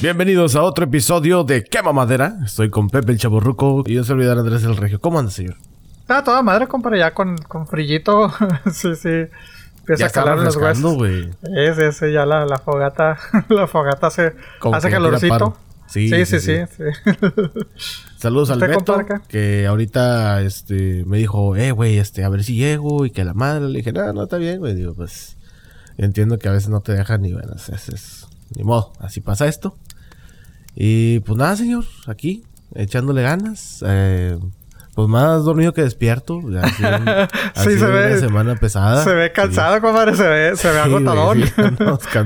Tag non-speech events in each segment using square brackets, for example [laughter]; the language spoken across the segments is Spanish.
Bienvenidos a otro episodio de Quema Madera. Estoy con Pepe el Chaburruco y yo soy olvidar Andrés el Regio. ¿Cómo anda, señor? Ah, toda madre, compadre, ya con, con frillito. [laughs] sí, sí. Empieza Ya a calar está los huesos. güey. Ese, ese, ya la, la fogata. [laughs] la fogata hace, Como hace calorcito. Sí, sí, sí, sí. sí. sí. [laughs] Saludos al ¿Usted, Beto, que ahorita este, me dijo, eh, güey, este, a ver si llego y que la madre. Le dije, no, no, está bien, güey. Digo, pues, entiendo que a veces no te dejan y bueno, es, es- es- ni modo, así pasa esto. Y pues nada, señor, aquí, echándole ganas. Eh, pues más dormido que despierto. Ya [laughs] Sí, sido se ve- Una semana pesada. Se ve cansado, compadre, se ve, se ve Sí,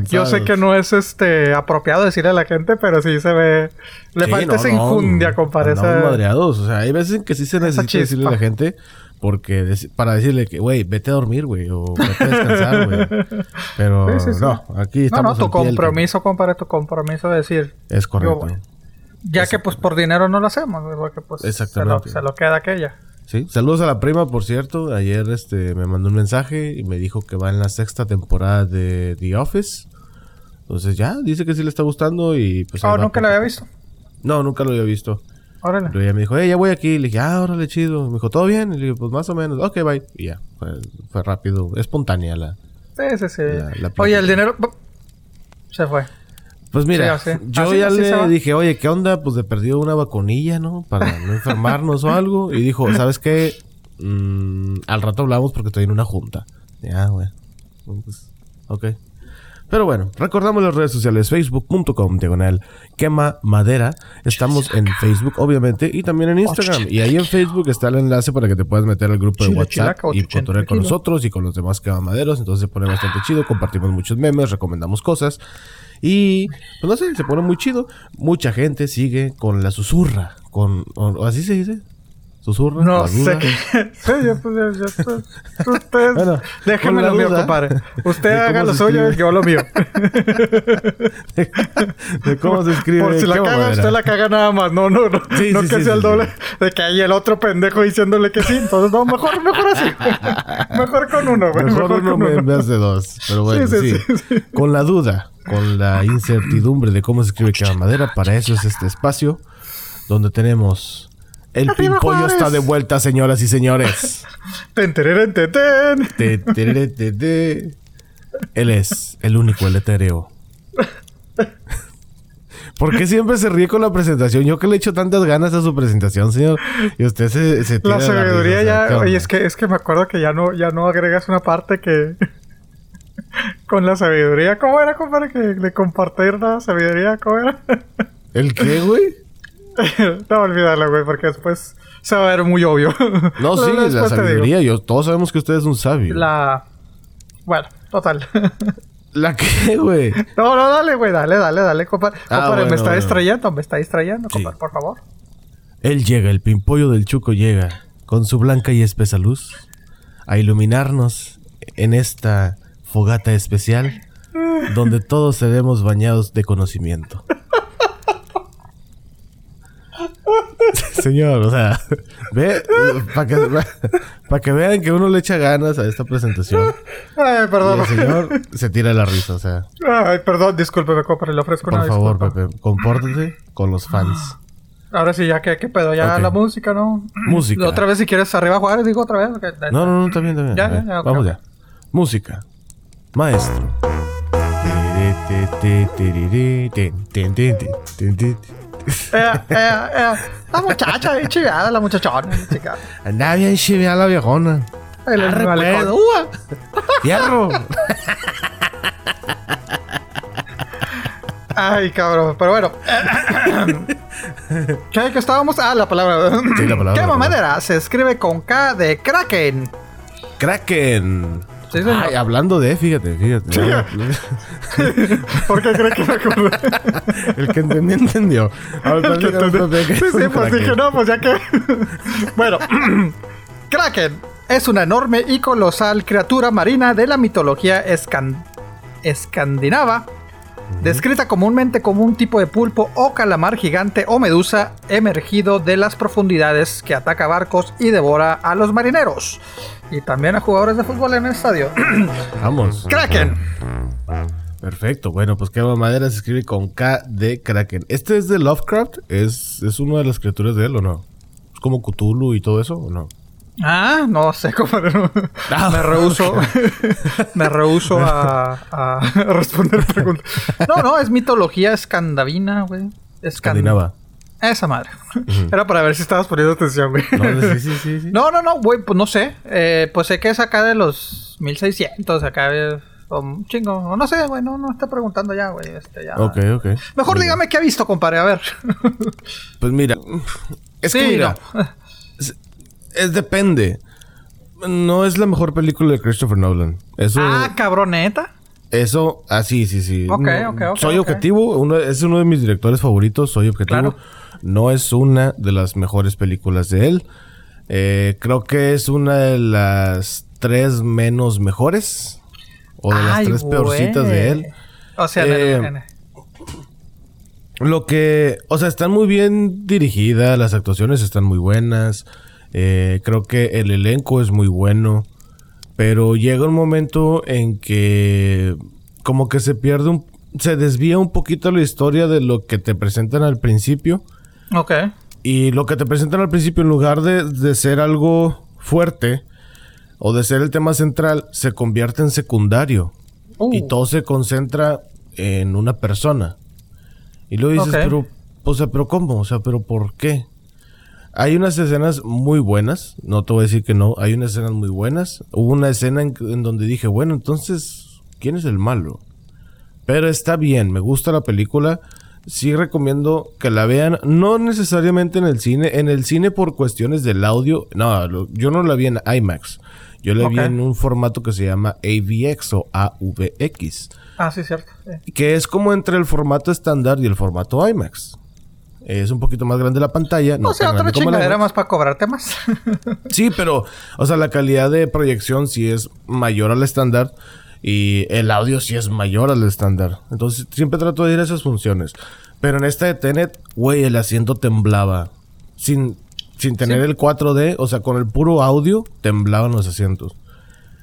sí. [laughs] Yo sé que no es este apropiado decirle a la gente, pero sí se ve. Le Sí, falta no, esa no, compadre. esa- madreados. O sea, hay veces en que sí se necesita decirle a la gente porque para decirle que, güey, vete a dormir, güey, o vete a descansar, güey. [laughs] Pero Sí, sí, sí. no, aquí No, estamos. no, tu pie del compromiso, compadre, tu compromiso de decir. Es correcto. Yo, Ya que pues por dinero no lo hacemos, porque pues se lo, Exactamente. se lo queda aquella. Sí, saludos a la prima, por cierto. Ayer este me mandó un mensaje y me dijo que va en la sexta temporada de The Office. Entonces ya, dice que sí le está gustando y pues... Oh, nunca lo había visto. No, nunca lo había visto. Órale. Pero ella me dijo, eh, ya voy aquí. Le dije, ah, órale, chido. Me dijo, ¿todo bien? Y le dije, pues más o menos. Ok, bye. Y ya, fue, fue rápido. Espontánea la... Sí, sí, sí. La- la Oye, el dinero. Se fue. Pues mira, Sí, yo Así- ya así le dije, oye, ¿qué onda? Pues de perdido una vacunilla, ¿no? Para no enfermarnos o algo. Y dijo, ¿sabes qué? Mm, al rato hablamos porque estoy en una junta. Ya, güey. Pues, ok. Pero bueno, recordamos las redes sociales, facebook.com, diagonal, quema madera. Estamos en Facebook, obviamente, y también en Instagram. Y ahí en Facebook está el enlace para que te puedas meter al grupo de WhatsApp y 80 cotorrear con nosotros y con los demás quemamaderos. Entonces se pone bastante chido, compartimos muchos memes, recomendamos cosas. Y, pues no sé, se pone muy chido. Mucha gente sigue con la susurra, con, o así se dice. Susurra. No sé. [laughs] Sí, yo, pues, yo, yo- Ustedes. Bueno, la lo mío, compadre. Usted haga lo suyo, yo lo mío. [laughs] de cómo se escribe. Por si la caga, usted la caga nada más. No, no, no. Sí, no sí, que sí, sea el doble. De que hay el otro pendejo diciéndole que sí. Entonces, no, mejor, mejor así. [laughs] mejor con uno, güey. Mejor, Mejor, uno con en uno. vez de dos. Pero bueno, sí, Con la duda, con la incertidumbre de cómo se escribe quema madera, para eso es este espacio donde tenemos. El Arriba, pimpollo Juárez. está de vuelta, señoras y señores. [laughs] Ten, tereren, ten. Él es el único, el etéreo. [laughs] ¿Por qué siempre se ríe con la presentación? Yo que le echo tantas ganas a su presentación, señor. Y usted se, se tira La de sabiduría risa, sea, ¿qué ya... Oye, es que, es que me acuerdo que ya no, ya no agregas una parte que... [laughs] con la sabiduría. ¿Cómo era, compadre? Que de compartir la sabiduría. ¿Cómo era? ¿El qué, güey? [laughs] no, olvídalo, güey, porque después se va a ver muy obvio. No, [laughs] sí, la sabiduría. Yo, todos sabemos que usted es un sabio. La... Bueno, total. [laughs] ¿La qué, güey? no, no, dale, güey, dale, dale, dale, compadre. Ah, compadre, me bueno, está bueno. distrayendo, me está distrayendo, Sí. compadre, por favor. Él llega, el pimpollo del Chuco llega, con su blanca y espesa luz, a iluminarnos en esta fogata especial, donde todos seremos bañados de conocimiento. Señor, o sea, ve, para que, pa' que vean que uno le echa ganas a esta presentación. Ay, Y perdón. el señor se tira la risa, o sea, Ay, perdón, discúlpeme, compadre, le ofrezco por una favor, disculpa. Pepe, compórtate con los fans. Ahora sí, ya que, ¿qué pedo? Ya la música, ¿no? Música. Otra vez, si quieres arriba Juárez, digo otra vez. No, no, no, está bien, está bien. Ya, ya, ya, Vamos ya. Música. Maestro. Eh, eh, eh, la muchacha, ahí chiveada, la muchachona. chica. Andaba bien chiveada la viejona. El pedo, ¡ua! ¡Fierro! Ay, cabrón. Pero bueno. ¿Qué, qué estábamos? Ah, la palabra. Sí, la palabra, ¿Qué mamadera? Se escribe con K de Kraken. Kraken. Sí, señor. Ay, hablando de, fíjate, fíjate. [laughs] ¿Por qué cree que me acordé? [laughs] El que entendió, entendió. A ver, platícanos, Pepe, ¿qué Sí, sí, pues dije, no, pues ya que. [laughs] bueno, [clears throat] Kraken es una enorme y colosal criatura marina de la mitología escan- escandinava, descrita comúnmente como un tipo de pulpo o calamar gigante o medusa emergido de las profundidades que ataca barcos y devora a los marineros. Y también a jugadores de fútbol en el estadio. [clears throat] Vamos. Kraken. Perfecto. Bueno, pues qué madera se escribe con K de Kraken. ¿Este es de Lovecraft? ¿Es, ¿Es una de las criaturas de él o no? ¿Es como Cthulhu y todo eso o no? Ah, no sé cómo. [laughs] Ah, me rehuso. [laughs] me rehuso a, a [laughs] responder preguntas. No, no, es mitología escandinava, güey. Escandinava. Esa madre. Era para ver si estabas poniendo atención, güey. No, sí, sí, sí, no, no, no, güey, pues no sé. Eh, pues sé que es acá de los 1600, acá un chingo. No sé, güey, no, no está preguntando ya, güey. Este, ya. Ok, ok. Mejor dígame qué ha visto, compadre, a ver. pues mira. Es que mira. Es, depende. No es la mejor película de Christopher Nolan. Eso, ah, cabroneta. Eso, ah, sí, sí, sí. Ok, ok, ok. Soy objetivo, uno, es uno de mis directores favoritos, soy objetivo. No es una de las mejores películas de él. Eh, creo que es una de las tres menos mejores. O de las tres peorcitas de él. O sea, eh, lo que, o sea, están muy bien dirigidas, las actuaciones están muy buenas. Eh, creo que el elenco es muy bueno. Pero llega un momento en que como que se pierde un... Se desvía un poquito la historia de lo que te presentan al principio. Ok. Y lo que te presentan al principio, en lugar de, ser algo fuerte o de ser el tema central, se convierte en secundario. Y uh. todo se concentra en una persona. Y luego dices, pero, o sea, pero ¿cómo? O sea, pero ¿por qué? Hay unas escenas muy buenas, no te voy a decir que no, hay unas escenas muy buenas. Hubo una escena en, en donde dije, bueno, entonces, ¿quién es el malo? Pero está bien, me gusta la película sí recomiendo que la vean, no necesariamente en el cine, en el cine por cuestiones del audio, no, yo no la vi en IMAX, yo la vi en un formato que se llama AVX o AVX. Ah, sí, cierto. Que es como entre el formato estándar y el formato IMAX. Es un poquito más grande la pantalla. No o sea, otra chingadera más para cobrarte más. sí, pero, o sea, la calidad de proyección sí es mayor al estándar. Y el audio sí es mayor al estándar. Entonces siempre trato de ir a esas funciones. Pero en esta de Tenet, güey, el asiento temblaba. Sin, sin tener el 4D, o sea, con el puro audio, temblaban los asientos.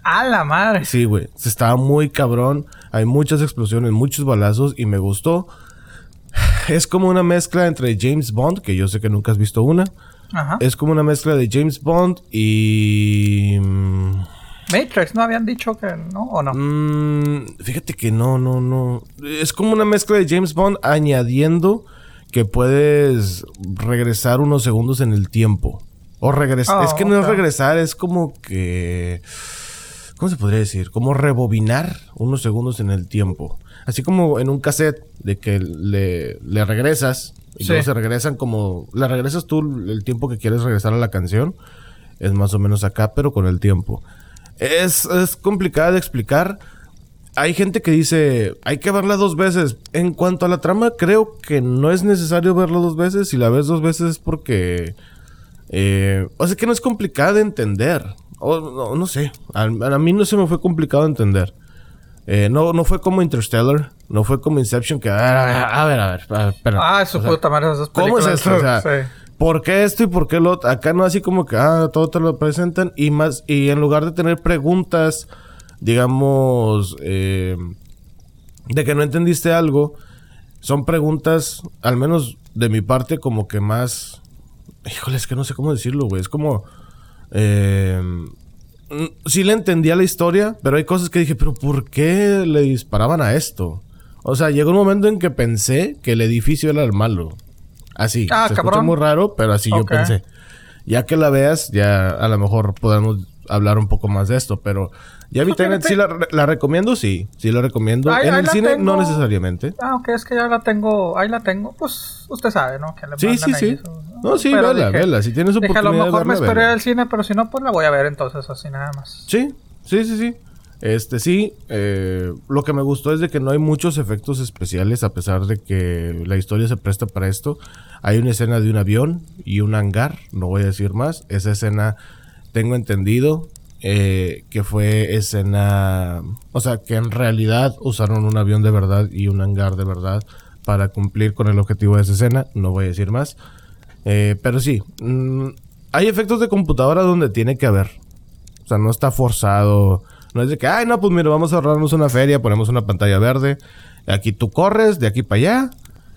¡A la madre! Sí, güey. Estaba muy cabrón. Hay muchas explosiones, muchos balazos y me gustó. [sighs] Es como una mezcla entre James Bond, que yo sé que nunca has visto una. Ajá. Es como una mezcla de James Bond y... Matrix, ¿no habían dicho que no o no? Mm, fíjate que no, no, no. Es como una mezcla de James Bond añadiendo que puedes regresar unos segundos en el tiempo. O regresar. es que no es regresar, es como que. ¿Cómo se podría decir? Como rebobinar unos segundos en el tiempo. Así como en un cassette de que le, le regresas y luego se regresan como. Le regresas tú el tiempo que quieres regresar a la canción. Es más o menos acá, pero con el tiempo. Es, es complicada de explicar. Hay gente que dice, hay que verla dos veces. En cuanto a la trama, creo que no es necesario verla dos veces. Si la ves dos veces es porque... Eh, o sea que no es complicada de entender. O, no, sé. A, mí no se me fue complicado de entender. Eh, no, no fue como Interstellar. No fue como Inception que... A ver, a ver, a ver. Ah, eso fue también esas ¿Cómo es esto? O sea, ¿Por qué esto y por qué lo otro? Acá no así como que, ah, todo te lo presentan y más, y en lugar de tener preguntas, digamos, eh, de que no entendiste algo, son preguntas, al menos de mi parte, como que más, híjole, es que no sé cómo decirlo, güey, es como, eh, sí le entendía la historia, pero hay cosas que dije, pero ¿por qué le disparaban a esto? O sea, llegó un momento en que pensé que el edificio era el malo. Así. Ah, se escucha muy raro, pero así yo pensé. Ya que la veas, ya a lo mejor podemos hablar un poco más de esto, pero ya vi Tenet, sí la, recomiendo, sí, sí la recomiendo. en el cine no necesariamente. Ah, ok, es que ya la tengo, ahí la tengo, pues usted sabe, ¿no? Que le sí, sí, sí. ¿no? sí, vela, vela, si tienes oportunidad dije, a lo mejor me esperé al cine, pero si no, pues la voy a ver entonces así nada más. Sí, sí, sí, sí. Este sí, eh, lo que me gustó es de que no hay muchos efectos especiales a pesar de que la historia se presta para esto. Hay una escena de un avión y un hangar, no voy a decir más. Esa escena tengo entendido eh, que fue escena, o sea, que en realidad usaron un avión de verdad y un hangar de verdad para cumplir con el objetivo de esa escena. No voy a decir más. Eh, pero sí, mm, hay efectos de computadora donde tiene que haber. O sea, no está forzado No es de que, ay, no, pues mira, vamos a ahorrarnos una feria, ponemos una pantalla verde. Aquí tú corres, de aquí para allá,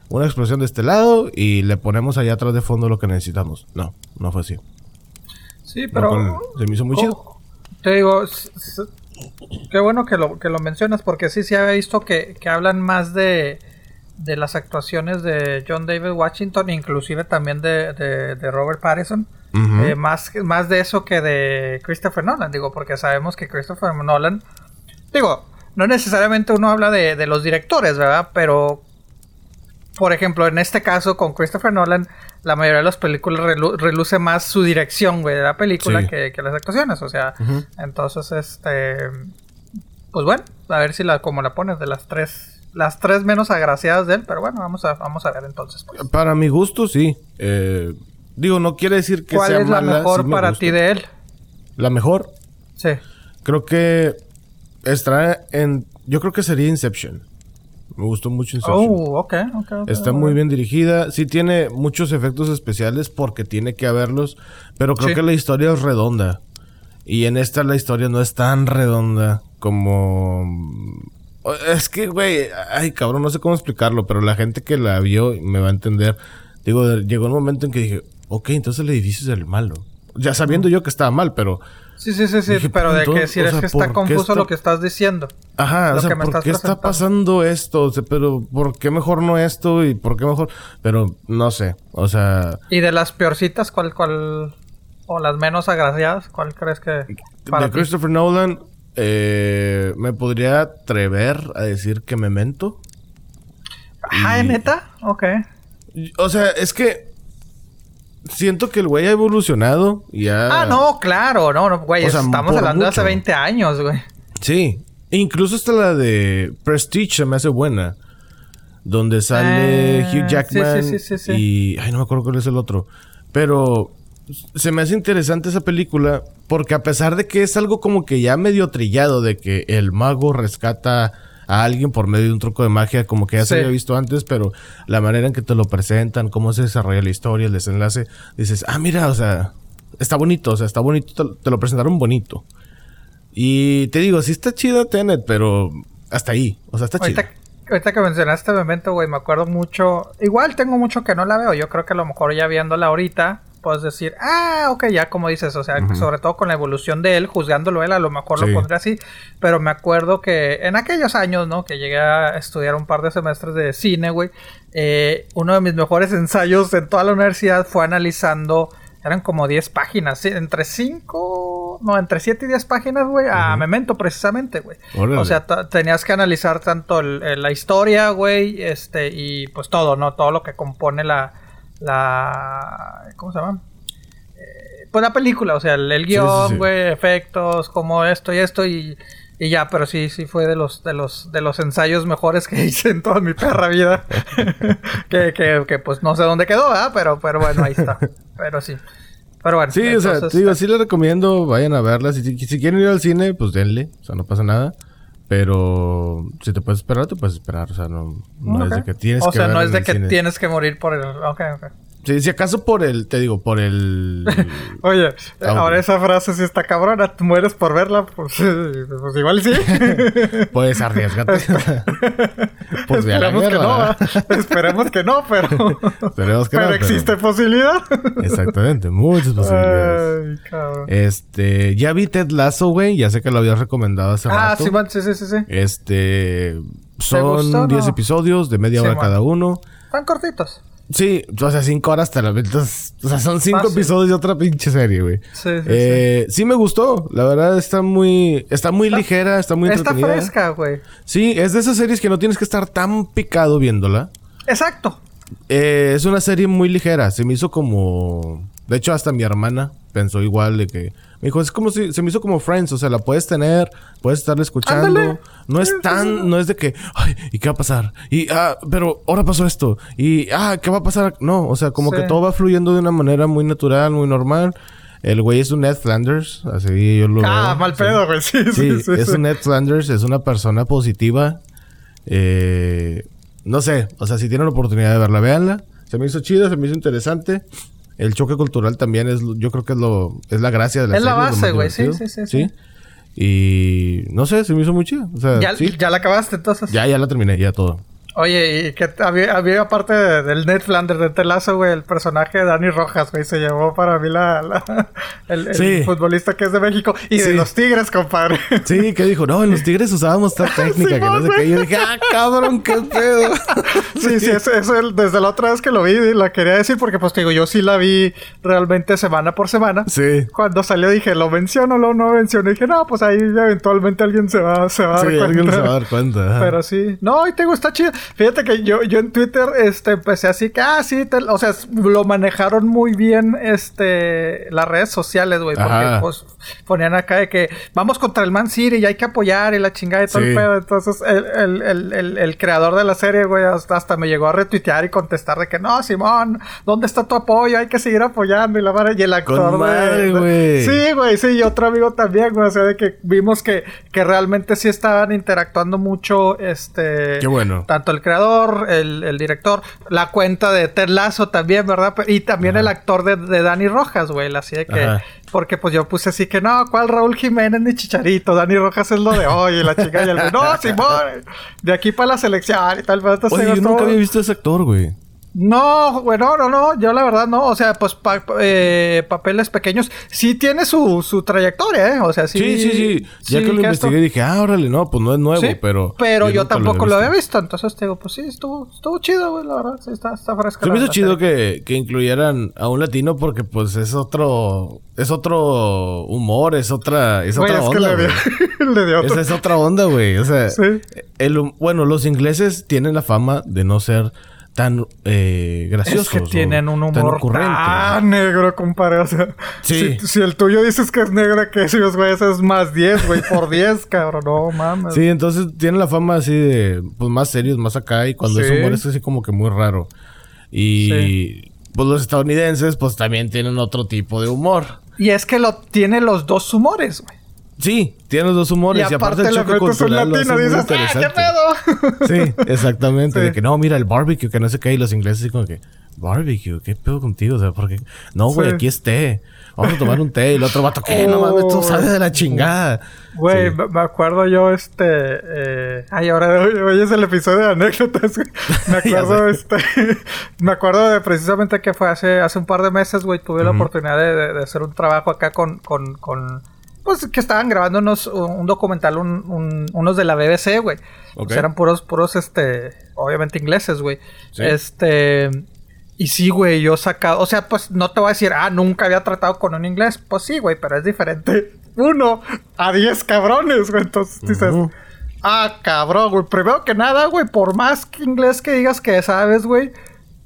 una explosión de este lado y le ponemos allá atrás de fondo lo que necesitamos. No, no fue así. Sí, pero. se me hizo muy chido. Te digo, qué bueno que lo, que lo mencionas, porque sí, sí había visto que, que hablan más de, de las actuaciones de John David Washington, inclusive también de, de, Robert Pattinson. Eh, más, más de eso que de Christopher Nolan, digo, porque sabemos que Christopher Nolan, digo, no necesariamente uno habla de, de los directores, ¿verdad? Pero, por ejemplo, en este caso con Christopher Nolan, la mayoría de las películas reluce más su dirección, güey, de la película que, las actuaciones. O sea, entonces, este. Pues bueno, a ver si la, como la pones de las tres. Las tres menos agraciadas de él, pero bueno, vamos a, vamos a ver entonces. Pues. Para mi gusto, sí. Eh, digo, no quiere decir que ¿Cuál es la mejor para ti de él? ¿La mejor? Sí. Creo que está en. Yo creo que sería Inception. Me gustó mucho Inception. Oh, ok, ok. Está muy bien dirigida. Sí tiene muchos efectos especiales porque tiene que haberlos. Pero creo que la historia es redonda. Y en esta la historia no es tan redonda como... Es que, güey, ay, cabrón, no sé cómo explicarlo, pero la gente que la vio me va a entender. Digo, llegó un momento en que dije, ok, entonces el edificio es el malo. Ya sabiendo yo que estaba mal, pero Sí, sí, sí, sí, pero de que si es que está confuso lo que estás diciendo. Ajá, o sea, ¿por qué está pasando esto? O sea, pero ¿por qué mejor no esto? Y ¿por qué mejor? Pero no sé, o sea... ¿Y de las peorcitas, cuál, cuál... o las menos agraciadas, cuál crees que... de Christopher Nolan, eh, me podría atrever a decir que Memento. Ah, ¿neta? Ok. O sea, es que siento que el güey ha evolucionado y ha... Ah, no, claro, no, no güey, estamos hablando de hace 20 años, güey. Sí, incluso hasta la de Prestige se me hace buena. Donde sale eh, Hugh Jackman sí, sí, sí, y... Ay, no me acuerdo cuál es el otro. Pero se me hace interesante esa película porque a pesar de que es algo como que ya medio trillado de que el mago rescata a alguien por medio de un truco de magia, como que ya se había visto antes, pero la manera en que te lo presentan, cómo se desarrolla la historia, el desenlace, dices, ah, mira, o sea, está bonito, o sea, está bonito, te, lo presentaron bonito. Y te digo, sí está chida Tenet, pero hasta ahí, o sea, está chida. Ahorita que mencionaste este momento, güey, me acuerdo mucho. Igual tengo mucho que no la veo. Yo creo que a lo mejor ya viéndola ahorita, puedes decir, ah, ok, ya como dices, o sea, sobre todo con la evolución de él, juzgándolo él, a lo mejor lo pondré así, pero me acuerdo que en aquellos años, ¿no? Que llegué a estudiar un par de semestres de cine, güey, eh, uno de mis mejores ensayos en toda la universidad fue analizando, eran como 10 páginas, entre 5, no, entre 7 y 10 páginas, güey, a Memento precisamente, güey. O sea, tenías que analizar tanto la historia, güey, este, y pues todo, ¿no? Todo lo que compone la la... ¿Cómo se llama? Eh, pues la película, o sea, el, guion, güey, efectos, como esto y esto y, y, ya, pero sí, sí fue de los, de los, de los ensayos mejores que [laughs] hice en toda mi perra vida. [laughs] que, que, que, pues no sé dónde quedó, ¿verdad? Pero, pero bueno, ahí está. Pero sí. Pero bueno. Sí, o sea, digo, sí les recomiendo, vayan a verla. Si, si quieren ir al cine, pues denle, o sea, no pasa nada. Pero si te puedes esperar, te puedes esperar. O sea, no, no es de que tienes que. O sea, no es de que tienes que morir por el. Ok, ok. Sí, si acaso por el, te digo, por el... [laughs] Oye, ahora esa frase sí está cabrona, mueres por verla, pues, pues igual sí. [laughs] Puedes arriesgarte. [laughs] pues Esperemos que no, esperemos que no, pero... Esperemos que pero no, existe posibilidad. Exactamente, muchas posibilidades. Ay, cabrón. Este, ya vi Ted Lasso, güey, ya sé que lo habías recomendado hace ah, rato. Ah, sí, sí, sí, sí. Este, son 10 episodios de media hora cada uno. Están cortitos. Sí, o sea, cinco horas te la metes. O sea, son cinco episodios de otra pinche serie, güey. Sí, sí, eh, sí. me gustó. La verdad está muy... Está muy ligera, está muy Está fresca, güey. Sí, es de esas series que no tienes que estar tan picado viéndola. Exacto. Eh, es una serie muy ligera. Se me hizo como... De hecho, hasta mi hermana pensó igual de que... Me dijo, es como si... Se me hizo como Friends. O sea, la puedes tener, puedes estar escuchando. No es tan... No es de que... Ay, ¿y qué va a pasar? Y... Ah, pero ahora pasó esto. Y... Ah, ¿qué va a pasar? No, o sea, como que todo va fluyendo de una manera muy natural, muy normal. El güey es un Ned Flanders, así yo lo Ah, mal pedo, güey. Sí, sí, sí, Es un Ned Flanders, es una persona positiva. Eh, no sé, o sea, si tienen la oportunidad de verla, véanla. Se me hizo chido, se me hizo interesante el choque cultural también es, yo creo que es lo, es la gracia de la Es la base, güey, sí, sí, sí, sí, Y no sé, se me hizo muy chido. O sea, ¿Ya, sí. ¿Ya la acabaste entonces? Ya, ya la terminé, ya todo. Oye, y que había, había aparte de- del Ned Flanders de Telazo, güey, el personaje de Dani Rojas, güey, se llevó para mí la, la- [laughs] el, el Sí. futbolista que es de México y de Sí. los Tigres, compadre. Sí, que dijo, no, en los Tigres usábamos tal [laughs] técnica, que no sé qué. Y yo dije, ah, cabrón, qué pedo. [laughs] Sí, sí, eso, eso desde la otra vez que lo vi, la quería decir porque, pues, te digo, yo sí la vi realmente semana por semana. Sí. Cuando salió dije, ¿lo menciono lo no menciono? Y dije, no, pues ahí eventualmente alguien se va, se va a dar alguien cuenta. se va a dar cuenta. ajá. Pero sí. No, y te digo, está chido. Fíjate que yo, yo en Twitter este, empecé así que, ah, sí, te- o sea, lo manejaron muy bien este, las redes sociales, güey. Porque pues ponían acá de que vamos contra el Man City y hay que apoyar y la chingada y todo el Sí. pedo. Entonces, el, el, el, el, el creador de la serie, güey, hasta, hasta me llegó a retuitear y contestar de que no, Simón, ¿dónde está tu apoyo? Hay que seguir apoyando. Y la madre, y el actor de- güey. Sí, güey, sí, y otro amigo también, güey. O sea, de que vimos que, que realmente sí estaban interactuando mucho, este... Qué bueno. Tanto el creador, el, el director, la cuenta de Ted Lasso también, ¿verdad? Y también el actor de, de Dani Rojas, güey. Así de que... Ajá. Porque pues yo puse así que no, ¿cuál Raúl Jiménez ni Chicharito? Dani Rojas es lo de hoy, y la chica y el no, [laughs] Simón, de aquí para la selección y tal, pero Oye, yo nunca había visto a ese actor, güey. No, güey, no, no, yo la verdad no, o sea, pues pa- eh, papeles pequeños, sí tiene su, su trayectoria, ¿eh? O sea, sí. Sí, sí, sí. Ya que lo esto- investigué dije, ah, órale, no, pues no es nuevo, Sí, pero... Pero yo, tampoco lo había visto, entonces te digo, pues sí, estuvo, estuvo chido, güey, la verdad, sí, está, está fresca. Se me hizo chido que, que incluyeran a un latino porque pues es otro... Es otro humor, es otra... Es Güey, otra es que le güey. dio, le dio [laughs] otro. Esa es otra onda, güey. O sea, Sí. el bueno, los ingleses tienen la fama de no ser tan eh, graciosos. Es que tienen un tan humor ocurrentes. tan negro, compadre. O sea, Sí. si, si el tuyo dices que es negro, que esos güeyes es más 10, güey, por 10, [laughs] cabrón. No mames. Sí, entonces tienen la fama así de, pues más serios, más acá, y cuando Sí. es humor es así como que muy raro. Y pues los estadounidenses, pues también tienen otro tipo de humor. Y es que lo tiene los dos humores, güey. Sí, tienen los dos humores, y aparte, el le choque metes un cultural lo hace latino y muy dices, ¡ah, qué interesante. pedo! Sí, exactamente. Sí. De que no, mira el barbecue, que no sé qué, y los ingleses así como que, barbecue, ¿qué pedo contigo? O sea, porque, no, güey, Sí. aquí es té. Vamos a tomar un té. Y el otro vato, ¿qué? No mames, tú Oh. sabes de la chingada. Güey, Sí. me- acuerdo yo, este... eh, Ay, ahora hoy, es el episodio de anécdotas. Me [laughs] acuerdo, este... [laughs] me acuerdo de precisamente que fue hace, hace un par de meses, güey. Tuve la oportunidad de, de- de hacer un trabajo acá con... con, con pues que estaban grabando unos, un, documental, un- un- unos de la BBC, güey. Ok. Pues eran puros, puros, este... Obviamente ingleses, güey. Sí. Este... Y sí, güey, yo sacado, o sea, pues no te voy a decir, ah, nunca había tratado con un inglés. Pues sí, güey, pero es diferente. [laughs] Uno a diez cabrones, güey. Entonces dices, ah, cabrón, güey. Primero que nada, güey, por más que inglés que digas que sabes, güey.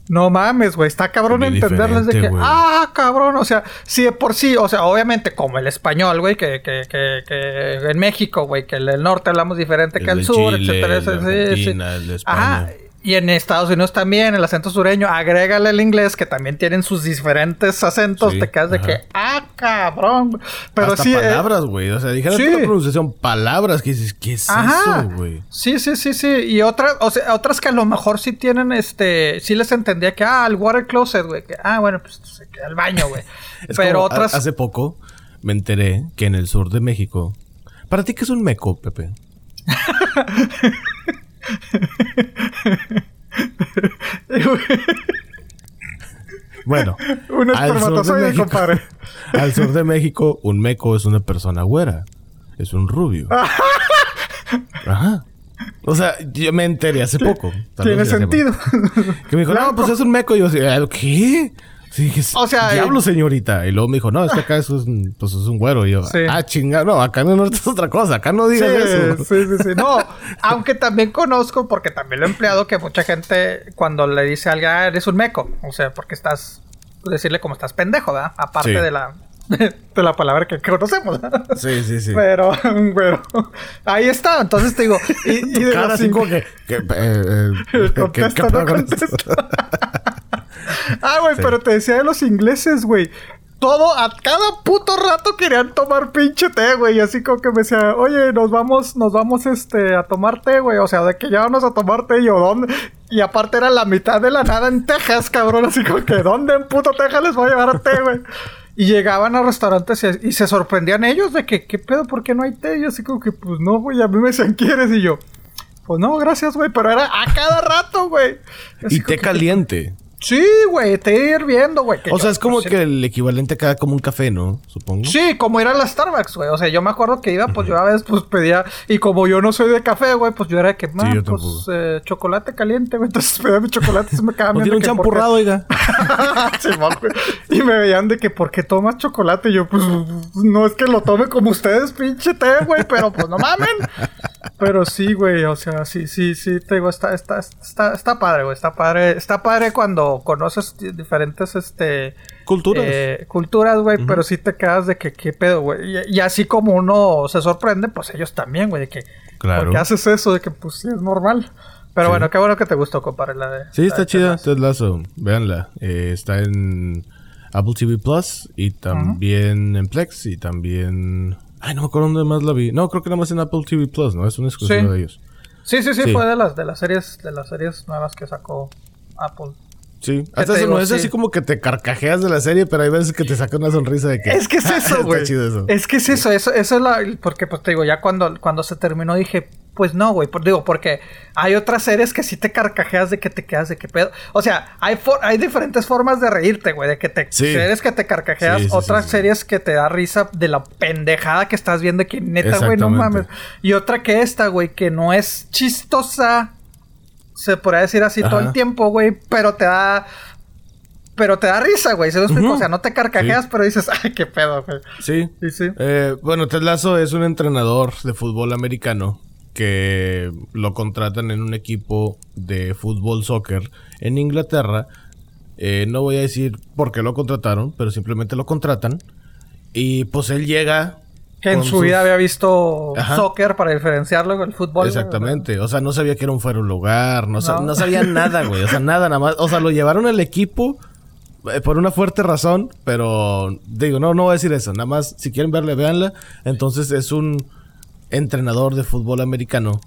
No mames, güey, está cabrón entenderles de que, ah, cabrón, o sea, sí de por sí, o sea, obviamente como el español, güey, que, que, que, que en México, güey, que el norte hablamos diferente El que el sur, Chile, etcétera, el sí, sí. El. Ajá, y en Estados Unidos también, el acento sureño, agrégale el inglés, que también tienen sus diferentes acentos, Sí, te quedas de que, ah, cabrón. Pero Hasta sí. eh, palabras, güey. O sea, dijeron sí. la pronunciación, palabras que dices, ¿qué es Ajá. eso, güey? Sí, sí, sí, sí. Y otras, o sea, otras que a lo mejor sí tienen, este, sí les entendía que, ah, el water closet, güey. Ah, bueno, pues se queda el baño, güey. [laughs] Pero como, otras. ha- Hace poco me enteré que en el sur de México. ¿Para ti qué es un meco, Pepe? [laughs] [laughs] Bueno, Un al sur de espermatozoide, México- compadre. [laughs] Al sur de México, un meco es una persona güera. Es un rubio. [laughs] Ajá. O sea, yo me enteré hace poco. Tiene sentido. Que me dijo, no, pues es un meco. Y yo así, "Ah, ¿qué? Sí, dije, O sea, diablo, eh, señorita. Y luego me dijo, no, es que acá eso es un, pues es un güero. Y yo, Sí. ah, chinga, no, acá norte es otra cosa. Acá no Sí, digas eso. sí, sí, sí. No, aunque también conozco, porque también lo he empleado, que mucha gente cuando le dice a alguien, ah, eres un meco. O sea, porque estás, decirle como estás pendejo, ¿verdad? Aparte Sí. de la, [laughs] de la palabra que conocemos. ¿verdad? Sí, sí, sí. Pero, [laughs] güero. Ahí está. Entonces te digo, y, y de Cara así como que... que, eh, eh, [laughs] ¿qué- qué Ah, güey, Sí. pero te decía de los ingleses, güey. Todo, a cada puto rato querían tomar pinche té, güey. Y así como que me decía, oye, nos vamos, nos vamos, este, a tomar té, güey. O sea, de que ya vamos a tomar té y yo, ¿dónde? Y aparte era la mitad de la nada en Texas, cabrón. Así como que, ¿dónde en puto Texas les voy a llevar a té, güey? Y llegaban a restaurantes y, y se sorprendían ellos de que, ¿qué pedo? ¿Por qué no hay té? Y yo así como que, pues no, güey, a mí me decían, ¿quieres? Y yo, pues no, gracias, güey, pero era a cada rato, güey. Y té que- caliente. Sí, güey, té hirviendo, güey. O sea, yo- es como sí. que el equivalente acá como un café, ¿no? Supongo. Sí, como ir a la Starbucks, güey. O sea, yo me acuerdo que iba, pues yo a veces pues pedía. Y como yo no soy de café, güey, pues yo era de que, man, pues eh, chocolate caliente, güey. Entonces [laughs] pedía mi chocolate y se me quedaban ¿No tiene un champurrado, oiga? [laughs] Simón, güey. y me veían de que, ¿por qué tomas chocolate? Y yo, pues, no es que lo tome como ustedes, pinche té, güey, pero pues no mamen. Pero sí, güey, o sea, sí, sí, sí, te digo, está, está, está, está padre, güey, está padre, está padre cuando conoces di- diferentes, este... Culturas. eh, culturas, güey, pero sí te quedas de que, ¿qué pedo, güey? Y, y así como uno se sorprende, pues ellos también, güey, de que, Claro. ¿por qué haces eso? De que, pues sí, es normal. Pero Sí. bueno, qué bueno que te gustó, compadre, la de... Sí, la está de chida. Ted Lasso. Ted Lasso. Véanla. Eh, está en Apple TV Plus y también en Plex y también... Ay, no me acuerdo dónde más la vi. No, creo que nada más en Apple TV Plus, ¿no? Es una exclusiva Sí. de ellos. Sí, sí, sí, Sí. fue de las, de las series, de las series nuevas que sacó Apple. Sí. Hasta eso no es Sí. así como que te carcajeas de la serie, pero hay veces que te saca una sonrisa de que... Es que es [laughs] eso, Está güey. eso. Es que es eso, eso, eso es la, porque pues te digo, ya cuando, cuando se terminó dije, pues no, güey, por- digo, porque hay otras series que sí te carcajeas de que te quedas de qué pedo. O sea, hay for- hay diferentes formas de reírte, güey, de que te Sí. series que te carcajeas, Sí, otras series que te da risa de la pendejada que estás viendo que neta, güey, no mames. Y otra que esta, güey, que no es chistosa, se podría decir así todo el tiempo, güey, pero te da pero te da risa, güey, ¿se lo explico? Ujú. O sea, no te carcajeas, Sí. pero dices, ay, qué pedo, güey. Sí. Sí, sí. Eh, bueno, Ted Lasso es un entrenador de fútbol americano que lo contratan en un equipo de fútbol soccer en Inglaterra. Eh, no voy a decir por qué lo contrataron, pero simplemente lo contratan. Y pues él llega. Que en su sus- vida había visto Ajá. soccer para diferenciarlo con el fútbol. güey. Exactamente. O sea, no sabía que era un fuera un lugar. No, sa- No. no sabía nada, güey. O sea, nada, nada más. O sea, lo llevaron al equipo eh, por una fuerte razón. Pero digo, no, no voy a decir eso. Nada más, si quieren verle, véanla. Entonces es un entrenador de fútbol americano.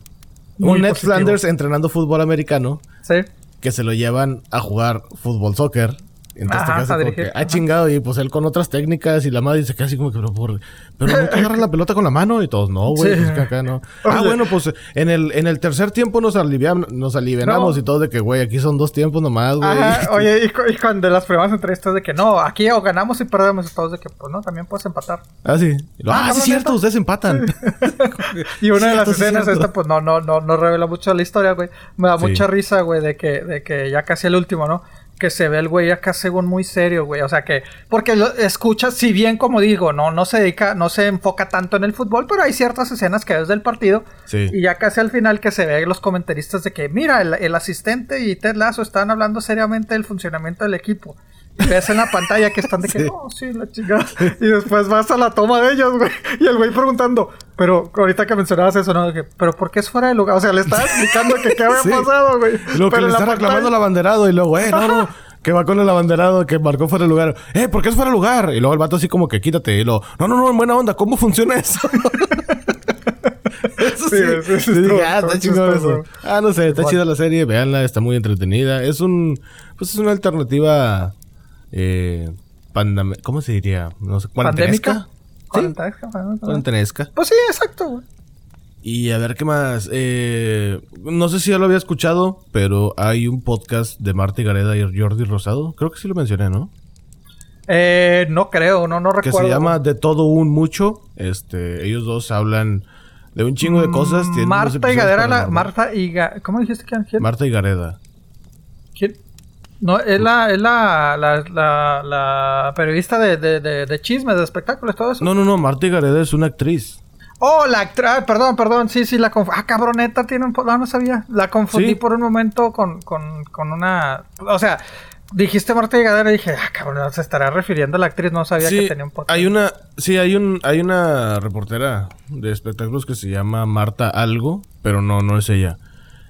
Muy un Ned. Flanders entrenando fútbol americano. Sí. Que se lo llevan a jugar fútbol soccer. Entonces Ajá, te quedas como que, ah, chingado, y pues él con otras técnicas y la madre queda así como que, pero, por, pero nunca agarra la pelota con la mano y todos, no, güey, Sí. pues que acá no. [laughs] Ah, bueno, pues en el, en el tercer tiempo nos, aliviam- nos alivianamos No. y todo de que, güey, aquí son dos tiempos nomás, güey. [laughs] Oye, y, cu- y cuando las primeras entrevistas de que no, aquí o ganamos y perdemos, y todos de que, pues no, también puedes empatar. Ah, sí. Lo, Ah, ah, sí, cierto, ustedes empatan. [laughs] Y una de las Cierto, escenas, esta, pues no, no, no, no revela mucho la historia, güey. Me da Sí. mucha risa, güey, de que, de que ya casi el último, ¿no? Que se ve el güey acá según muy serio, güey. O sea que, porque lo escuchas, si bien como digo, no, no se dedica, no se enfoca tanto en el fútbol, pero hay ciertas escenas que ves del partido. Sí. Y ya casi al final que se ve los comentaristas de que, mira, el, el asistente y Ted Lasso están hablando seriamente del funcionamiento del equipo. Ves en la pantalla que están de que, Sí. no, sí, la chingada. Y después vas a la toma de ellos, güey. Y el güey preguntando, pero ahorita que mencionabas eso, ¿no? Que, pero ¿por qué es fuera de lugar? O sea, le estaba explicando que qué había [laughs] Sí. pasado, güey. Lo que Pero le en la está reclamando el abanderado y luego, eh, no, no. [laughs] Que va con el abanderado que marcó fuera de lugar. Eh, ¿por qué es fuera de lugar? Y luego el vato así como que quítate. Y luego, no, no, no, en buena onda. ¿Cómo funciona eso? [laughs] eso sí. Sí, sí, ah, está chingón eso. Ah, no sé, está Igual. chida la serie. Véanla, está muy entretenida. Es un... Pues es una alternativa... Eh, ¿Cómo se diría? No sé, cuarentenesca. ¿Pandémica? Cuarentenesca, cuarentenesca. Cuarentenesca. Pues sí, exacto, güey. Y a ver qué más. Eh, no sé si ya lo había escuchado, pero hay un podcast de Marta Gareda y Jordi Rosado. Creo que sí lo mencioné, ¿no? Eh, no creo, no, no Que recuerdo. se llama De todo un mucho. Este, ellos dos hablan de un chingo de cosas. Mm, Marta y paranormales. Marta y Ga- ¿Cómo dijiste que? Marta y Gareda. ¿Quién? No, es la, es la, la, la, la periodista de, de, de, de chismes, de espectáculos, todo eso. No, no, no. Marta y Gareda es una actriz. Oh, la actriz, perdón, perdón, sí, sí, la confundí. Ah, cabroneta, tiene un... No, no sabía. La confundí Sí. por un momento con, con, con una... O sea, dijiste Marta y Gadera y dije, ah, cabrón, se estará refiriendo a la actriz, no sabía que tenía un podcast. hay una, sí, hay un, hay una reportera de espectáculos que se llama Marta Algo, pero no, no es ella.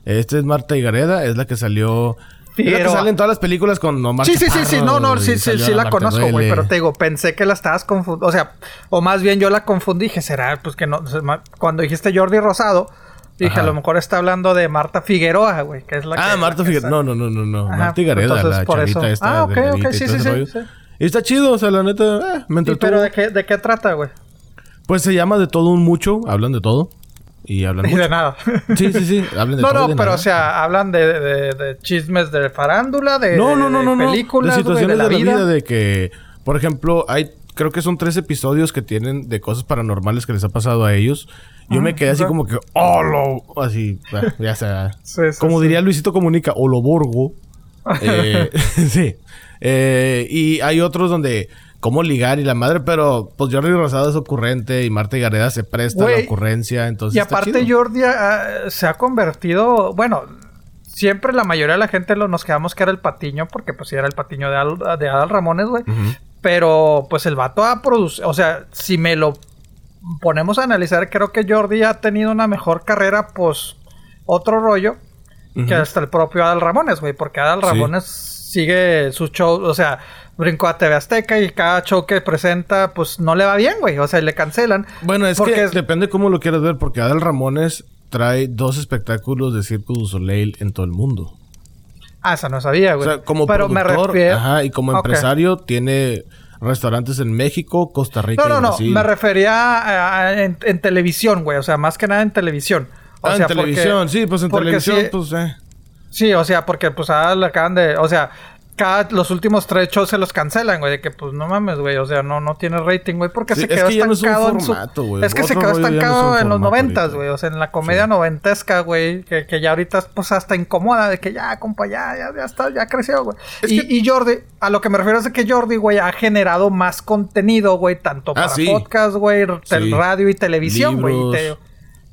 Esta es Marta Higareda, es la que salió. La que Figueroa. sale en todas las películas con Omar Sí, sí, sí, sí, no, no, Chaparro sí, sí, sí la Marta conozco, güey, pero te digo, pensé que la estabas confundiendo, o sea, o más bien yo la confundí, dije, será, pues que no, cuando dijiste Jordi Rosado, dije, Ajá. a lo mejor está hablando de Marta Figueroa, güey, que es la que... Ah, la Marta que Figueroa. No, no, no, no, no. Marta entonces, la por chavita eso. esta. Ah, ok, ok, sí, sí, sí, sí. Y está chido, o sea, la neta, eh, me ¿Y entretuvo. pero de qué, de qué trata, güey? Pues se llama de todo un mucho, hablan de todo. Y hablan mucho. de nada. [laughs] Sí, sí, sí, hablan de No, todo. no, de pero nada. o sea, hablan de, de- de chismes de farándula, de, No, no, no, no, no. películas, De situaciones de la vida. de que, por ejemplo, hay, creo que son tres episodios que tienen de cosas paranormales que les ha pasado a ellos. Yo Ah, me quedé así como que, oh, lo, así, bah, ya sea. [laughs] Sí, sí, como sí. diría Luisito Comunica, o lo borgo. [laughs] Eh, sí. Eh, y hay otros donde, cómo ligar y la madre, pero pues Jordi Rosado es ocurrente y Marta y Gareda se presta a la ocurrencia, entonces. Y aparte. Jordi se ha convertido, bueno, siempre la mayoría de la gente lo, nos quedamos que era el patiño, porque pues sí era el patiño de, Al- de Adal Ramones, güey. Pero pues el vato ha producido, o sea, si me lo ponemos a analizar, creo que Jordi ha tenido una mejor carrera, pues otro rollo, que hasta el propio Adal Ramones, güey, porque Adal Sí. Ramones sigue su show, o sea, brincó a TV Azteca y cada show que presenta, pues no le va bien, güey, o sea, le cancelan. Bueno, es Porque que depende cómo lo quieras ver, porque Adal Ramones trae dos espectáculos de Circo du Soleil en todo el mundo. Ah, esa no sabía, O güey. sea, como Pero productor, ajá, y como empresario tiene restaurantes en México, Costa Rica No, no, y no. Me refería a- a- en, en televisión, güey. O sea, más que nada en televisión. O Ah, sea, en televisión, porque- sí, pues en televisión, sí- pues eh. Sí, o sea, porque pues ahora le acaban de... O sea, cada, los últimos tres shows se los cancelan, güey. De que pues no mames, güey. O sea, no, no tiene rating, güey. Porque Sí, se es quedó que no es estancado en su... Es que se quedó no estancado en los noventas, güey. O sea, en la comedia noventesca, güey. Que, que ya ahorita pues hasta incomoda. De que ya, compa, ya, ya, ya está, ya creció, güey. Y, que- y Jordi, a lo que me refiero es de que Jordi, güey, ha generado más contenido, güey. Tanto Ah, para sí. podcast, güey, radio y televisión, güey. te-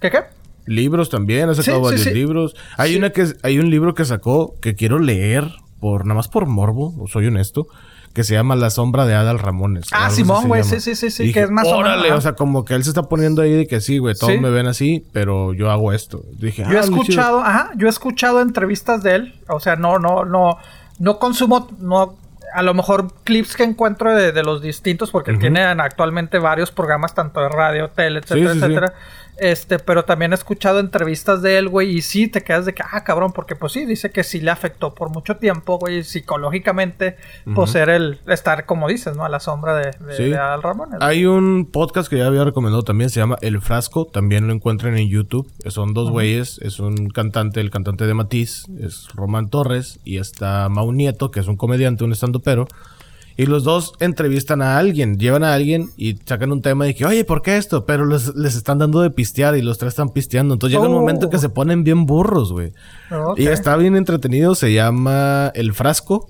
¿Qué qué? Libros también, ha sacado varios libros. Hay una que hay un libro que sacó que quiero leer por nada más por morbo, soy honesto, que se llama La sombra de Adal Ramones. Ah, Simón, güey, sí, sí, sí, sí, que es más Órale, o sea, como que él se está poniendo ahí de que sí, güey, todos me ven así, pero yo hago esto. Dije, Yo he ah, escuchado, ajá, yo he escuchado entrevistas de él, o sea, no, no, no, no consumo, no, a lo mejor clips que encuentro de, los distintos, porque tienen actualmente varios programas, tanto de radio, tele, etcétera, Sí, sí, sí. etcétera. Este, pero también he escuchado entrevistas de él, güey, y sí te quedas de que, ah, cabrón, porque pues sí, dice que sí le afectó por mucho tiempo, güey, psicológicamente, pues ser el, estar, como dices, ¿no? A la sombra de, de, Sí. de Adal Ramones. Hay un podcast que ya había recomendado también, se llama El Frasco, también lo encuentran en YouTube. Son dos güeyes, es un cantante, el cantante de Matiz, es Román Torres, y está Mau Nieto, que es un comediante, un estandopero. Y los dos entrevistan a alguien, llevan a alguien y sacan un tema de que, oye, ¿por qué esto? Pero les, les están dando de pistear y los tres están pisteando. Entonces llega un Oh. momento que se ponen bien burros, güey. Ok. Y está bien entretenido, se llama El Frasco.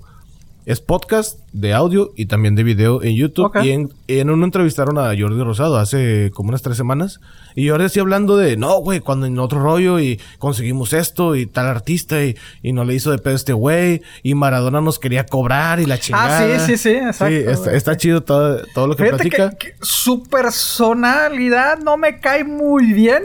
Es podcast de audio y también de video en YouTube. Y en, en uno entrevistaron a Jordi Rosado hace como unas tres semanas. Y Jordi así hablando de, no, güey, cuando en otro rollo y conseguimos esto y tal artista y, y no le hizo de pedo este güey. Y Maradona nos quería cobrar y la chingada. Ah, sí, sí, sí, exacto, Sí, está, chido todo, todo lo que Fíjate platica. que, que su personalidad no me cae muy bien,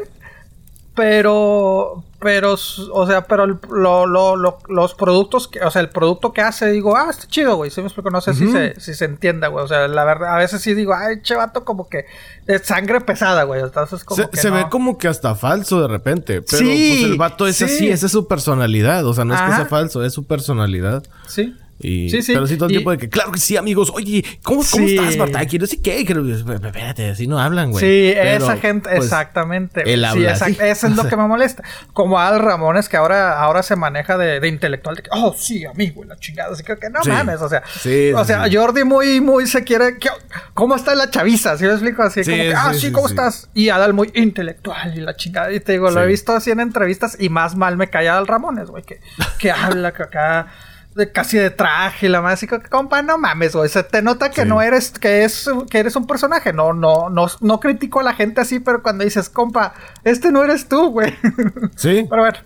pero, pero, o sea, pero el- lo- lo- lo- los productos, que, o sea, el producto que hace, digo, ah, está chido, güey, sí me explico, no sé si, se, si se entienda, güey, o sea, la verdad, a veces sí digo, ay, che, vato, como que de sangre pesada, güey, entonces como Se, que se no. ve como que hasta falso de repente. Pero Sí, pues el vato es sí. así, esa es su personalidad. O sea, no es que sea falso, es su personalidad. Sí. Y, Sí, sí. Pero sí todo el Y- tiempo de que, claro que sí, amigos. Oye, ¿cómo, cómo Sí. estás, Marta? Aquí no sé qué. que- Espérate, así no hablan, güey. Sí, Pero, esa gente, pues, exactamente. él Sí, habla exact- así. Eso es lo [laughs] que me molesta. Como Al Ramones, que ahora, ahora se maneja de, de intelectual, de que, oh, sí, amigo, la chingada. Así que, que no Sí. mames, o sea. Sí, o sí, sea, sí. Jordi muy, muy se quiere. ¿qué- ¿Cómo está la chaviza? ¿Sí me explico? Así Sí, como que, ah, sí, sí, sí, ¿cómo sí. estás? Y Adal muy intelectual y la chingada. Y te digo, lo he Sí. visto así en entrevistas y más mal me cae Al Ramones, güey, que, que habla que acá. De casi de traje y la más así que compa no mames güey se te nota que Sí. no eres que es que eres un personaje no no no no critico a la gente así pero cuando dices compa este no eres tú güey [laughs] Sí, pero bueno.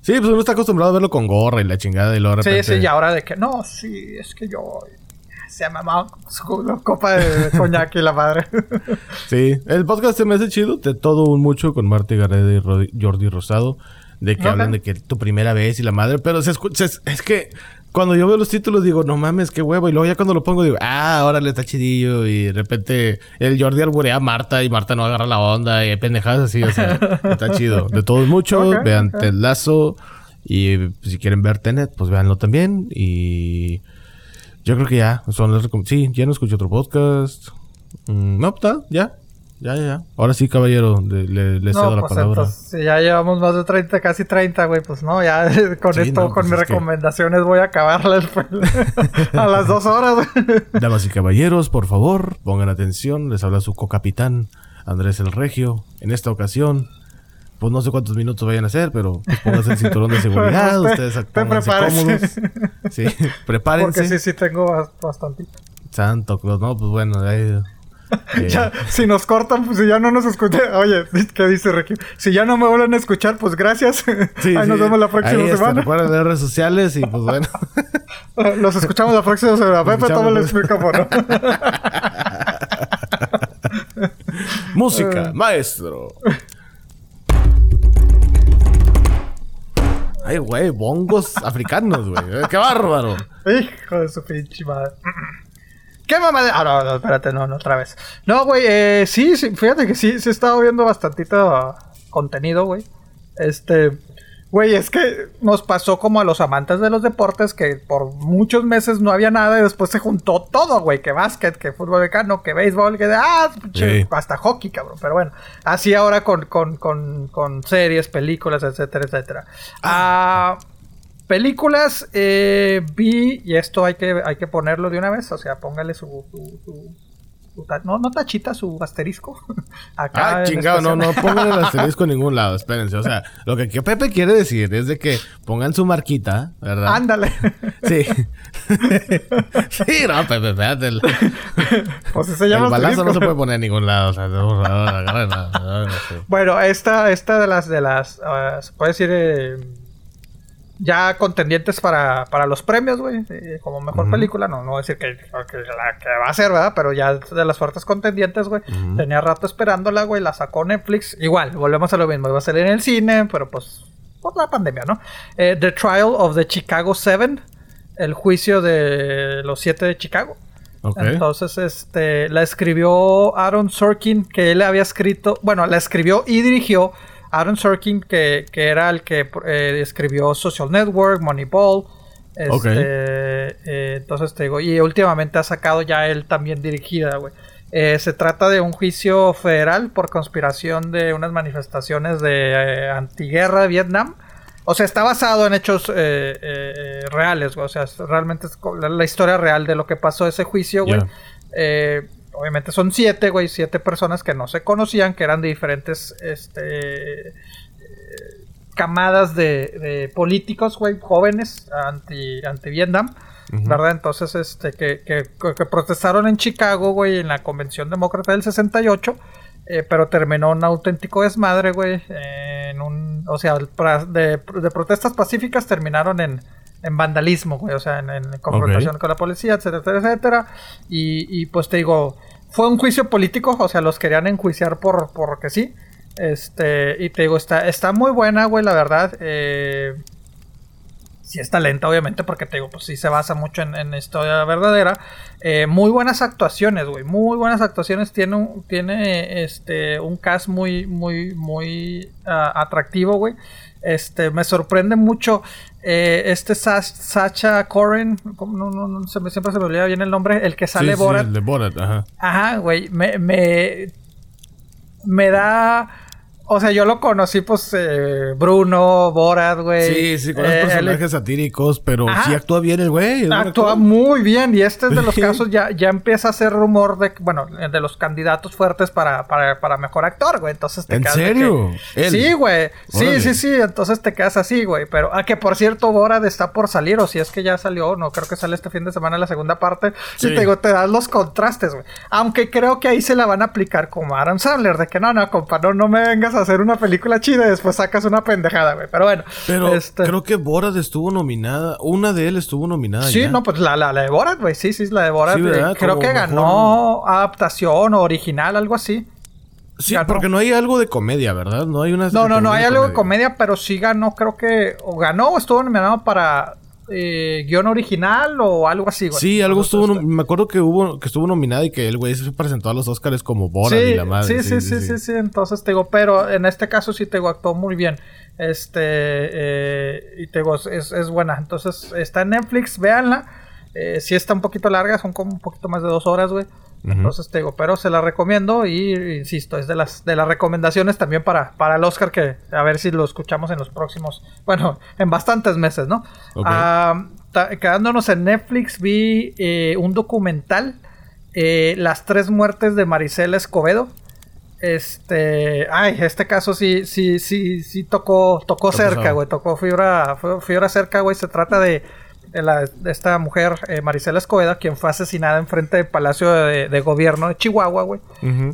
Sí, pues uno está acostumbrado a verlo con gorra y la chingada y luego de sí repente... sí y ahora de que no sí es que yo se ha mamado su copa de [laughs] coñac y la madre [laughs] Sí, el podcast se me hace chido, de todo un mucho con Marta Gareda y Jordi Rosado, de que hablan de que tu primera vez y la madre, pero se es, es que cuando yo veo los títulos digo, no mames, qué huevo, y luego ya cuando lo pongo digo, ah, órale, está chidillo, y de repente el Jordi alburea a Marta y Marta no agarra la onda, y pendejadas así, o sea, [laughs] está chido. De todo un mucho, Ok, vean ok. Ted Lasso, y pues, si quieren ver Tenet, pues véanlo también, y... Yo creo que ya. Son las sí, ya no escuché otro podcast. Mm, no, está, ya. Ya, ya, ya. Ahora sí, caballero, le, le cedo No, la pues palabra. entonces, si ya llevamos más de 30, casi 30, güey, pues no, ya [laughs] con Sí, esto, no, con pues mis es que- recomendaciones voy a acabarlas [laughs] pues, a las dos horas, güey. Damas y caballeros, por favor, pongan atención. Les habla su co-capitán, Andrés el Regio. En esta ocasión, pues no sé cuántos minutos vayan a ser, pero pues pónganse el cinturón de [laughs] seguridad. Usted- ustedes usted pónganse cómodos. Sí, prepárense. Porque sí, sí tengo bas- bastantito. Santo Claus, no, pues bueno, ahí, eh, Ya, si nos cortan, pues si ya no nos escuchan. Oye, ¿qué dice Ricky? Si ya no me vuelven a escuchar, pues gracias. sí, [laughs] Ahí nos vemos la próxima Ahí, este, semana. recuerden las redes sociales y pues bueno. [laughs] Los escuchamos la próxima semana. Pepe, el pues. micrófono. Música, maestro. Ay, güey, bongos africanos, güey. ¡Qué bárbaro! Hijo de su pinche madre. ¿Qué mamá de.? Ah, no, no, espérate, no, no, otra vez. No, güey, eh, sí, sí, fíjate que sí, sí he estado viendo bastantito contenido, güey. Este. Güey, es que nos pasó como a los amantes de los deportes que por muchos meses no había nada y después se juntó todo, güey. Que básquet, que fútbol americano, que béisbol, que ah, Sí. hasta hockey, cabrón. Pero bueno, así ahora con, con, con, con series, películas, etcétera, etcétera. Ah, películas, eh, vi, y esto hay que, hay que ponerlo de una vez, o sea, póngale su... su- no, no tachita, su asterisco. Acá Ah, chingado, no, no pongan el asterisco en ningún lado, espérense. O sea, lo que, que Pepe quiere decir es de que pongan su marquita, ¿verdad? Ándale. Sí. sí, no, Pepe, espérate. El, pues ese el ya lo balazo no se puede poner en ningún lado. O sea, no, la- sí. Bueno, esta, esta de las, de las, ah, se puede decir, eh, ya contendientes para, para los premios, güey, eh, como mejor película, no, no voy a decir que, que la que va a ser, ¿verdad? Pero ya de las fuertes contendientes, güey, tenía rato esperándola, güey, la sacó Netflix, igual, volvemos a lo mismo, iba a salir en el cine, pero pues, por la pandemia, ¿no? Eh, the Trial of the Chicago Seven, el juicio de los siete de Chicago. Ok. Entonces, este, la escribió Aaron Sorkin, que él había escrito, bueno, la escribió y dirigió Aaron Sorkin, que, que era el que eh, escribió Social Network, Moneyball. Este, eh, entonces te digo, y últimamente ha sacado ya él también dirigida, güey. Eh, se trata de un juicio federal por conspiración de unas manifestaciones de eh, antiguerra de Vietnam. O sea, está basado en hechos eh, reales, güey. O sea, realmente es la, la historia real de lo que pasó ese juicio, güey. Ya. Eh, obviamente son siete, güey, siete personas que no se conocían, que eran de diferentes este, eh, camadas de, de políticos, güey, jóvenes anti, anti Vietnam. ¿Verdad? Entonces, este, que, que, que protestaron en Chicago, güey, en la Convención Demócrata del 68, eh, pero terminó un auténtico desmadre, güey, en un, o sea, de, de protestas pacíficas terminaron en, en vandalismo, güey, o sea, en, en confrontación con la policía, etcétera, etcétera, etcétera, y, y pues te digo, fue un juicio político, o sea, los querían enjuiciar por, porque sí, este, y te digo, está, está muy buena, güey, la verdad, eh, sí está lenta, obviamente, porque te digo, pues sí se basa mucho en, en historia verdadera. Eh, muy buenas actuaciones, güey. Muy buenas actuaciones. Tiene un, tiene este un cast muy, muy, muy ah, atractivo, güey. Este, me sorprende mucho. eh, este Sa- Sacha Coren, ¿cómo? no, no, no, se me, siempre se me olvida bien el nombre, el que sale Sí, sí, Borat. el de Borat, ajá. Ajá, güey, me, me, me da... O sea, yo lo conocí, pues, eh, Bruno, Borat, güey. Sí, sí, con los Eh, personajes satíricos, pero Ajá. sí actúa bien el güey. Actúa actor. muy bien y este es de los casos ya, ya empieza a hacer rumor de, bueno, de los candidatos fuertes para, para, para mejor actor, güey. Entonces te ¿En quedas serio? que-. Sí, güey. Sí, Órale. sí, sí. Entonces te quedas así, güey. Pero, ah, que por cierto, Borat está por salir, o si es que ya salió, no creo que sale este fin de semana la segunda parte. Sí. Y te digo, te das los contrastes, güey. Aunque creo que ahí se la van a aplicar como Adam Sandler, de que no, no, compa, no, no me vengas a hacer una película chida y después sacas una pendejada, güey. Pero bueno. Pero este- creo que Borat estuvo nominada. Una de él estuvo nominada. Sí, ya. no, pues la, la, la de Borat, güey. Sí, sí, la de Borat. Sí, eh, creo que mejor- ganó adaptación o original, algo así. Sí, ganó. porque no hay algo de comedia, ¿verdad? No hay una. No, no, no hay algo de comedia, pero sí ganó, creo que. O ganó o estuvo nominado para eh, guion original o algo así, güey. Sí, algo estuvo. nom- Me acuerdo que hubo que estuvo nominada y que el güey se presentó a los Oscars como Borat sí, y la madre. sí, sí, sí, sí, sí, Entonces te digo, pero en este caso sí te digo, actuó muy bien. Este, eh, y te digo, es, es buena. Entonces está en Netflix, véanla. Eh, sí está un poquito larga, son como un poquito más de dos horas, güey. Entonces te digo, pero se la recomiendo y insisto, es de las de las recomendaciones también para, para el Oscar que a ver si lo escuchamos en los próximos, bueno, en bastantes meses, ¿no? Quedándonos en Netflix vi eh, un documental, eh, Las tres muertes de Maricela Escobedo. Este, ay, este caso sí, sí, sí, sí tocó, tocó cerca, güey, tocó fibra, fibra cerca, güey. Se trata de esta mujer, eh, Marisela Escobedo, quien fue asesinada en frente del Palacio de, Gobierno de Chihuahua, güey.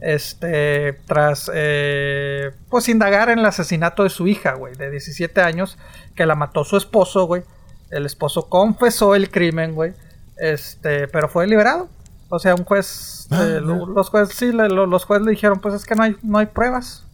Este, tras, eh, pues, indagar en el asesinato de su hija, güey, de 17 años, que la mató su esposo, güey. El esposo confesó el crimen, güey. Este, pero fue liberado. O sea, un juez, ah, eh, los jueces, sí, los jueces le dijeron, pues es que no hay, no hay pruebas.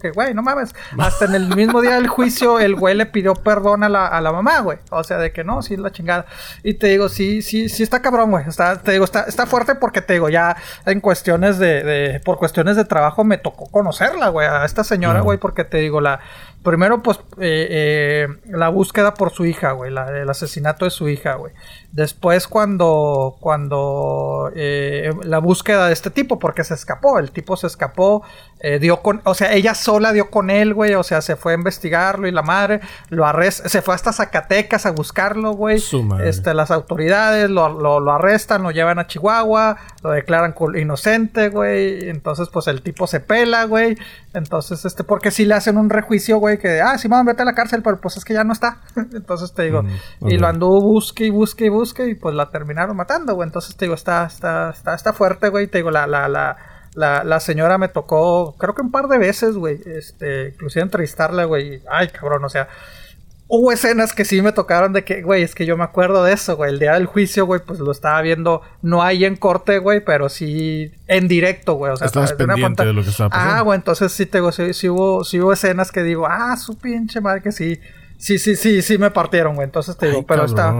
Que, güey, no mames. [laughs] Hasta en el mismo día del juicio, el güey le pidió perdón a la, a la mamá, güey. O sea, de que no, sí, la chingada. Y te digo, sí, sí, sí está cabrón, güey. Está, te digo, está, está fuerte porque te digo, ya en cuestiones de, de por cuestiones de trabajo me tocó conocerla, güey, a esta señora, güey, porque te digo, la, Primero, pues, eh, eh, la búsqueda por su hija, güey. el asesinato de su hija, güey. Después, cuando, cuando eh, la búsqueda de este tipo, porque se escapó. El tipo se escapó, dio con, o sea, ella sola dio con él, güey. O sea, se fue a investigarlo y la madre lo arresta. Se fue hasta Zacatecas a buscarlo, güey. Este, las autoridades lo, lo, arrestan, lo llevan a Chihuahua, lo declaran inocente, güey. Entonces, pues el tipo se pela, güey. Entonces, este, porque si le hacen un rejuicio, güey que, ah, sí, vamos, vete a la cárcel, pero pues es que ya no está. [laughs] Entonces te digo, mm, y lo anduvo busque y busque y busque y pues la terminaron matando, güey. Entonces te digo, está, está, está, está fuerte, güey. Te digo, la, la, la, la, la señora me tocó, creo que un par de veces, güey. Este, inclusive entrevistarla, güey. Ay, cabrón, o sea hubo escenas que sí me tocaron de que, güey, es que yo me acuerdo de eso, güey. El día del juicio, güey, pues lo estaba viendo, no ahí en corte, güey, pero sí en directo, güey. O sea, Estabas pendiente de lo que estaba pasando. Ah, güey, entonces sí, te digo, sí, hubo, sí hubo escenas que digo, ah, su pinche madre que sí. Sí, sí, sí, sí me partieron, güey. Entonces te digo, pero está...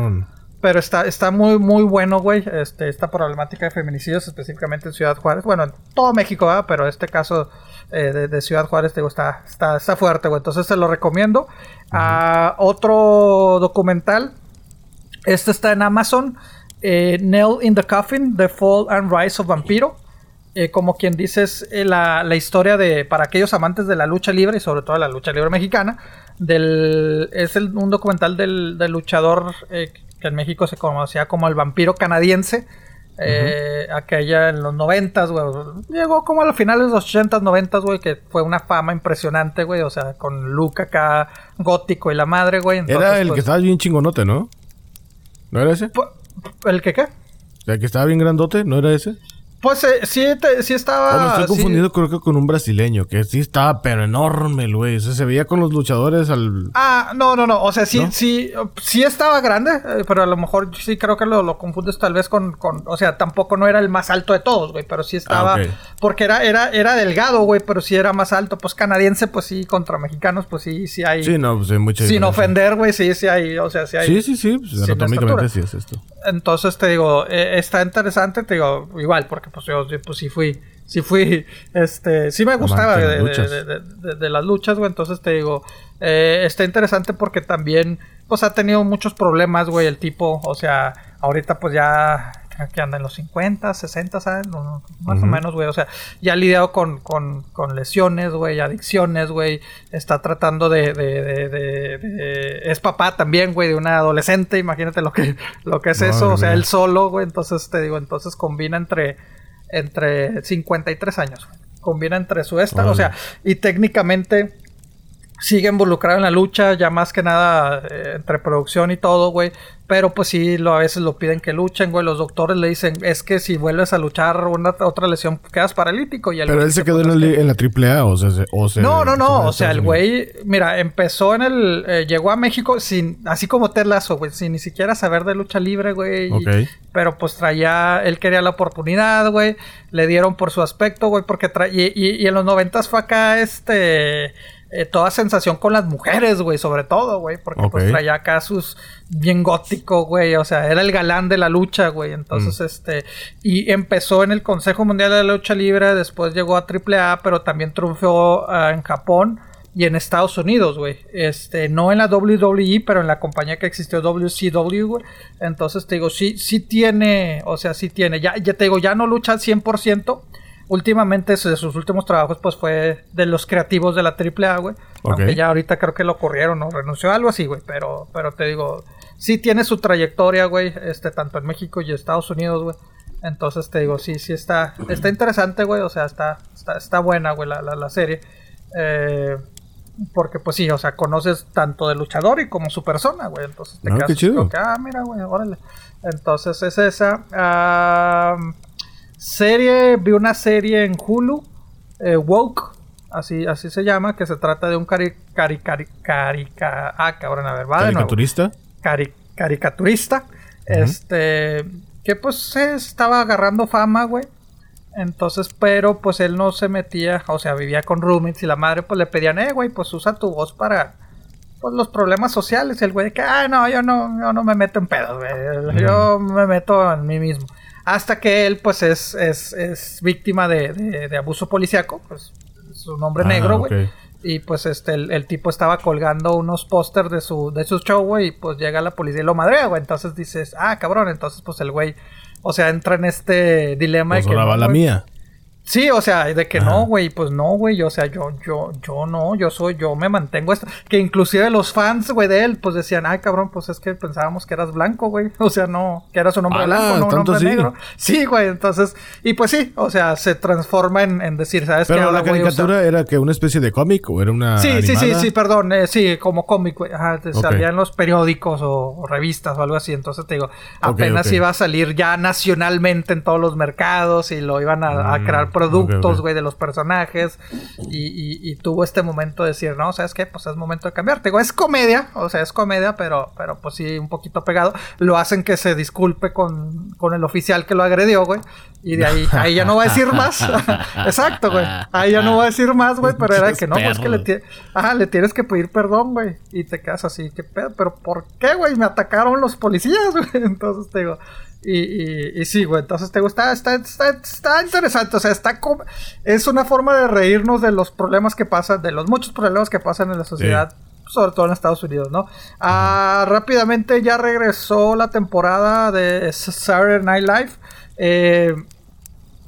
Pero está, está muy, muy bueno, güey. Este, esta problemática de feminicidios, específicamente en Ciudad Juárez. Bueno, en todo México, ¿verdad? Pero este caso eh, de, Ciudad Juárez, digo, está, está, está fuerte. Entonces se lo recomiendo. otro documental. Este está en Amazon. Eh, Nail in the Coffin, The Fall and Rise of Vampiro. Eh, como quien dice, es la, la, historia de, para aquellos amantes de la lucha libre y sobre todo la lucha libre mexicana, del, es un documental del, del luchador que en México se conocía como el vampiro canadiense. Eh, aquella en los noventas, güey. Llegó como a los finales de los ochentas, noventas, güey, que fue una fama impresionante, güey. O sea, con Luca acá, gótico y la madre, güey. era el que pues estaba bien chingonote, ¿no? ¿No era ese? ¿El que qué? ¿El que estaba bien grandote? ¿No era ese? Pues eh, sí, sí estaba. me estoy confundido creo que con un brasileño, que sí estaba, pero enorme güey. O sea, se veía con los luchadores al. Ah, no, no, no. O sea, sí, sí, sí estaba grande, eh, pero a lo mejor sí creo que lo, lo confundes tal vez con, con. O sea, tampoco no era el más alto de todos, güey, pero sí estaba. Ah, porque era, era, era delgado, güey, pero sí era más alto. Pues canadiense, pues sí, contra mexicanos, pues sí, sí hay. Sí, no, pues hay mucha Sin ofender, güey, sí, sí hay. O sea, sí hay. Sí, sí, sí. Pues, anatómicamente sí es esto. Entonces te digo, eh, está interesante, te digo, igual, porque pues yo pues sí fui, sí fui, [laughs] este, sí me gustaba de, las luchas, güey, entonces te digo, eh, está interesante porque también, pues ha tenido muchos problemas, güey, el tipo, o sea, ahorita pues ya que anda en los 50, 60, ¿sabes? Más o menos, güey. O sea, ya ha lidiado con, con, con lesiones, güey, adicciones, güey. Está tratando de, de, de, Es papá también, güey, de una adolescente. Imagínate lo que, lo que es eso. O sea, él solo, güey. Entonces, te digo, entonces combina entre, entre 53 años. Combina entre su esta. O sea, y técnicamente sigue involucrado en la lucha, ya más que nada eh, entre producción y todo, güey. Pero pues sí, lo, a veces lo piden que luchen, güey. Los doctores le dicen, es que si vuelves a luchar una otra lesión, quedas paralítico. Y Pero él se quedó en, en, la AAA, o sea, o No, no, no. O sea, el güey, mira, empezó en el... Eh, llegó a México sin... Así como Ted Lasso, güey. Sin ni siquiera saber de lucha libre, güey. pero pues traía... Él quería la oportunidad, güey. Le dieron por su aspecto, güey. Porque traía... Y, y en los noventas fue acá, este eh, toda sensación con las mujeres, güey, sobre todo, güey, porque pues traía acá sus bien gótico, güey, o sea, era el galán de la lucha, güey, entonces, mm. este, y empezó en el Consejo Mundial de la Lucha Libre, después llegó a AAA, pero también triunfó ah, en Japón, y en Estados Unidos, güey. Este, no en la WWE, pero en la compañía que existió WCW, güey. Entonces te digo, sí, sí tiene, o sea, sí tiene. Ya, ya te digo, ya no lucha al 100%. Últimamente, de sus últimos trabajos, pues fue de los creativos de la AAA, güey. Aunque ya ahorita creo que lo corrieron o renunció a algo así, güey. Pero, pero te digo, sí tiene su trayectoria, güey. Este, tanto en México y Estados Unidos, güey. Entonces te digo, sí, sí está, está interesante, güey. O sea, está, está, está buena, güey, la, la, la serie. Eh, porque pues sí, o sea, conoces tanto del luchador y como su persona, güey. Entonces te Ah, qué chido. que, ah, mira, güey, órale. Entonces es esa. Ah, serie, vi una serie en Hulu, eh, Woke, así, así se llama, que se trata de un cari, cari, cari, carica, ah, cabrón, a ver, va. ¿Caricaturista? Cari- caricaturista, este, que pues estaba agarrando fama, güey. Entonces, pero pues él no se metía, o sea, vivía con roommates y la madre pues le pedían, eh, güey, pues usa tu voz para pues los problemas sociales. Y el güey que, ah, no, yo no, yo no me meto en pedos, güey. Yo me meto en mí mismo. Hasta que él, pues, es, es, es víctima de, de- de abuso policíaco, pues, es un hombre Ah, negro, güey. Y pues este, el, el tipo estaba colgando unos pósters de su, de su show, güey, y pues llega la policía y lo madrea, güey. Entonces dices, ah, cabrón, entonces pues el güey, o sea, entra en este dilema Pues de que. ahora no, va la güey. mía. Sí, o sea, de que Ajá. no, güey, pues no, güey, o sea, yo, yo, yo no, yo soy, yo me mantengo esto. Que inclusive los fans, güey, de él, pues decían, ay, cabrón, pues es que pensábamos que eras blanco, güey. [laughs] O sea, no, que eras un hombre ¡Hala! blanco, no un ¿Tanto hombre así? negro. Sí, güey, entonces, y pues sí, o sea, se transforma en, en decir, ¿sabes qué? Pero la voy a usar- caricatura era que una especie de cómic o era una. Sí, sí, sí, sí, perdón, eh, sí, como cómic, güey. Ajá, te Ok. salía en los periódicos o, o revistas o algo así. Entonces te digo, apenas iba a salir ya nacionalmente en todos los mercados y lo iban a, a Mm, crear productos, ok, ok. güey, de los personajes. Y, y- y tuvo este momento de decir, no, ¿sabes qué? Pues es momento de cambiar. Te digo, es comedia, o sea, es comedia, pero, pero pues sí, un poquito pegado. Lo hacen que se disculpe con, con el oficial que lo agredió, güey. Y de ahí, ahí ya no va a decir más. [laughs] Exacto, güey. Ahí ya no va a decir más, güey, pero era de que no, pues que le, Ajá, le tienes que pedir perdón, güey. Y te quedas así, ¿qué pedo? ¿Pero por qué, güey? Me atacaron los policías, [laughs] güey. Entonces te digo. Y, y, y sí, güey. Entonces te digo, está, está, está, interesante. O sea, está como. Es una forma de reírnos de los problemas que pasan, de los muchos problemas que pasan en la sociedad. Sobre todo en Estados Unidos, ¿no? Ah, rápidamente ya regresó la temporada de Saturday Night Live. Eh,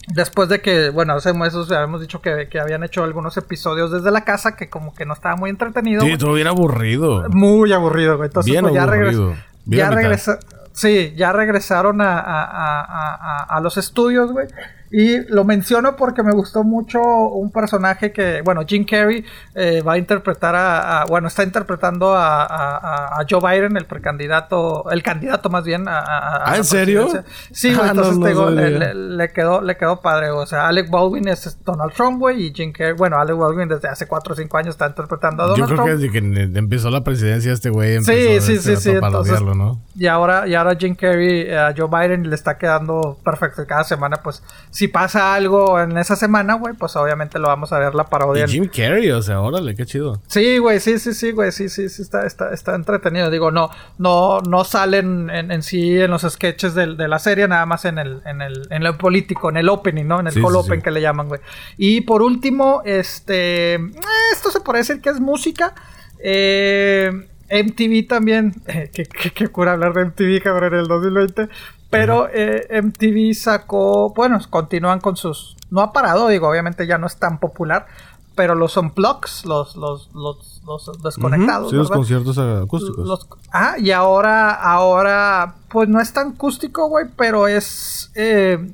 Después de que, bueno, meses habíamos dicho que, que habían hecho algunos episodios desde la casa que como que no estaba muy entretenido. Sí, todo bien aburrido. Muy aburrido, güey. Entonces, Bien pues ya aburrido. regresó. Ya regresa. Sí, ya regresaron a, a- a- a- los estudios, güey. Y lo menciono porque me gustó mucho un personaje que, bueno, Jim Carrey eh, va a interpretar a, a- bueno, está interpretando a, a- a- a Joe Biden, el precandidato, el candidato más bien a, ¿Ah, en serio? Sí, güey, [laughs] Ah, entonces no le, sabía. le- le quedó, le quedó padre. O sea, Alec Baldwin es Donald Trump, güey, y Jim Carrey, bueno, Alec Baldwin desde hace 4 o 5 años está interpretando a Yo Donald creo Trump. que desde que empezó la presidencia este güey empezó Sí, sí, este sí, sí, entonces- ¿no? Y ahora, y ahora Jim Carrey eh, a Joe Biden le está quedando perfecto. Y cada semana, pues, si pasa algo en esa semana, güey, pues obviamente lo vamos a ver la parodia. Y Jim Carrey, o sea, órale, qué chido. Sí, güey, sí, sí, sí, güey, sí, sí, sí, está, está, está entretenido. Digo, no, no, no salen en, en sí en los sketches de, la serie, nada más en el, en el, en lo político, en el opening, ¿no? En el Sí, call sí, open sí. que le llaman, güey. Y por último, este, eh, esto se puede decir que es música. Eh, MTV también, eh, [laughs] que, que, que cura hablar de MTV, cabrón, en el 2020. Pero eh, MTV sacó, bueno, continúan con sus, no ha parado, digo, obviamente ya no es tan popular, pero los unplugs, los, los, los, los desconectados, Ujú, Sí, los conciertos acústicos. Los- ah, y ahora, ahora, pues no es tan acústico, güey, pero es, eh,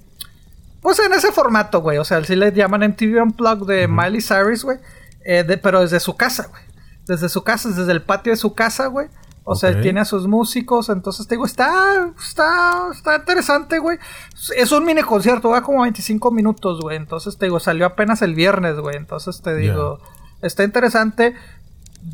pues en ese formato, güey. O sea, sí le llaman MTV Unplugged de Miley Cyrus, güey. eh, de- pero desde su casa, güey. Desde su casa, desde el patio de su casa, güey. O sea, Ok. tiene a sus músicos. Entonces, te digo, está, está, está interesante, güey. Es un mini concierto, va como 25 minutos, güey. Entonces, te digo, salió apenas el viernes, güey. Entonces, te digo, está interesante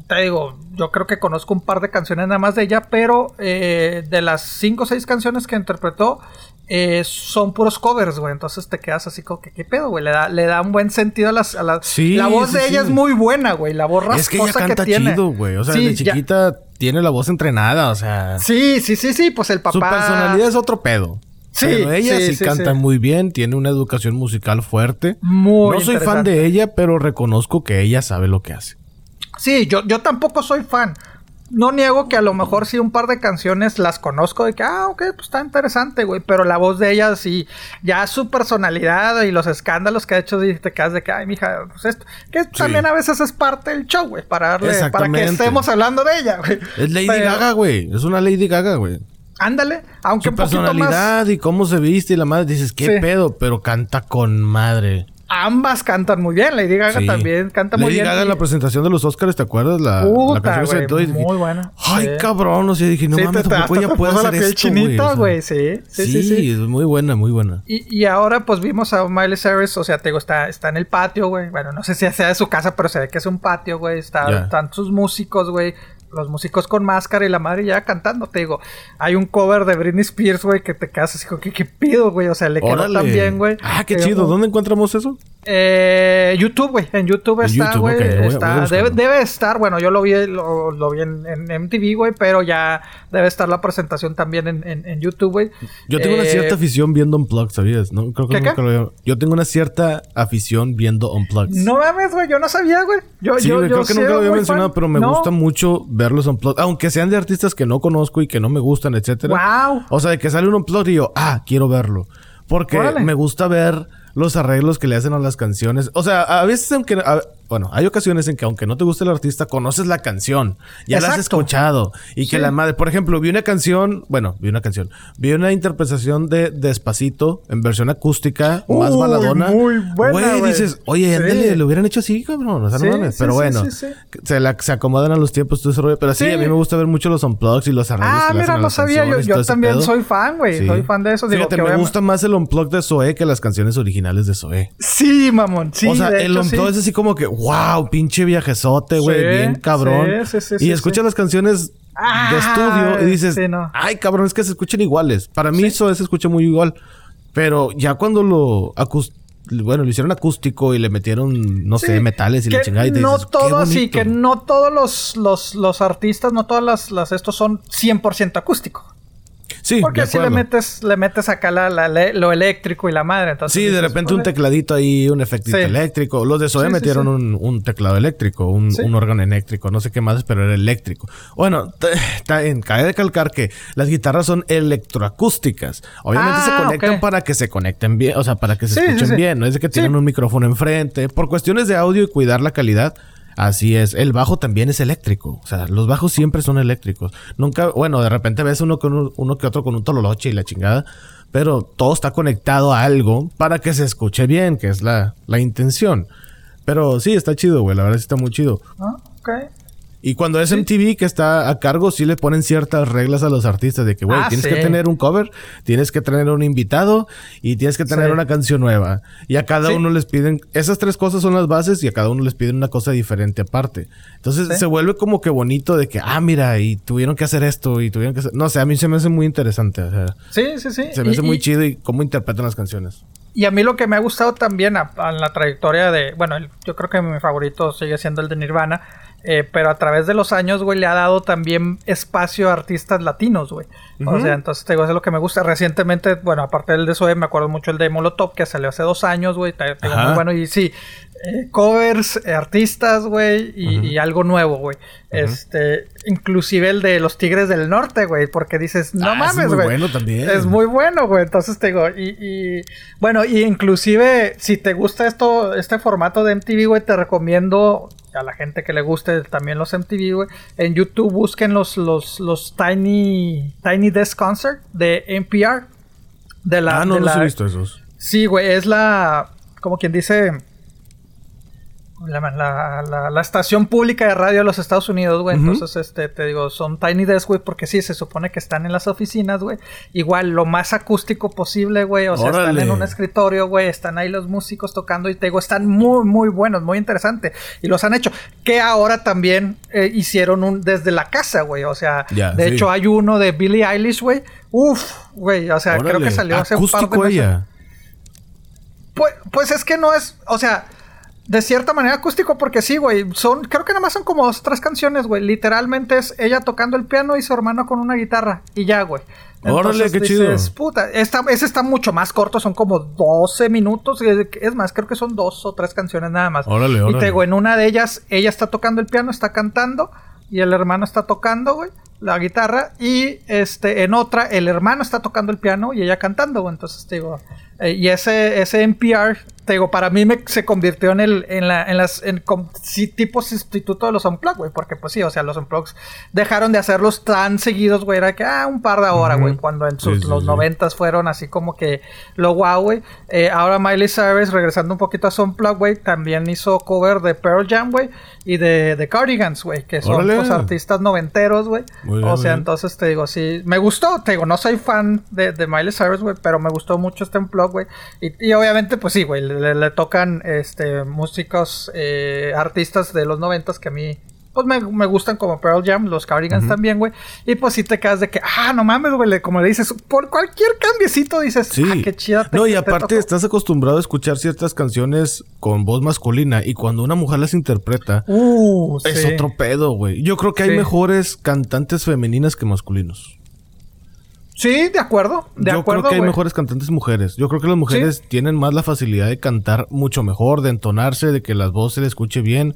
te digo, yo creo que conozco un par de canciones nada más de ella, pero eh, de las cinco o seis canciones que interpretó, eh, son puros covers, güey. Entonces te quedas así como que, ¿qué pedo, güey? Le da, le da un buen sentido a las... A las... Sí, la voz sí, de ella sí. es muy buena, güey. La voz Es que ella canta chido, güey. O sea, de ya- chiquita tiene la voz entrenada, o sea. Sí, sí, sí, sí, pues el papá... Su personalidad es otro pedo. Sí, Pero ella sí, canta sí. muy bien, tiene una educación musical fuerte. Muy no soy fan de ella, pero reconozco que ella sabe lo que hace. Sí, yo, yo tampoco soy fan. No niego que a lo mejor sí un par de canciones las conozco de que, ah, ok, pues está interesante, güey. Pero la voz de ella sí, ya su personalidad y los escándalos que ha hecho, te quedas de que, ay, mija, pues esto. Que también a veces es parte del show, güey, para darle, para que estemos hablando de ella, güey. Es Lady Gaga, güey. Es una Lady Gaga, güey. Ándale, aunque Su personalidad y cómo se viste y la madre dices, qué pedo, pero canta con madre ambas cantan muy bien. Lady Gaga también canta muy bien. Lady Gaga en la presentación de los Oscars, ¿te acuerdas? La, Puta, la canción güey, muy buena. Ay, cabrón. O sea, dije, no mames, tampoco ella puede hacer esto, chinita, güey. Sí, sí, sí, sí. es muy buena, muy buena. Y, y ahora, pues, vimos a Miley Cyrus. O sea, te digo, está, está en el patio, güey. Bueno, no sé si sea de su casa, pero se ve que es un patio, güey. Está, Están sus músicos, güey los músicos con máscara y la madre ya cantando, te digo. Hay un cover de Britney Spears, güey, que te quedas así, ¿qué, qué pido, güey? O sea, le quedó tan bien, güey. Ah, qué chido. ¿Dónde encontramos eso? Eh, YouTube, güey. En YouTube está, güey. debe, estar, bueno, yo lo vi, lo, vi en, MTV, güey, pero ya debe estar la presentación también en, YouTube, güey. Yo tengo una cierta eh, afición viendo Unplugged, ¿sabías? No, creo que nunca lo Yo tengo una cierta afición viendo Unplugged. No mames, güey, yo no sabía, güey. Yo, sí, yo, creo que nunca lo había mencionado, pero me gusta mucho verlos Unplugged. Aunque sean de artistas que no conozco y que no me gustan, etcétera. Wow. O sea, de que sale un Unplugged y yo, ah, quiero verlo. Porque me gusta ver los arreglos que le hacen a las canciones. O sea, a veces aunque... bueno, hay ocasiones en que aunque no te guste el artista, conoces la canción. Ya la has escuchado. Y que la madre... Por ejemplo, vi una canción... Bueno, vi una canción. Vi una interpretación de Despacito en versión acústica, más baladona. Muy buena, Güey, dices... Oye, ándale, lo hubieran hecho así, cabrón. O sea, no mames. Pero bueno, se, la, se acomodan a los tiempos, todo ese rollo. Pero sí, a mí me gusta ver mucho los unplugs y los arreglos ah, mira, no sabía. Yo, yo también soy fan, güey. Soy fan de eso. Fíjate, me gusta más el unplug de Zoé que las canciones originales de Zoé. Sí, mamón, sí. O sea, el hecho, es así como que, wow, pinche viajezote, güey, bien cabrón. Sí, sí, sí, y escuchas las canciones de ah, estudio y dices, ay, cabrón, es que se escuchan iguales. Para mí Zoé se escucha muy igual. Pero ya cuando lo bueno, lo hicieron acústico y le metieron, no sé, metales y la chingada. Y te no dices, todos, sí, que no todos los, los, los artistas, no todas las, las estos son 100% acústicos. Sí, Porque si le metes, le metes acá la, lo eléctrico y la madre. Entonces sí, de repente un tecladito ahí, un efectito eléctrico. Los de Zoe metieron un, teclado eléctrico, un, órgano eléctrico, no sé qué más, pero era eléctrico. Bueno, cabe de calcar que las guitarras son electroacústicas. Obviamente se ah, conectan para que se conecten bien, o sea, para que se escuchen bien. No es de que tienen un micrófono enfrente. Por cuestiones de audio y cuidar la calidad, Así es. El bajo también es eléctrico. O sea, los bajos siempre son eléctricos. Nunca, bueno, de repente ves uno con uno que otro con un tololoche y la chingada. Pero todo está conectado a algo para que se escuche bien, que es la, la intención. Pero sí, está chido, güey. La verdad sí está muy chido. Ah, ok. Y cuando es MTV que está a cargo, sí le ponen ciertas reglas a los artistas de que, güey, ah, tienes que tener un cover, tienes que tener un invitado y tienes que tener una canción nueva. Y a cada uno les piden, esas tres cosas son las bases y a cada uno les piden una cosa diferente aparte. Entonces se vuelve como que bonito de que, ah, mira, y tuvieron que hacer esto y tuvieron que hacer... No sé, a mí se me hace muy interesante. O sea, sí, sí, sí. Se me hace muy chido y cómo interpretan las canciones. Y a mí lo que me ha gustado también a, la trayectoria de, bueno, yo creo que mi favorito sigue siendo el de Nirvana, eh, pero a través de los años, güey, le ha dado también espacio a artistas latinos, güey. O sea, entonces te digo, eso es lo que me gusta. Recientemente, bueno, aparte del de Zoe, me acuerdo mucho el de Molotov, que salió hace dos años, güey. Muy bueno. Y sí, eh, covers, eh, artistas, güey, y, algo nuevo, güey. Este, inclusive el de los Tigres del Norte, güey, porque dices, no mames, güey. Es muy bueno también. Es muy bueno, güey. Entonces te digo, y, y, bueno, y inclusive si te gusta esto, este formato de MTV, güey, te recomiendo a la gente que le guste también los MTV, güey. En YouTube busquen los, los, los Tiny, Tiny Desk Concert de NPR. De la, ah, no, no he visto esos. Sí, güey, es la, como quien dice, la, la, estación pública de radio de los Estados Unidos, güey. Entonces, este, te digo, son Tiny Desk, güey, porque sí, se supone que están en las oficinas, güey. Igual, lo más acústico posible, güey. O sea, están en un escritorio, güey. Están ahí los músicos tocando y te digo, están muy, muy buenos, muy interesantes. Y los han hecho. Que ahora también eh, hicieron un desde la casa, güey. O sea, de hecho, hay uno de Billie Eilish, güey. Uf, güey. O sea, creo que salió hace un par de Ella. Pues, pues es que no es, o sea de cierta manera acústico porque sí, güey. Son, creo que nada más son como dos tres canciones, güey. Literalmente es ella tocando el piano y su hermano con una guitarra. Y ya, güey. Órale, qué chido. Puta, esta, ese está mucho más corto, son como 12 minutos. Es más, creo que son dos o tres canciones nada más. Órale, órale. Y te digo, en una de ellas, ella está tocando el piano, está cantando. Y el hermano está tocando, güey, la guitarra. Y este, en otra, el hermano está tocando el piano y ella cantando. Entonces te digo. Eh, y ese, ese NPR te digo, para mí me, se convirtió en el, en la, en las, en sí, tipo sustituto de los unplugs, güey, porque pues sí, o sea, los unplugs dejaron de hacerlos tan seguidos, güey, era que, ah, un par de horas, güey, cuando en sus, los noventas fueron así como que lo guau, güey. Eh, ahora Miley Cyrus, regresando un poquito a su unplug, güey, también hizo cover de Pearl Jam, güey, y de, de Cardigans, güey, que son los artistas noventeros, güey. O sea, entonces te digo, sí, me gustó, te digo, no soy fan de, de Miley Cyrus, güey, pero me gustó mucho este unplug, güey. Y, y obviamente, pues sí, güey, le, tocan este músicos, eh, artistas de los noventas que a mí pues me, gustan como Pearl Jam, los Cardigans también, güey. Y pues si te quedas de que, ah, no mames, güey, como le dices, por cualquier cambiecito dices, sí. ah, qué chida. no, y aparte estás acostumbrado a escuchar ciertas canciones con voz masculina y cuando una mujer las interpreta, uh, es otro pedo, güey. Yo creo que hay mejores cantantes femeninas que masculinos. Sí, de acuerdo. De Yo creo que hay mejores cantantes mujeres. Yo creo que las mujeres tienen más la facilidad de cantar mucho mejor, de entonarse, de que las voces se le escuche bien.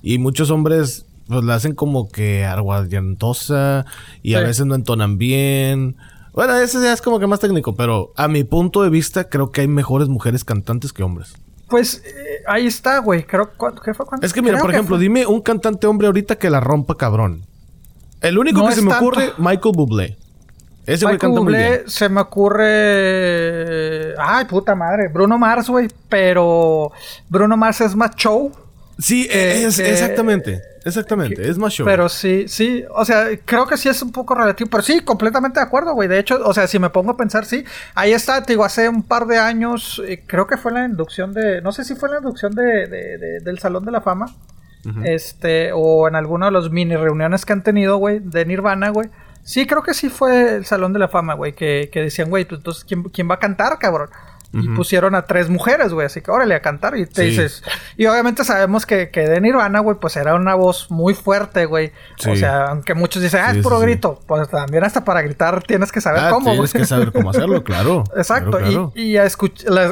Y muchos hombres pues la hacen como que aguardientosa y a veces no entonan bien. Bueno, ese ya es como que más técnico, pero a mi punto de vista creo que hay mejores mujeres cantantes que hombres. Pues eh, ahí está, güey. Creo que fue Es que mira, por ejemplo, dime un cantante hombre ahorita que la rompa cabrón. El único que se me ocurre, Michael Bublé. Ese Michael Bublé se me ocurre. Ay, puta madre. Bruno Mars, güey. Pero Bruno Mars es más show. Sí, es, exactamente. Exactamente, es más show. Pero sí, sí. O sea, creo que sí es un poco relativo. Pero sí, completamente de acuerdo, güey. De hecho, o sea, si me pongo a pensar, sí. Ahí está, te digo, hace un par de años. Eh, creo que fue la inducción de. No sé si fue la inducción de, del Salón de la Fama. Este, o en alguna de las mini reuniones que han tenido, güey, de Nirvana, güey. Sí, creo que sí fue el Salón de la Fama, güey, que, que decían, güey, entonces, ¿quién, ¿quién va a cantar, cabrón? Y pusieron a tres mujeres, güey. Así que órale a cantar. Y te dices. Y obviamente sabemos que, que de Nirvana, güey, pues era una voz muy fuerte, güey. O sea, aunque muchos dicen, ah, es puro grito. Pues también hasta para gritar tienes que saber ah, cómo, Tienes que saber cómo hacerlo, claro. [laughs] Exacto. Y, y, a,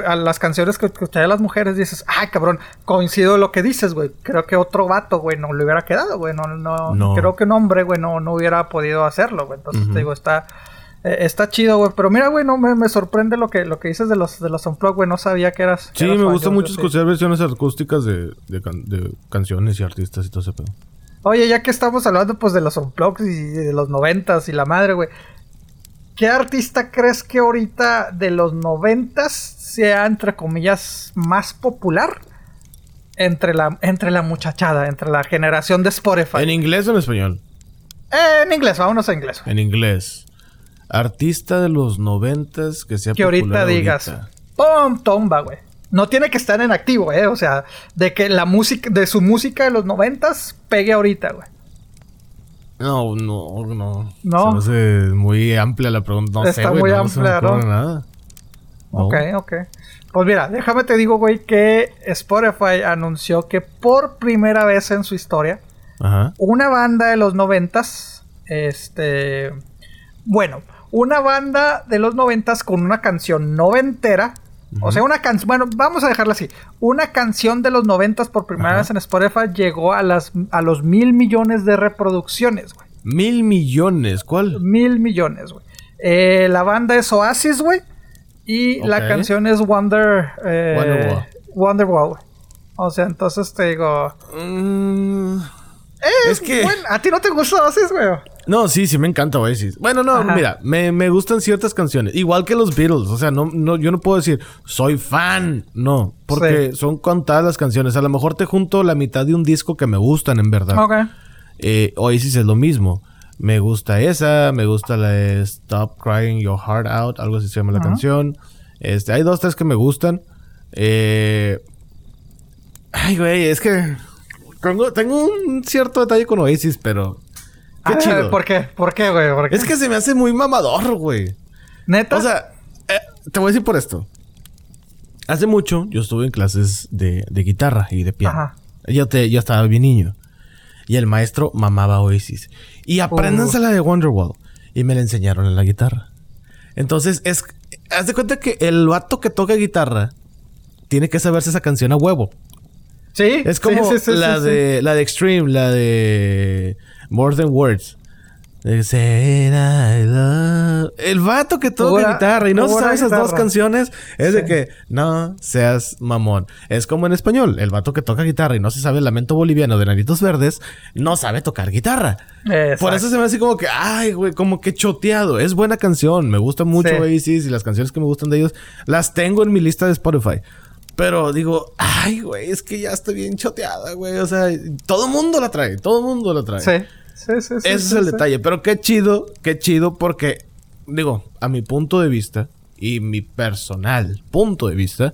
a, las canciones que escuché de las mujeres dices, ay, cabrón, coincido lo que dices, güey. Creo que otro vato, güey, no le hubiera quedado, güey. No, no, Creo que un hombre, güey, no, no hubiera podido hacerlo, güey. Entonces te digo, está eh, está chido, güey. Pero mira, güey, no me, sorprende lo que, lo que dices de los, de los Unplugged, güey. No sabía que eras. Sí, me gusta mucho escuchar versiones acústicas de, canciones y artistas y todo ese pedo. Oye, ya que estamos hablando, pues, de los Unplugged y de los noventas y la madre, güey. ¿Qué artista crees que ahorita de los noventas sea, entre comillas, más popular? Entre la, entre la muchachada, entre la generación de Spotify. ¿En inglés o en español? Eh, en inglés, vámonos a inglés. En inglés. Artista de los noventas que sea Que ahorita digas, ¡pum! Tomba, güey. No tiene que estar en activo, eh. O sea, de que la música, de su música de los noventas pegue ahorita, güey. No, no, no. No. Se me hace muy amplia la pregunta. No Está sé, muy no amplia, ¿no? Nada. Ok, ok. Pues mira, déjame te digo, güey, que Spotify anunció que por primera vez en su historia, una banda de los noventas, este, bueno, una banda de los noventas con una canción noventera. O sea, una canción. Bueno, vamos a dejarla así. Una canción de los noventas por primera vez en Spotify llegó a las a los mil millones de reproducciones, güey. Mil millones, ¿cuál? Mil millones, güey. Eh, la banda es Oasis, güey. Y la canción es Wonder. Eh, Wonderwall. O sea, entonces te digo. Mm, es que. ¿A ti no te gusta Oasis, güey? No, sí, sí me encanta Oasis. Bueno, no, mira, me, me, gustan ciertas canciones. Igual que los Beatles. O sea, no, no, yo no puedo decir, soy fan. No, porque son contadas las canciones. A lo mejor te junto la mitad de un disco que me gustan, en verdad. Ok. Eh, Oasis es lo mismo. Me gusta esa, me gusta la de Stop Crying Your Heart Out, algo así se llama la canción. Este, hay dos, tres que me gustan. Eh... Ay, güey, es que tengo, tengo un cierto detalle con Oasis, pero Qué ah, chido. ¿Por qué? ¿Por qué, güey? Es que se me hace muy mamador, güey. ¿Neta? O sea, eh, te voy a decir por esto. Hace mucho yo estuve en clases de, de guitarra y de piano. Ajá. Yo, te, yo estaba bien niño. Y el maestro mamaba Oasis. Y apréndanse la de Wonderwall. Y me la enseñaron en la guitarra. Entonces, es. Haz de cuenta que el vato que toca guitarra tiene que saberse esa canción a huevo. Sí. Es como sí, sí, sí, la, de, la de Extreme, la de More Than Words. De Say I love- El vato que toca guitarra y no sabe esas dos canciones es de que no seas mamón. Es como en español, el vato que toca guitarra y no se sabe el lamento boliviano de Nanitos Verdes, no sabe tocar guitarra. Exacto. Por eso se me hace como que, ay, güey, como que choteado. Es buena canción, me gusta mucho Sí. Oasis y las canciones que me gustan de ellos las tengo en mi lista de Spotify. Pero digo, ay, güey, es que ya está bien choteada, güey. O sea, todo mundo la trae, todo mundo la trae. Sí. Sí, sí, sí. Ese sí, es el sí. detalle. Pero qué chido, qué chido, porque, digo, a mi punto de vista y mi personal punto de vista,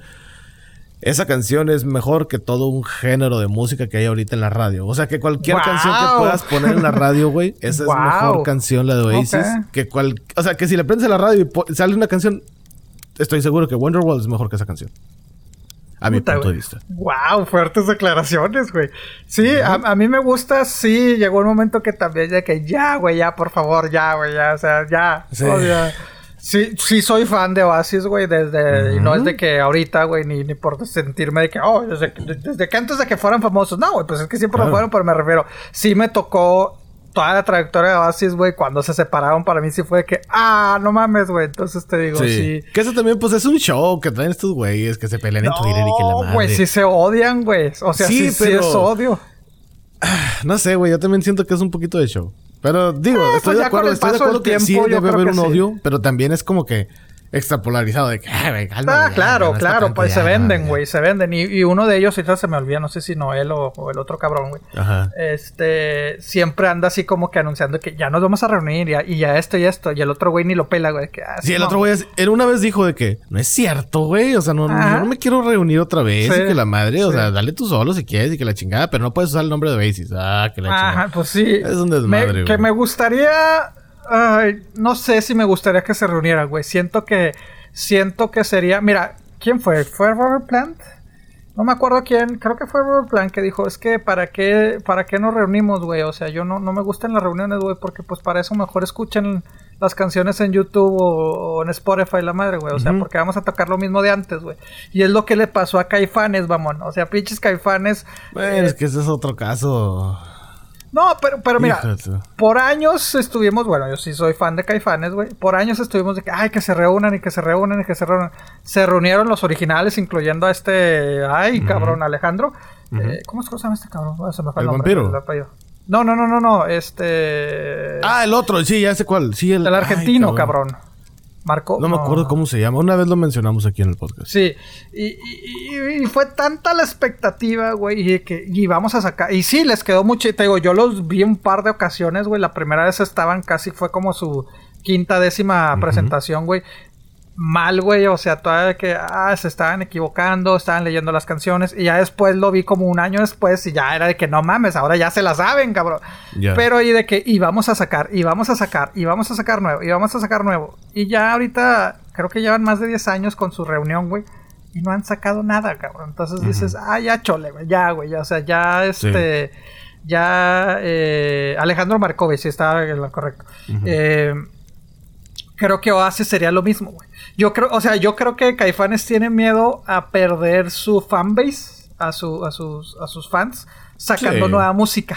esa canción es mejor que todo un género de música que hay ahorita en la radio. O sea, que cualquier ¡Wow! canción que puedas poner en la radio, güey, esa ¡Wow! es mejor canción, la de Oasis. Que cual, o sea, que si le prendes a la radio y sale una canción, estoy seguro que Wonderwall es mejor que esa canción. A mi Puta, punto de vista. Wow, fuertes declaraciones, güey. Sí, a, a mí me gusta, sí, llegó un momento que también ya que ya, güey, ya, por favor, ya, güey, ya, o sea, ya. Sí. O sea, sí, sí soy fan de Oasis, güey, desde, y no es de que ahorita, güey, ni, ni por sentirme de que, oh, desde, que- desde que antes de que fueran famosos, no, güey, pues es que siempre lo Claro. fueron, pero me refiero, sí me tocó toda la trayectoria de Oasis, güey, cuando se separaron, para mí sí fue que, ah, no mames, güey, entonces te digo, sí. Que eso también, pues, es un show que traen estos güeyes que se pelean en Twitter y que la No, madre. güey, sí se odian, güey. O sea, Sí, sí, sí, pero- es odio. [sighs] No sé, güey, yo también siento que es un poquito de show. Pero digo, Eh, estoy pues de acuerdo, estoy de acuerdo que sí tiempo, yo debe haber un sí. odio, pero también es como que extrapolarizado de que, güey, cálmate, Ah, ya, claro, ya claro, pues se venden, güey, se venden. Y, y uno de ellos, ahorita se me olvida, no sé si Noel o, o el otro cabrón, güey. Este, siempre anda así como que anunciando que ya nos vamos a reunir y, ya- y ya esto y esto. Y el otro güey ni lo pela, güey. Ah, Sí, el no. otro güey, él una vez dijo de que no es cierto, güey. O sea, no, yo no me quiero reunir otra vez. Sí, y que la madre, o sí. sea, dale tú solo si quieres y que la chingada, pero no puedes usar el nombre de Oasis. Ah, que la chingada. Ajá, pues sí. Es un desmadre, Me-. Que me gustaría. Ay, no sé si me gustaría que se reunieran, güey. Siento que. Siento que sería. Mira, ¿quién fue? ¿Fue Robert Plant? No me acuerdo quién. Creo que fue Robert Plant que dijo: Es que para qué, para qué nos reunimos, güey. O sea, yo no, no me gustan las reuniones, güey. Porque pues para eso mejor escuchen las canciones en YouTube o, o en Spotify, la madre, güey. O sea, porque vamos a tocar lo mismo de antes, güey. Y es lo que le pasó a Caifanes, vamos. O sea, pinches Caifanes. Bueno, es que ese es otro caso. No, pero, pero mira, por años estuvimos, bueno, yo sí soy fan de Caifanes, güey. Por años estuvimos de que, ay, que se reúnan y que se reúnan y que se reúnan. Se reunieron los originales, incluyendo a este, ay, cabrón, Alejandro. Eh, ¿Cómo es que se llama este cabrón? Bueno, se me fue el, ¿El nombre, vampiro? el apellido. No, no, no, no, no, este... Ah, el otro, sí, ya sé cuál. Sí, el, el ay, argentino, cabrón. Marco. No me acuerdo cómo se llama. Una vez lo mencionamos aquí en el podcast. Sí, y, y- y- y fue tanta la expectativa, güey, y que y vamos a sacar. Y sí, les quedó mucho. Te digo, yo los vi un par de ocasiones, güey. La primera vez estaban casi, fue como su quinta décima presentación, güey. Mal, güey, o sea, todavía que ah, se estaban equivocando, estaban leyendo las canciones. Y ya después lo vi como un año después, y ya era de que no mames, ahora ya se la saben, cabrón. Pero y de que y vamos a sacar, y vamos a sacar, y vamos a sacar nuevo, y vamos a sacar nuevo. Y ya ahorita creo que llevan más de 10 años con su reunión, güey. Y no han sacado nada, cabrón. Entonces dices, ah, ya chole, güey, ya, güey. Ya, o sea, ya este. Ya eh, Alejandro Markovich, sí estaba en lo correcto. Eh, creo que Oasis sería lo mismo, güey. Yo creo, o sea, yo creo que Caifanes tiene miedo a perder su fanbase, a, su, a, sus, a sus fans, sacando Sí. nueva música.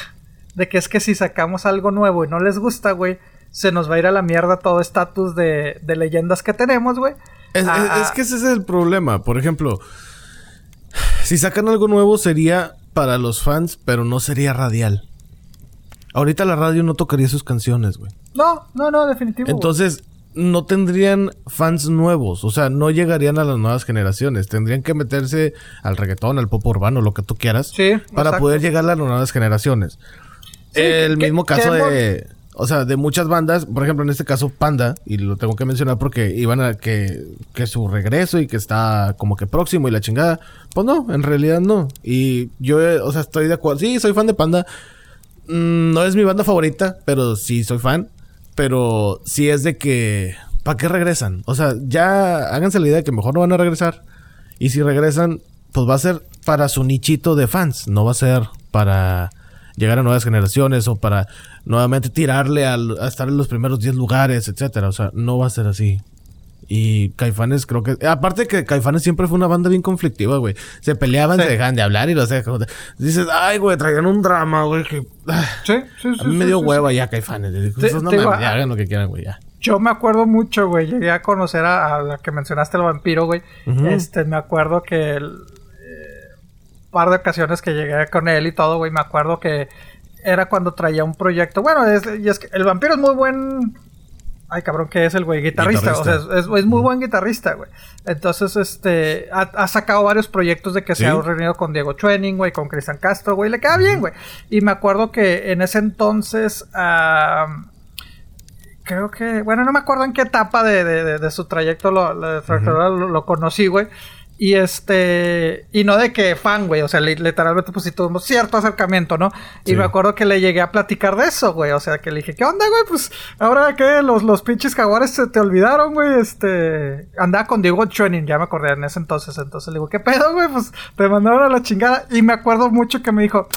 De que es que si sacamos algo nuevo y no les gusta, güey, se nos va a ir a la mierda todo estatus de, de leyendas que tenemos, güey. Es, es- Ah, es que ese es el problema. Por ejemplo, si sacan algo nuevo sería para los fans, pero no sería radial. Ahorita la radio no tocaría sus canciones, güey. No, no, no, definitivo. Entonces, no tendrían fans nuevos. O sea, no llegarían a las nuevas generaciones. Tendrían que meterse al reggaetón, al pop urbano, lo que tú quieras. Sí, Para exacto. poder llegar a las nuevas generaciones. Sí, el que- mismo que caso hemos- de... O sea, de muchas bandas, por ejemplo, en este caso Panda, y lo tengo que mencionar porque iban a que, que su regreso y que está como que próximo y la chingada. Pues no, en realidad no. Y yo, eh, o sea, estoy de acuerdo. Sí, soy fan de Panda. Mm, no es mi banda favorita, pero sí soy fan. Pero sí es de que. ¿Para qué regresan? O sea, ya háganse la idea de que mejor no van a regresar. Y si regresan, pues va a ser para su nichito de fans, no va a ser para llegar a nuevas generaciones o para nuevamente tirarle al- a estar en los primeros 10 lugares, etcétera. O sea, no va a ser así. Y Caifanes creo que... Aparte que Caifanes siempre fue una banda bien conflictiva, güey. Se peleaban, Sí. se dejaban de hablar y lo sé. como de- Dices, ay, güey, traían un drama, güey. Que... ah, Sí, sí, sí. a mí me sí, dio sí, hueva ya Caifanes. Le digo, Te- "Esos no te mames, ya hagan lo que quieran, güey, ya. Yo me acuerdo mucho, güey. Llegué a conocer a, a la que mencionaste, el vampiro, güey. Este, me acuerdo que el eh, par de ocasiones que llegué con él y todo, güey. Me acuerdo que era cuando traía un proyecto. Bueno, es, y es que el vampiro es muy buen. Ay, cabrón, que es el güey? Guitarrista. Guitarrista. O sea, es, muy buen guitarrista, güey. Entonces, este, ha, ha sacado varios proyectos de que se ha reunido con Diego Chuening, güey, con Cristian Castro, güey. Le queda bien, güey. Y me acuerdo que en ese entonces, creo que, bueno, no me acuerdo en qué etapa de, de- de- de su trayecto lo, lo- lo- lo conocí, güey. Y este, y no de que fan, güey, o sea, li- literalmente pues sí tuvimos cierto acercamiento, ¿no? Y Sí. me acuerdo que le llegué a platicar de eso, güey, o sea, que le dije, ¿qué onda, güey? Pues ahora que los, los pinches jaguares se te olvidaron, güey, este, andaba con Diego Training, ya me acordé en ese entonces, entonces le digo, ¿qué pedo, güey? Pues te mandaron a la chingada. Y me acuerdo mucho que me dijo,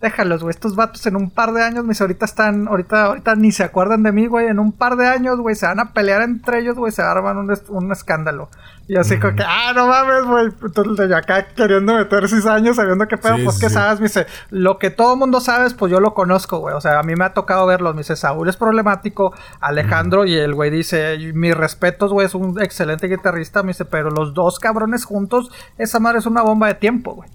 Déjalos, güey. Estos vatos en un par de años, mis ahorita están, ahorita, ahorita ni se acuerdan de mí, güey. En un par de años, güey, se van a pelear entre ellos, güey. Se arman un, un escándalo. Y así como que, ah, no mames, güey. Entonces yo acá queriendo meter seis años, sabiendo qué pedo, Sí, pues sí, sí. sabes, me dice, lo que todo mundo sabes, pues yo lo conozco, güey. O sea, a mí me ha tocado verlos. Me dice, Saúl es problemático, Alejandro, y el güey dice, "Y mis respetos, güey, es un excelente guitarrista. Me dice, pero los dos cabrones juntos, esa madre es una bomba de tiempo, güey.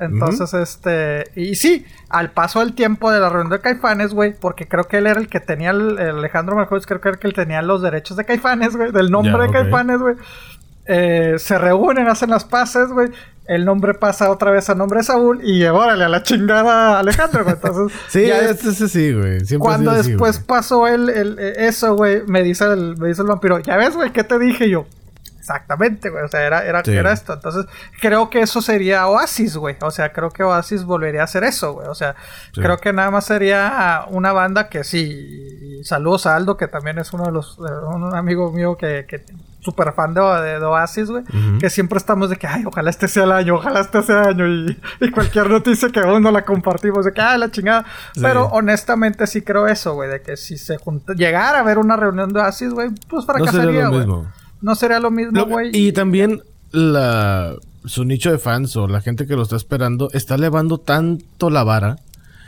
Entonces, este, y sí, al paso del tiempo de la reunión de Caifanes, güey, porque creo que él era el que tenía, el, el Alejandro Marcos, creo que era el que tenía los derechos de Caifanes, güey, del nombre de. Caifanes, güey. Eh, se reúnen, hacen las paces, güey. El nombre pasa otra vez a nombre de Saúl y órale a la chingada a Alejandro, güey. Entonces, [laughs] Sí, es- este sí, sí, güey. Cuando así, después pasó el, el- eh, eso, güey, me dice el, me dice el vampiro, ya ves, güey, ¿qué te dije yo? Exactamente, güey, o sea, era, era, Sí. era esto. Entonces, creo que eso sería Oasis, güey. O sea, creo que Oasis volvería a hacer eso, güey. O sea, Sí. creo que nada más sería una banda que sí. y Saludos a Aldo, que también es uno de los, de un amigo mío que, que súper fan de, de, de Oasis, güey. Que siempre estamos de que, ay, ojalá este sea el año, ojalá este sea el año. Y, y cualquier noticia que uno la compartimos, de que, ay, la chingada. Sí. Pero honestamente sí creo eso, güey, de que si se junta, llegara a ver una reunión de Oasis, güey, pues No sería fracasaría, güey. mismo. No sería lo mismo, güey. y también la su nicho de fans o la gente que lo está esperando está elevando tanto la vara.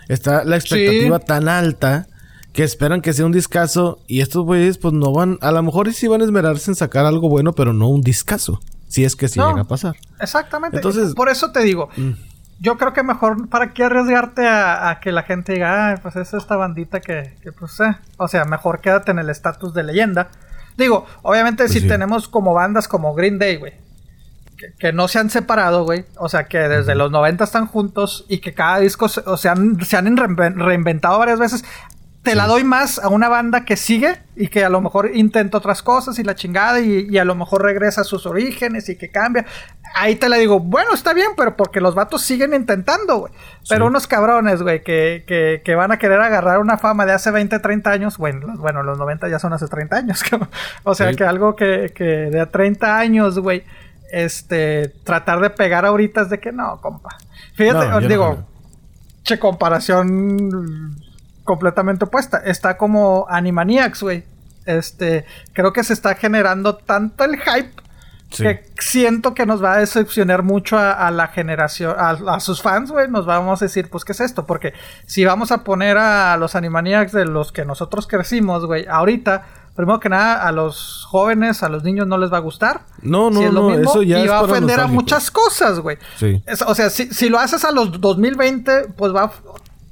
Está la expectativa Sí. tan alta que esperan que sea un discazo y estos güeyes pues no van, a lo mejor sí van a esmerarse en sacar algo bueno, pero no un discazo. Si es que sí No. llega a pasar. Exactamente. Entonces- por eso te digo, Mm. yo creo que mejor, ¿para qué arriesgarte a, a que la gente diga, ay, pues es esta bandita que, que pues, eh. O sea, mejor quédate en el estatus de leyenda. Digo, obviamente Pues si sí. tenemos como bandas como Green Day, güey. Que, que no se han separado, güey. O sea, que desde los 90 están juntos y que cada disco se, o sea, han- se han reinven- reinventado varias veces. Te la doy más a una banda que sigue y que a lo mejor intenta otras cosas y la chingada y, y a lo mejor regresa a sus orígenes y que cambia. Ahí te la digo, bueno, está bien, pero porque los vatos siguen intentando, güey. Pero Sí. unos cabrones, güey, que, que, que van a querer agarrar una fama de hace 20, 30 años. Bueno, los, bueno, los 90 ya son hace 30 años, [laughs] cabrón. O sea, Sí. que algo que, que de a 30 años, güey, este, tratar de pegar ahorita es de que no, compa. Fíjate, No, no digo, che, comparación completamente opuesta. Está como Animaniacs, güey. Este, creo que se está generando tanto el hype Sí. que siento que nos va a decepcionar mucho a, a la generación, a, a sus fans, güey. Nos vamos a decir, pues, ¿qué es esto? Porque si vamos a poner a los Animaniacs de los que nosotros crecimos, güey, ahorita, primero que nada, a los jóvenes, a los niños no les va a gustar. No, no, Si es lo no, mismo, eso ya y es va a ofender a muchas cosas, güey. Sí. Es- o sea, si, si lo haces a los 2020, pues va.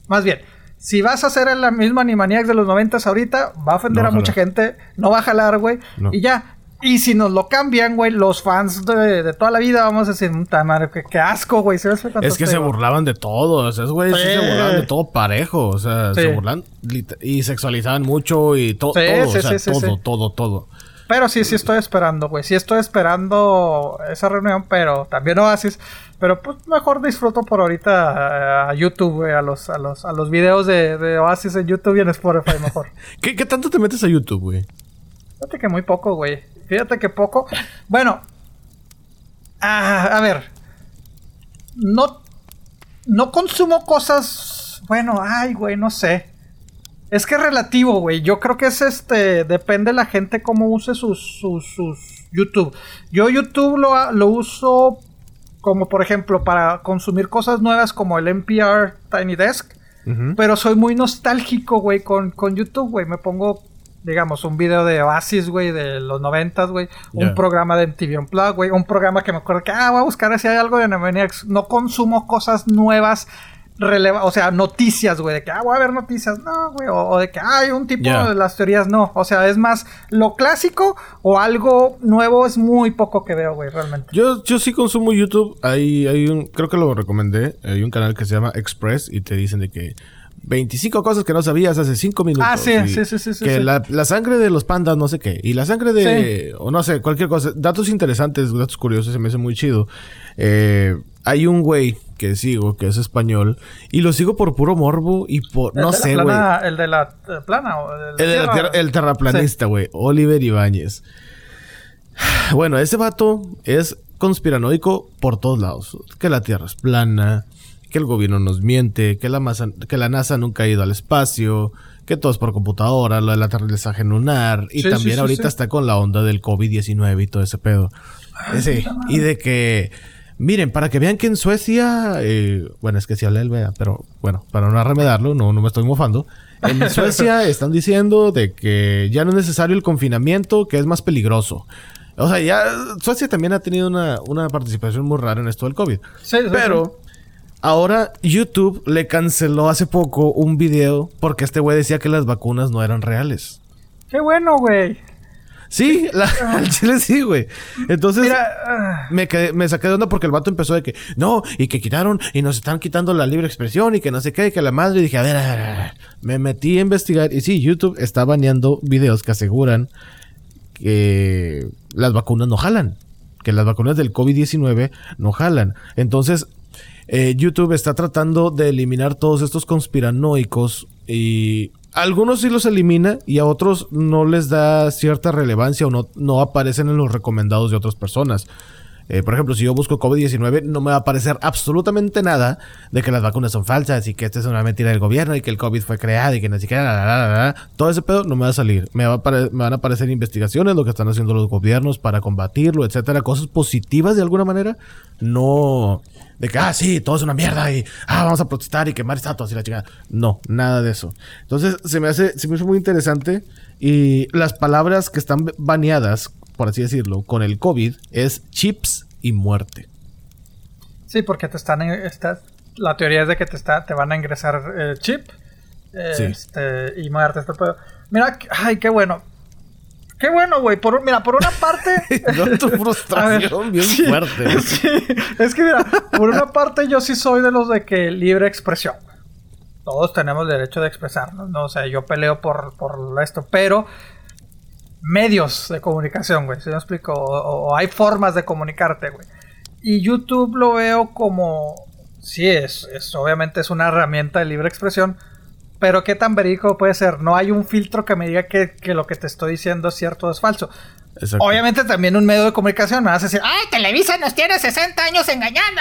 Más bien, si vas a hacer la misma Animaniacs de los 90 ahorita, va a ofender No a va a mucha gente, no va a jalar, güey. No. Y ya. Y si nos lo cambian, güey, los fans de, de toda la vida, vamos a decir, puta madre, qué, qué asco, güey. ¿sabes cuánto Es que se burlaban de todo, o sea, güeyes sí Sí. se burlaban de todo parejo, o sea, Sí. se burlan y sexualizaban mucho y to- Sí, todo, sí, o sea, sí, sí, todo, sí. todo, todo. Pero sí, sí estoy esperando, güey. Sí estoy esperando esa reunión, pero también Oasis. Pero pues mejor disfruto por ahorita eh, a YouTube, güey, a los, a los, a los videos de, de Oasis en YouTube y en Spotify mejor. [laughs] ¿Qué, qué tanto te metes a YouTube, güey? Fíjate que muy poco, güey. Fíjate que poco. Bueno, Ah, a ver. No. No consumo cosas. Bueno, ay, güey, no sé. Es que es relativo, güey. Yo creo que es este. Depende de la gente cómo use sus, sus, sus YouTube. Yo YouTube lo, lo uso como, por ejemplo, para consumir cosas nuevas como el NPR Tiny Desk. Pero soy muy nostálgico, güey, con, con YouTube, güey. Me pongo digamos, un video de Oasis, güey, de los noventas, güey. Un programa de MTV Unplugged, güey. Un programa que me acuerdo que, ah, voy a buscar si hay algo de Animaniacs. No consumo cosas nuevas releva, o sea, noticias, güey, de que, ah, voy a ver noticias, no, güey, o, de que hay un tipo de las teorías, no, o sea, es más lo clásico o algo nuevo es muy poco que veo, güey, realmente. Yo, yo sí consumo YouTube, hay, hay un, creo que lo recomendé, hay un canal que se llama Express y te dicen de que 25 cosas que no sabías hace 5 minutos. Ah, sí, sí, sí, sí, Que La, sangre de los pandas, no sé qué. Y la sangre de. O no sé, cualquier cosa. Datos interesantes, datos curiosos, se me hace muy chido. Eh, hay un güey que sigo, que es español, y lo sigo por puro morbo y por. No sé, güey. ¿El de la plana? O el, de la el terraplanista, güey. Oliver Ibáñez. [sighs] Bueno, ese vato es conspiranoico por todos lados. Que la Tierra es plana que el gobierno nos miente, que la, que la NASA nunca ha ido al espacio, que todo es por computadora, lo del aterrizaje lunar, y también ahorita está con la onda del COVID-19 y todo ese pedo. Sí, y de que, miren, para que vean que en Suecia, eh, bueno, es que si habla vea, pero bueno, para no arremedarlo, no, no me estoy mofando. En [laughs] Suecia están diciendo de que ya no es necesario el confinamiento, que es más peligroso. O sea, ya Suecia también ha tenido una, una participación muy rara en esto del COVID. pero Ahora YouTube le canceló hace poco un video porque este güey decía que las vacunas no eran reales. Qué bueno, güey. Sí, [laughs] al chile sí, güey. Entonces, me, me saqué de onda porque el vato empezó de que, no, y que quitaron, y nos están quitando la libre expresión, y que no sé qué, y que la madre, y dije, a ver, a ver, a ver. me metí a investigar, y sí, YouTube está baneando videos que aseguran que las vacunas no jalan, que las vacunas del COVID-19 no jalan. Entonces, eh, YouTube está tratando de eliminar todos estos conspiranoicos y algunos sí los elimina y a otros no les da cierta relevancia o no, no aparecen en los recomendados de otras personas. Eh, por ejemplo, si yo busco COVID-19, no me va a aparecer absolutamente nada de que las vacunas son falsas y que esta es una mentira del gobierno y que el COVID fue creado y que ni siquiera... Todo ese pedo no me va a salir. Me van a aparecer investigaciones, lo que están haciendo los gobiernos para combatirlo, etcétera. Cosas positivas de alguna manera. No de que, ah, sí, todo es una mierda y, ah, vamos a protestar y quemar estatuas y la chingada. No, nada de eso. Entonces, se me hace, se me hace muy interesante y las palabras que están baneadas, por así decirlo, con el COVID es chips y muerte. Sí, porque te están, está, la teoría es de que te, está, te van a ingresar el chip este, y muerte. Este Mira, ay, qué bueno. Qué bueno, güey. Por, mira, por una parte. [laughs] no, tu [laughs] frustración bien fuerte. [laughs] Sí, es que mira, por una parte yo sí soy de los de que libre expresión. Todos tenemos derecho de expresarnos, ¿no? O sea, yo peleo por, por esto, pero medios de comunicación, güey. Si me explico? O, hay formas de comunicarte, güey. Y YouTube lo veo como. Sí, es, es obviamente es una herramienta de libre expresión pero qué tan verídico puede ser. No hay un filtro que me diga que, lo que te estoy diciendo es cierto o es falso. Obviamente también un medio de comunicación me vas a decir, ay, Televisa nos tiene 60 años engañando,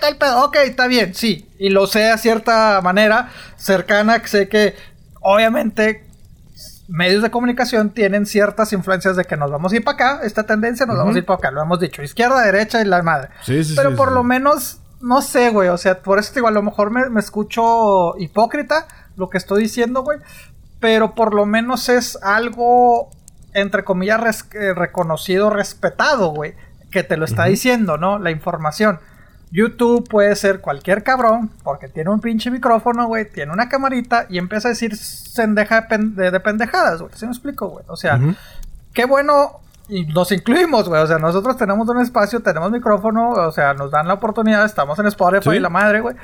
todo el pedo. Ok, está bien, sí. Y lo sé a cierta manera cercana, sé que obviamente medios de comunicación tienen ciertas influencias de que nos vamos a ir para acá, esta tendencia nos vamos a ir para acá, lo hemos dicho, izquierda, derecha y la madre. Sí, sí, Pero por lo menos, no sé, güey, o sea, por eso digo, a lo mejor me, me escucho hipócrita, lo que estoy diciendo, güey. Pero por lo menos es algo, entre comillas, eh, reconocido, respetado, güey. Que te lo está diciendo, ¿no? La información. YouTube puede ser cualquier cabrón, porque tiene un pinche micrófono, güey, tiene una camarita y empieza a decir sendeja de, de, pendejadas, güey. ¿Sí me explico, güey? O sea, qué bueno y nos incluimos, güey. O sea, nosotros tenemos un espacio, tenemos micrófono, o sea, nos dan la oportunidad, estamos en Spotify y la madre, güey.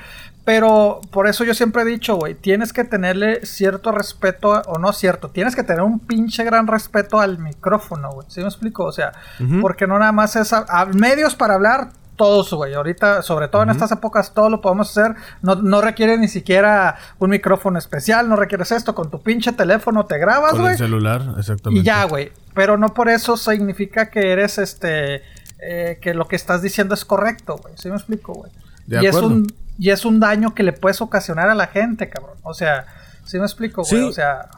Pero por eso yo siempre he dicho, güey, tienes que tenerle cierto respeto, o no cierto, tienes que tener un pinche gran respeto al micrófono, güey. ¿Sí me explico? O sea, porque no nada más es a medios para hablar, todos, güey. Ahorita, sobre todo en estas épocas, todo lo podemos hacer. No, no, requiere ni siquiera un micrófono especial, no requieres esto. Con tu pinche teléfono te grabas, güey. Con el celular, exactamente. Y ya, güey. Pero no por eso significa que eres este eh, que lo que estás diciendo es correcto, güey. ¿Sí me explico, güey? De Y es, un, y es un daño que le puedes ocasionar a la gente, cabrón. O sea, ¿sí me explico, güey? Sí. O sea...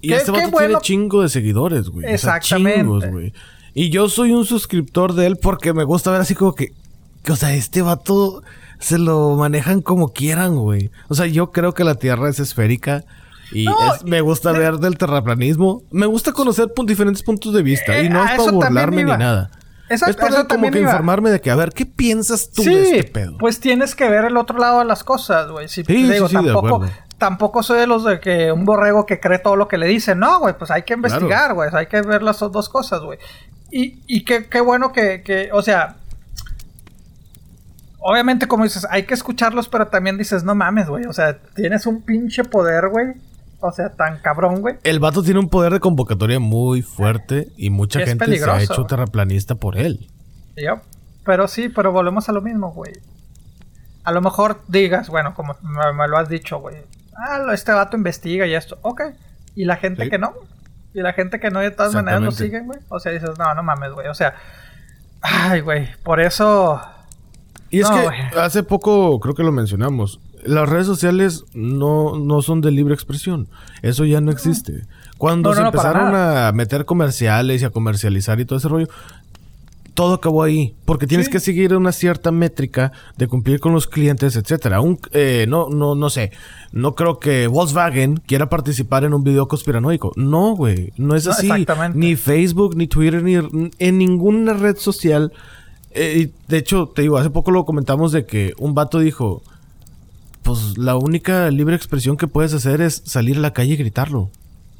Y qué- este vato bueno- tiene chingo de seguidores, güey. O sea, Exactamente. chingos, güey. Y yo soy un suscriptor de él porque me gusta ver así como que, o sea, este vato se lo manejan como quieran, güey. O sea, yo creo que la Tierra es esférica. Y No, es- me gusta ver del terraplanismo. Me gusta conocer diferentes puntos de vista. Eh, y no a es para burlarme ni nada. Exacto, es para como que iba. informarme de que, a ver, ¿qué piensas tú sí, de este pedo? pues tienes que ver el otro lado de las cosas, güey. Si, Sí, sí, digo, sí, tampoco, tampoco soy de los de que un borrego que cree todo lo que le dicen. No, güey, pues hay que investigar, güey. Hay que ver las dos cosas, güey. Y, y qué, qué bueno que, que, o sea, obviamente como dices, hay que escucharlos, pero también dices, no mames, güey. O sea, tienes un pinche poder, güey. O sea, tan cabrón, güey. El vato tiene un poder de convocatoria muy fuerte y mucha Es gente se ha hecho terraplanista por él. Yep. Pero sí, pero volvemos a lo mismo, güey. A lo mejor digas, bueno, como me, me lo has dicho, güey. Ah, lo- este vato investiga y esto. Ok. Y la gente Sí. que no. Y la gente que no, de todas maneras lo siguen, güey. O sea, dices, no, no mames, güey. O sea, ay, güey. Por eso. Y es No, que hace poco creo que lo mencionamos. Las redes sociales no, no son de libre expresión. Eso ya no existe. Cuando No, se no, empezaron a meter comerciales y a comercializar y todo ese rollo, todo acabó ahí. Porque tienes Sí. que seguir una cierta métrica de cumplir con los clientes, etcétera. Un, eh, no, no, no sé. No creo que Volkswagen quiera participar en un video conspiranoico. No, güey. No es así. exactamente. Ni Facebook, ni Twitter, ni en ninguna red social. Eh, y de hecho, te digo, hace poco lo comentamos de que un vato dijo, pues la única libre expresión que puedes hacer es salir a la calle y gritarlo.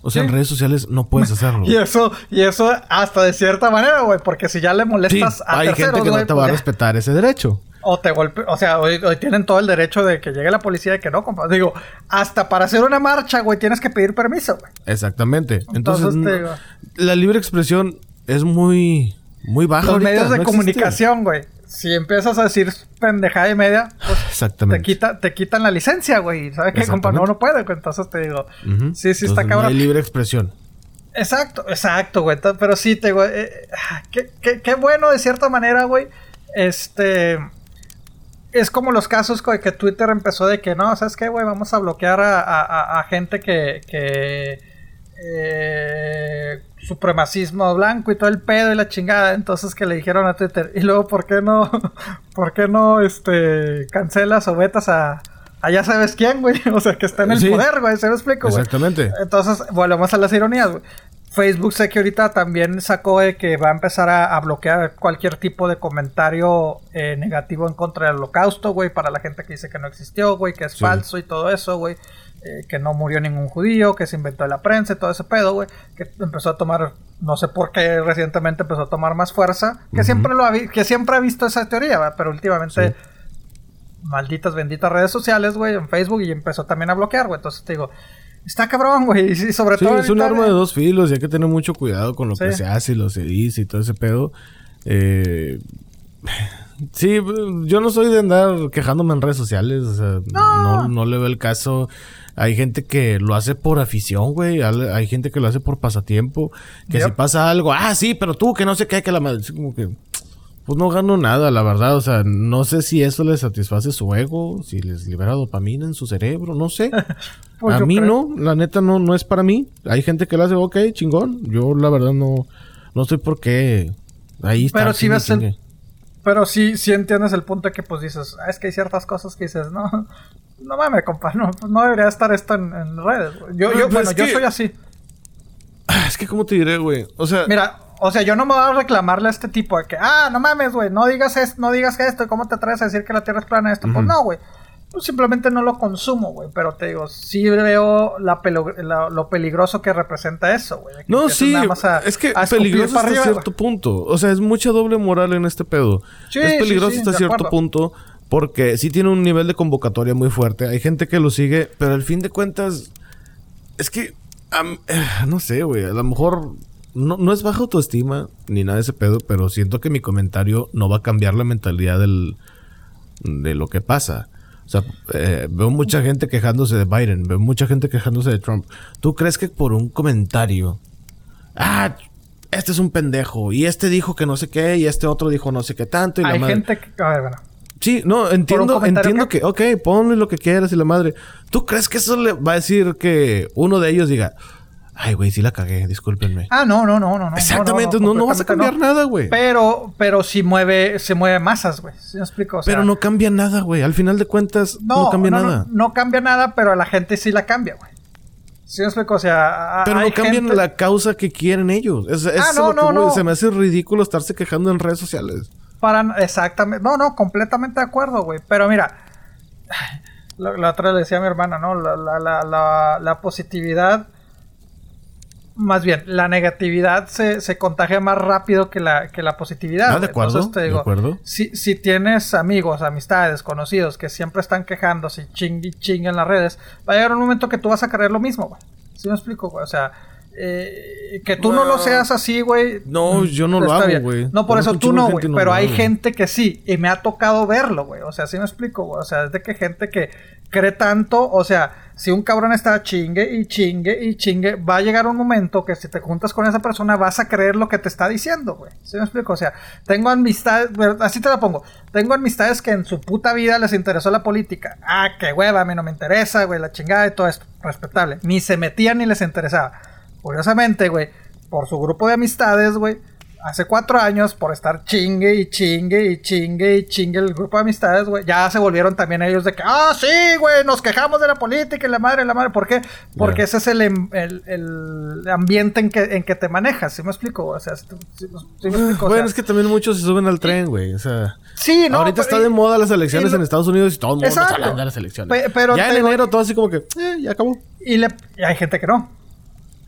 O sea, Sí. en redes sociales no puedes hacerlo. [laughs] Y eso, y eso hasta de cierta manera, güey. Porque si ya le Sí, molestas a hay terceros, gente que no te pues va a ya- respetar ese derecho. O te golpe, o sea, hoy, hoy tienen todo el derecho de que llegue la policía y que no, compa. Digo, hasta para hacer una marcha, güey, tienes que pedir permiso, güey. Exactamente. Entonces, Entonces, te digo- la libre expresión es muy, muy baja. Los ahorita, medios de no comunicación, güey. Si empiezas a decir pendejada y media, pues te, Exactamente. quita, te quitan la licencia, güey. ¿Sabes qué, compa? No, no puede, güey. Entonces te digo, sí, sí, está cabrón. No hay libre expresión. Exacto, exacto, güey. Pero sí, te digo, eh, ah, qué, qué- qué bueno de cierta manera, güey. Este. Es como los casos güey, que Twitter empezó de que no, ¿sabes qué, güey? Vamos a bloquear a, a- a- a gente que. que eh, supremacismo blanco y todo el pedo y la chingada. Entonces que le dijeron a Twitter. Y luego, ¿por qué no? [laughs] ¿Por qué no este cancelas o vetas a. a ya sabes quién, güey? [laughs] O sea, que está en el Sí. poder, güey. ¿Se me explico, güey? Exactamente. Entonces, volvemos a las ironías, güey. Facebook sé que ahorita también sacó de que va a empezar a, a bloquear cualquier tipo de comentario eh, negativo en contra del holocausto, güey, para la gente que dice que no existió, güey, que es Sí. falso y todo eso, güey. Eh, que no murió ningún judío, que se inventó en la prensa y todo ese pedo, güey. Que empezó a tomar, no sé por qué recientemente empezó a tomar más fuerza. Que siempre lo ha que siempre ha visto esa teoría, pero últimamente Sí. malditas benditas redes sociales, güey, en Facebook y empezó también a bloquear, güey. Entonces te digo, está cabrón, güey. Y sobre Sí, todo. es un arma de dos filos y hay que tener mucho cuidado con lo que se hace y lo se dice y todo ese pedo. Eh, sí, yo no soy de andar quejándome en redes sociales. O sea, no. no le veo el caso. Hay gente que lo hace por afición, güey. Hay gente que lo hace por pasatiempo. Que Yep. si pasa algo, ah, sí, pero tú que no sé qué, que la madre. como que. Pues no gano nada, la verdad. O sea, no sé si eso les satisface su ego, si les libera dopamina en su cerebro, no sé. [laughs] Pues a mí creo. no, la neta no, no es para mí. Hay gente que lo hace, ok, chingón. Yo la verdad no, no sé por qué. Ahí está. Pero si ves el-. Pero sí, sí entiendes el punto de que pues dices, "Ah, es que hay ciertas cosas que dices, no, no mames, compa, no, pues, no debería estar esto en, en redes. güey". Yo, yo, bueno, yo que- soy así. Ah, Es que, ¿cómo te diré, güey? O sea, Mira, o sea, yo no me voy a reclamarle a este tipo de que, ah, no mames, güey, no digas esto, no digas esto, ¿cómo te atreves a decir que la Tierra es plana esto? Pues no, güey. Pues simplemente no lo consumo, güey. Pero te digo, sí veo la lo peligroso que representa eso, güey. no, sí, a- es que peligroso hasta arriba, cierto punto. O sea, es mucha doble moral en este pedo. Sí, es peligroso sí, hasta cierto acuerdo. punto porque sí tiene un nivel de convocatoria muy fuerte. Hay gente que lo sigue, pero al fin de cuentas, es que, eh, no sé, güey, a lo mejor no, no es baja autoestima ni nada de ese pedo, pero siento que mi comentario no va a cambiar la mentalidad del, de lo que pasa. O sea, eh, veo mucha gente quejándose de Biden, veo mucha gente quejándose de Trump. ¿Tú crees que por un comentario... Ah, este es un pendejo. Y este dijo que no sé qué. Y este otro dijo no sé qué tanto. Y la Hay madre- gente que. A ver, bueno. Sí, no, entiendo, entiendo que, ok, ponle lo que quieras y la madre. ¿Tú crees que eso le va a decir que uno de ellos diga, ay, güey, sí la cagué, discúlpenme? Ah, no, no, no, no. no, Exactamente, no, no, vas a cambiar nada, güey. no. Pero, pero sí mueve, se mueve masas, güey. ¿Sí me explico? O sea, Pero no cambia nada, güey. Al final de cuentas, no, cambia no, nada. No, no cambia nada, pero a la gente sí la cambia, güey. ¿Sí me explico? O sea, Pero hay no cambian gente- la causa que quieren ellos. Es, es Ah, no, no, no. Se me hace ridículo estarse quejando en redes sociales. Para, exactamente. No, no, completamente de acuerdo, güey. Pero mira, [sighs] la, la otra le decía a mi hermana, ¿no? La, la, la, la positividad, más bien, la negatividad se, se contagia más rápido que la, que la positividad. Ah, de acuerdo, Entonces te de digo, acuerdo. Si, si tienes amigos, amistades, conocidos que siempre están quejándose y ching y ching en las redes, va a llegar un momento que tú vas a creer lo mismo, güey. ¿Sí me explico, güey? O sea, eh, que tú no lo seas así, güey. No, yo no lo hago, bien. güey. No, por eso tú no, güey. no Pero hay hago. gente que sí. Y me ha tocado verlo, güey. O sea, sí me explico, güey. O sea, es de que gente que cree tanto. O sea, si un cabrón está chingue y chingue y chingue, va a llegar un momento que si te juntas con esa persona vas a creer lo que te está diciendo, güey. ¿Sí me explico? O sea, tengo amistades, así te la pongo. Tengo amistades que en su puta vida les interesó la política. Ah, qué hueva, a mí no me interesa, güey, la chingada y todo esto. Respetable. Ni se metían ni les interesaba. Curiosamente, güey, por su grupo de amistades, güey, hace cuatro años, por estar chingue y chingue y chingue y chingue el grupo de amistades, güey, ya se volvieron también ellos de que, ah, sí, güey, nos quejamos de la política y la madre, la madre. ¿Por qué? Porque ese es el, em- el, el ambiente en que, en que te manejas, ¿sí me explico? O sea, ¿sí, sí- sí me explico? O Bueno, sea, es que también muchos se suben al tren, güey. O sea, sí, no, ahorita pero- está de moda las elecciones en Estados Unidos y todo el mundo está hablando de las elecciones. Pe- pero ya en enero todo así como que, eh, ya acabó. Y, le, y hay gente que no.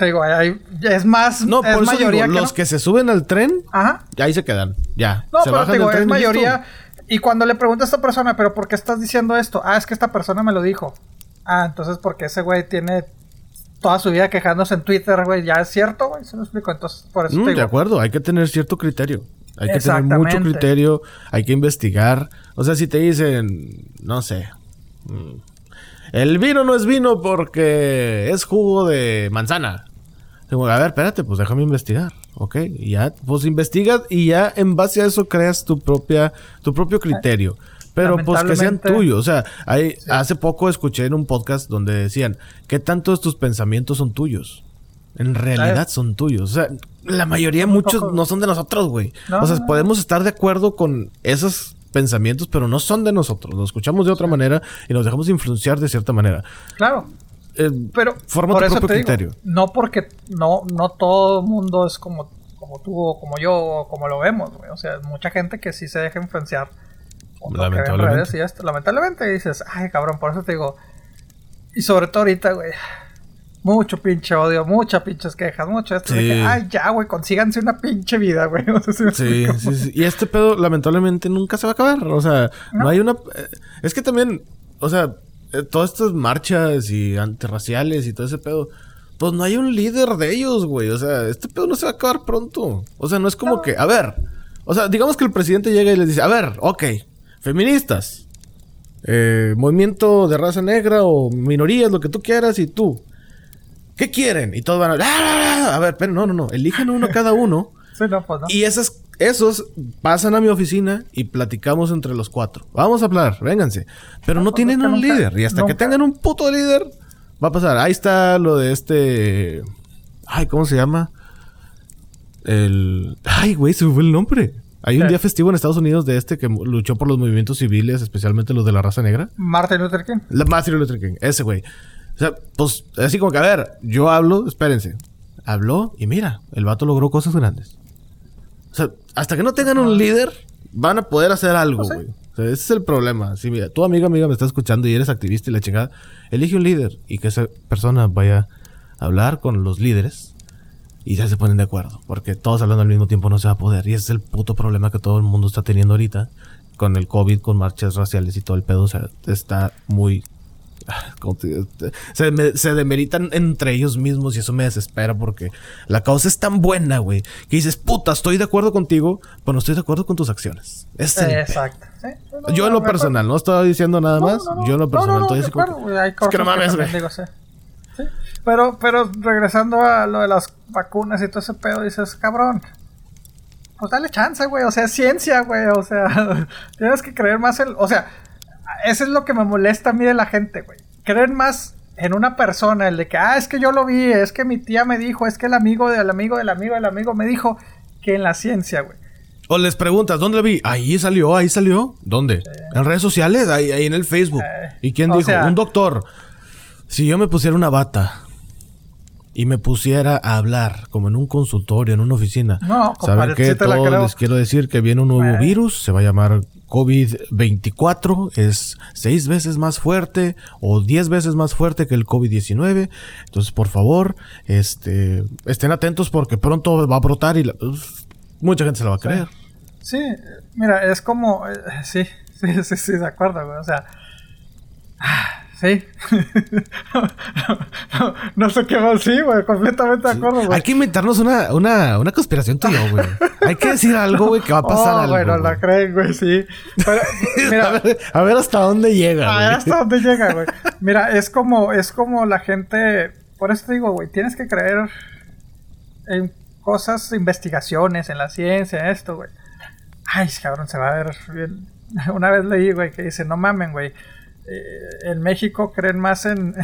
Te digo, hay- es más, No, es por eso mayoría digo, que los no. que se suben al tren, Ajá. ahí se quedan. Ya. No, se pero te digo, es y mayoría. Y cuando le pregunto a esta persona, ¿pero por qué estás diciendo esto? Ah, es que esta persona me lo dijo. Ah, entonces porque ese güey tiene toda su vida quejándose en Twitter, güey. Ya es cierto, güey. ¿Se me explico? Entonces, por eso Mm, te de digo. acuerdo, hay que tener cierto criterio. Hay que tener mucho criterio, hay que investigar. O sea, si te dicen, no sé, mm, el vino no es vino porque es jugo de manzana. Digo, a ver, espérate, pues déjame investigar, ¿ok? Y ya, pues investigas y ya en base a eso creas tu propia, tu propio criterio. Pero pues que sean tuyos. O sea, hay, hace poco escuché en un podcast donde decían, ¿qué tantos tus pensamientos son tuyos? En realidad son tuyos. O sea, la mayoría, muchos poco- no son de nosotros, güey. No, o sea, no, no. podemos estar de acuerdo con esos pensamientos, pero no son de nosotros. Los escuchamos de otra manera y nos dejamos influenciar de cierta manera. Claro. Eh, Pero Forma por tu eso propio te digo, criterio. no porque no, no todo el mundo es como, como tú o como yo o como lo vemos, güey. O sea, mucha gente que sí se deja influenciar. Lamentablemente. y esto. Lamentablemente dices, ay cabrón, por eso te digo. Y sobre todo ahorita, güey. Mucho pinche odio, muchas pinches quejas, mucho esto. de Sí. que, ay, ya, güey, consíganse una pinche vida, güey. No sé si me Sí, sí, sí. Y este pedo, lamentablemente, nunca se va a acabar. O sea, no, No. hay una. eh, Es que también, o sea, eh, todas estas marchas y antirraciales y todo ese pedo. Pues no hay un líder de ellos, güey. O sea, este pedo no se va a acabar pronto. O sea, no es como que, a ver. O sea, digamos que el presidente llega y les dice, a ver, ok, feministas, eh, movimiento de raza negra o minorías, lo que tú quieras, y tú. ¿Qué quieren? Y todos van a... "Ah, ah, ah". A ver, pero no, no, no. Eligen uno cada uno. Sí, no, pues no. Y esas, esos pasan a mi oficina y platicamos entre los cuatro. Vamos a hablar, vénganse. Pero no pues tienen un nunca- líder. Y hasta que tengan un puto líder, va a pasar. Ahí está lo de este. Ay, ¿cómo se llama? El. Ay, güey, se me fue el nombre. Hay un día festivo en Estados Unidos de este que luchó por los movimientos civiles, especialmente los de la raza negra. Martin Luther King. La Martin Luther King, ese güey. O sea, pues así como que, a ver, yo hablo, espérense. Habló y mira, el vato logró cosas grandes. O sea, hasta que no tengan un líder, van a poder hacer algo, sí. güey. O sea, ese es el problema. Si mira, tu amiga, amiga, me está escuchando y eres activista y la chingada, elige un líder y que esa persona vaya a hablar con los líderes y ya se ponen de acuerdo. Porque todos hablando al mismo tiempo no se va a poder. Y ese es el puto problema que todo el mundo está teniendo ahorita con el COVID, con marchas raciales y todo el pedo. O sea, está muy. Se, me- se demeritan entre ellos mismos y eso me desespera porque la causa es tan buena, güey, que dices, puta, estoy de acuerdo contigo, pero no estoy de acuerdo con tus acciones. Es el Exacto. Sí, no, pedo. Yo en lo personal, no estaba diciendo nada más, yo en lo personal no, no, estoy hay es que no mames, güey. sí. Pero, pero regresando a lo de las vacunas y todo ese pedo, dices, cabrón, pues dale chance, güey. O sea, ciencia, güey. O sea, [laughs] tienes que creer más en. O sea, eso es lo que me molesta a mí de la gente, güey. Creer más en una persona, el de que, ah, es que yo lo vi, es que mi tía me dijo, es que el amigo del amigo del amigo del amigo me dijo, que en la ciencia, güey. O les preguntas, ¿dónde lo vi? Ahí salió, ahí salió. ¿Dónde? En redes sociales, ahí, ahí en el Facebook. Eh, ¿Y quién dijo? sea- Un doctor. Si yo me pusiera una bata y me pusiera a hablar como en un consultorio, en una oficina, No, ¿saben qué? Todos les quiero decir que viene un nuevo Eh. virus, se va a llamar COVID-24, es seis veces más fuerte o diez veces más fuerte que el COVID-19. Entonces, por favor, este, estén atentos porque pronto va a brotar y la- mucha gente se la va a creer. Sí, mira, es como. eh, sí, [laughs] sí, sí, sí, de acuerdo. O sea. ah, Sí. no, [laughs] no sé qué más, sí, güey. Completamente de acuerdo, güey. Hay que inventarnos una, una, una conspiración yo, güey. Hay que decir algo, güey, que va a [laughs] pasar oh, algo. Bueno, la creen, güey, sí. Pero, [laughs] a, ver, a ver hasta dónde llega, a ver hasta dónde llega, güey. Mira, es como, es como la gente. Por eso te digo, güey, tienes que creer en cosas, investigaciones, en la ciencia, en esto, güey. Ay, cabrón, se va a ver bien. Una vez leí, güey, que dice, no mamen, güey. Eh, en México creen más en.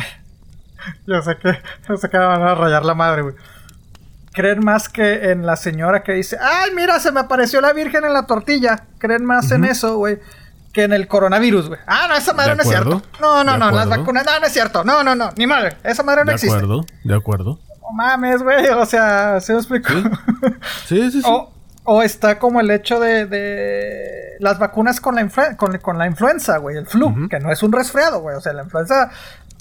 [laughs] yo sé que. [laughs] Yo sé que van a rayar la madre, güey. Creen más que en la señora que dice, ay, mira, se me apareció la Virgen en la tortilla. Creen más en eso, güey, que en el coronavirus, güey. Ah, no, esa madre De no es cierto. No, no, de no, las vacunas, no, no es cierto. No, no, no, ni madre. Esa madre no De existe. acuerdo, de acuerdo. No mames, güey, o sea, ¿se me explico? Sí, sí, sí. [laughs] O, o está como el hecho de, de las vacunas con la, con, con la influenza, güey, el flu, que no es un resfriado, güey. O sea, la influenza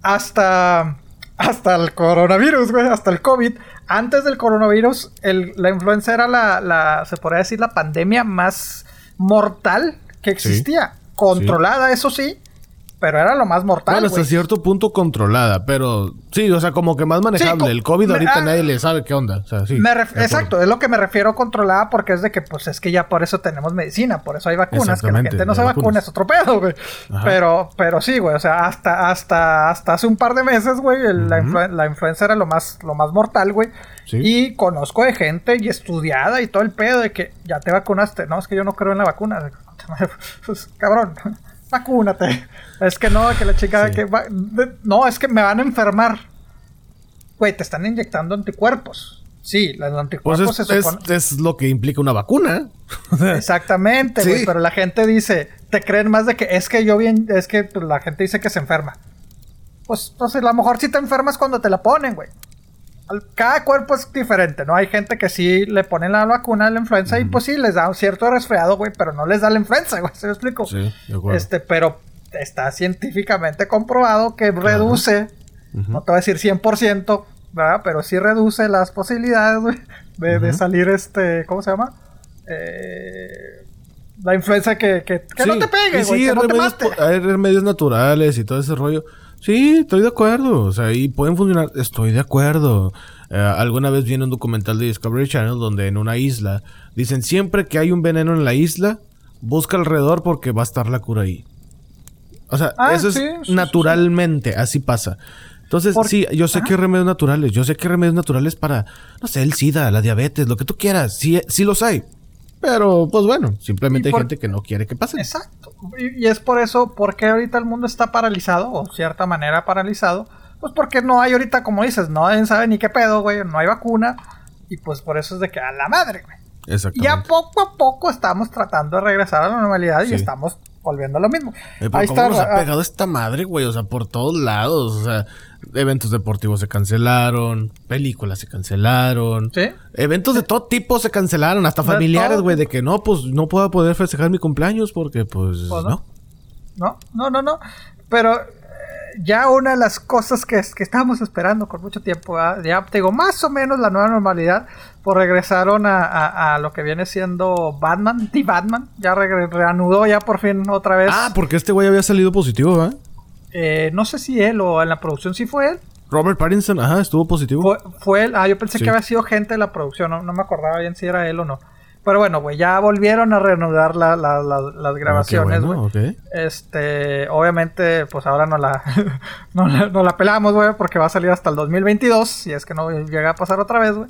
hasta, hasta el coronavirus, güey, hasta el COVID. Antes del coronavirus, el- la influenza era la, la, se podría decir, la pandemia más mortal que existía. Controlada, eso sí, pero era lo más mortal, bueno, hasta cierto punto controlada, pero sí, o sea, como que más manejable. el COVID ahorita ah, nadie le sabe qué onda. O sea, sí. Exacto, es lo que me refiero controlada porque es de que pues es que ya por eso tenemos medicina, por eso hay vacunas, que la gente no se vacuna es otro pedo, güey. Pero, pero sí, güey, o sea, hasta, hasta, hasta hace un par de meses, güey, la, influ- la influenza era lo más, lo más mortal, güey. Sí. Y conozco de gente y estudiada y todo el pedo de que ya te vacunaste. No, es que yo no creo en la vacuna. [laughs] Pues, cabrón, vacúnate. Es que no, que la chica Sí. que va- no, es que me van a enfermar. Güey, te están inyectando anticuerpos. Sí, los Pues anticuerpos es, se supone. es lo que implica una vacuna. [laughs] Exactamente, güey. Sí. Pero la gente dice, te creen más de que es que yo bien, es que pues, la gente dice que se enferma. Pues entonces a lo mejor sí te enfermas cuando te la ponen, güey. Cada cuerpo es diferente, ¿no? Hay gente que sí le ponen la vacuna a la influenza y pues sí les da un cierto resfriado, güey, pero no les da la influenza, [laughs] güey. ¿Se me explico? Sí, de acuerdo. Este, pero está científicamente comprobado que reduce, no te voy a decir 100%, ¿verdad? Pero sí reduce las posibilidades, güey, de, de salir este, ¿cómo se llama? Eh, la influenza que, que, que no Sí, te pegue, güey, sí, que no te mate. hay remedios naturales y todo ese rollo. Sí, estoy de acuerdo. O sea, y pueden funcionar. Estoy de acuerdo. Eh, alguna vez viene un documental de Discovery Channel donde en una isla dicen siempre que hay un veneno en la isla, busca alrededor porque va a estar la cura ahí. O sea, Ah, eso sí, es sí, sí, naturalmente, así pasa. Entonces, Por- sí, yo sé Ajá. que hay remedios naturales, yo sé que hay remedios naturales para, no sé, el SIDA, la diabetes, lo que tú quieras, sí, sí los hay. Pero, pues bueno, simplemente Y hay por- gente que no quiere que pase. Exacto. Y, y es por eso, porque ahorita el mundo está paralizado, o cierta manera paralizado. Pues porque no hay ahorita, como dices, no sabe ni qué pedo, güey, no hay vacuna. Y pues por eso es de que a la madre, güey. Exactamente. Ya poco a poco estamos tratando de regresar a la normalidad y estamos volviendo a lo mismo. Eh, Ahí ¿cómo está. nos ha pegado esta madre, güey? O sea, por todos lados. O sea, eventos deportivos se cancelaron, películas se cancelaron. Sí. Eventos de todo tipo se cancelaron, hasta familiares, güey, de que no, pues no puedo poder festejar mi cumpleaños porque, pues, Pues, no. no. No, no, no. Pero ya una de las cosas que, que estábamos esperando con mucho tiempo, ¿verdad? ya te digo, más o menos la nueva normalidad, pues regresaron a, a- a lo que viene siendo Batman, [laughs] The Batman, ya reanudó ya por fin otra vez. Ah, porque este güey había salido positivo, ¿verdad? Eh, no sé si él o en la producción sí fue él. Robert Pattinson, ajá, estuvo positivo. Fue, fue él. Ah, yo pensé Sí. que había sido gente de la producción, no, no me acordaba bien si era él o no. Pero bueno, güey, ya volvieron a reanudar la- la- la- las Ah, grabaciones, güey. bueno. Este, obviamente, pues ahora no la, [laughs] no la, no la pelamos, güey, porque va a salir hasta el 2022, si es que no llega a pasar otra vez, güey.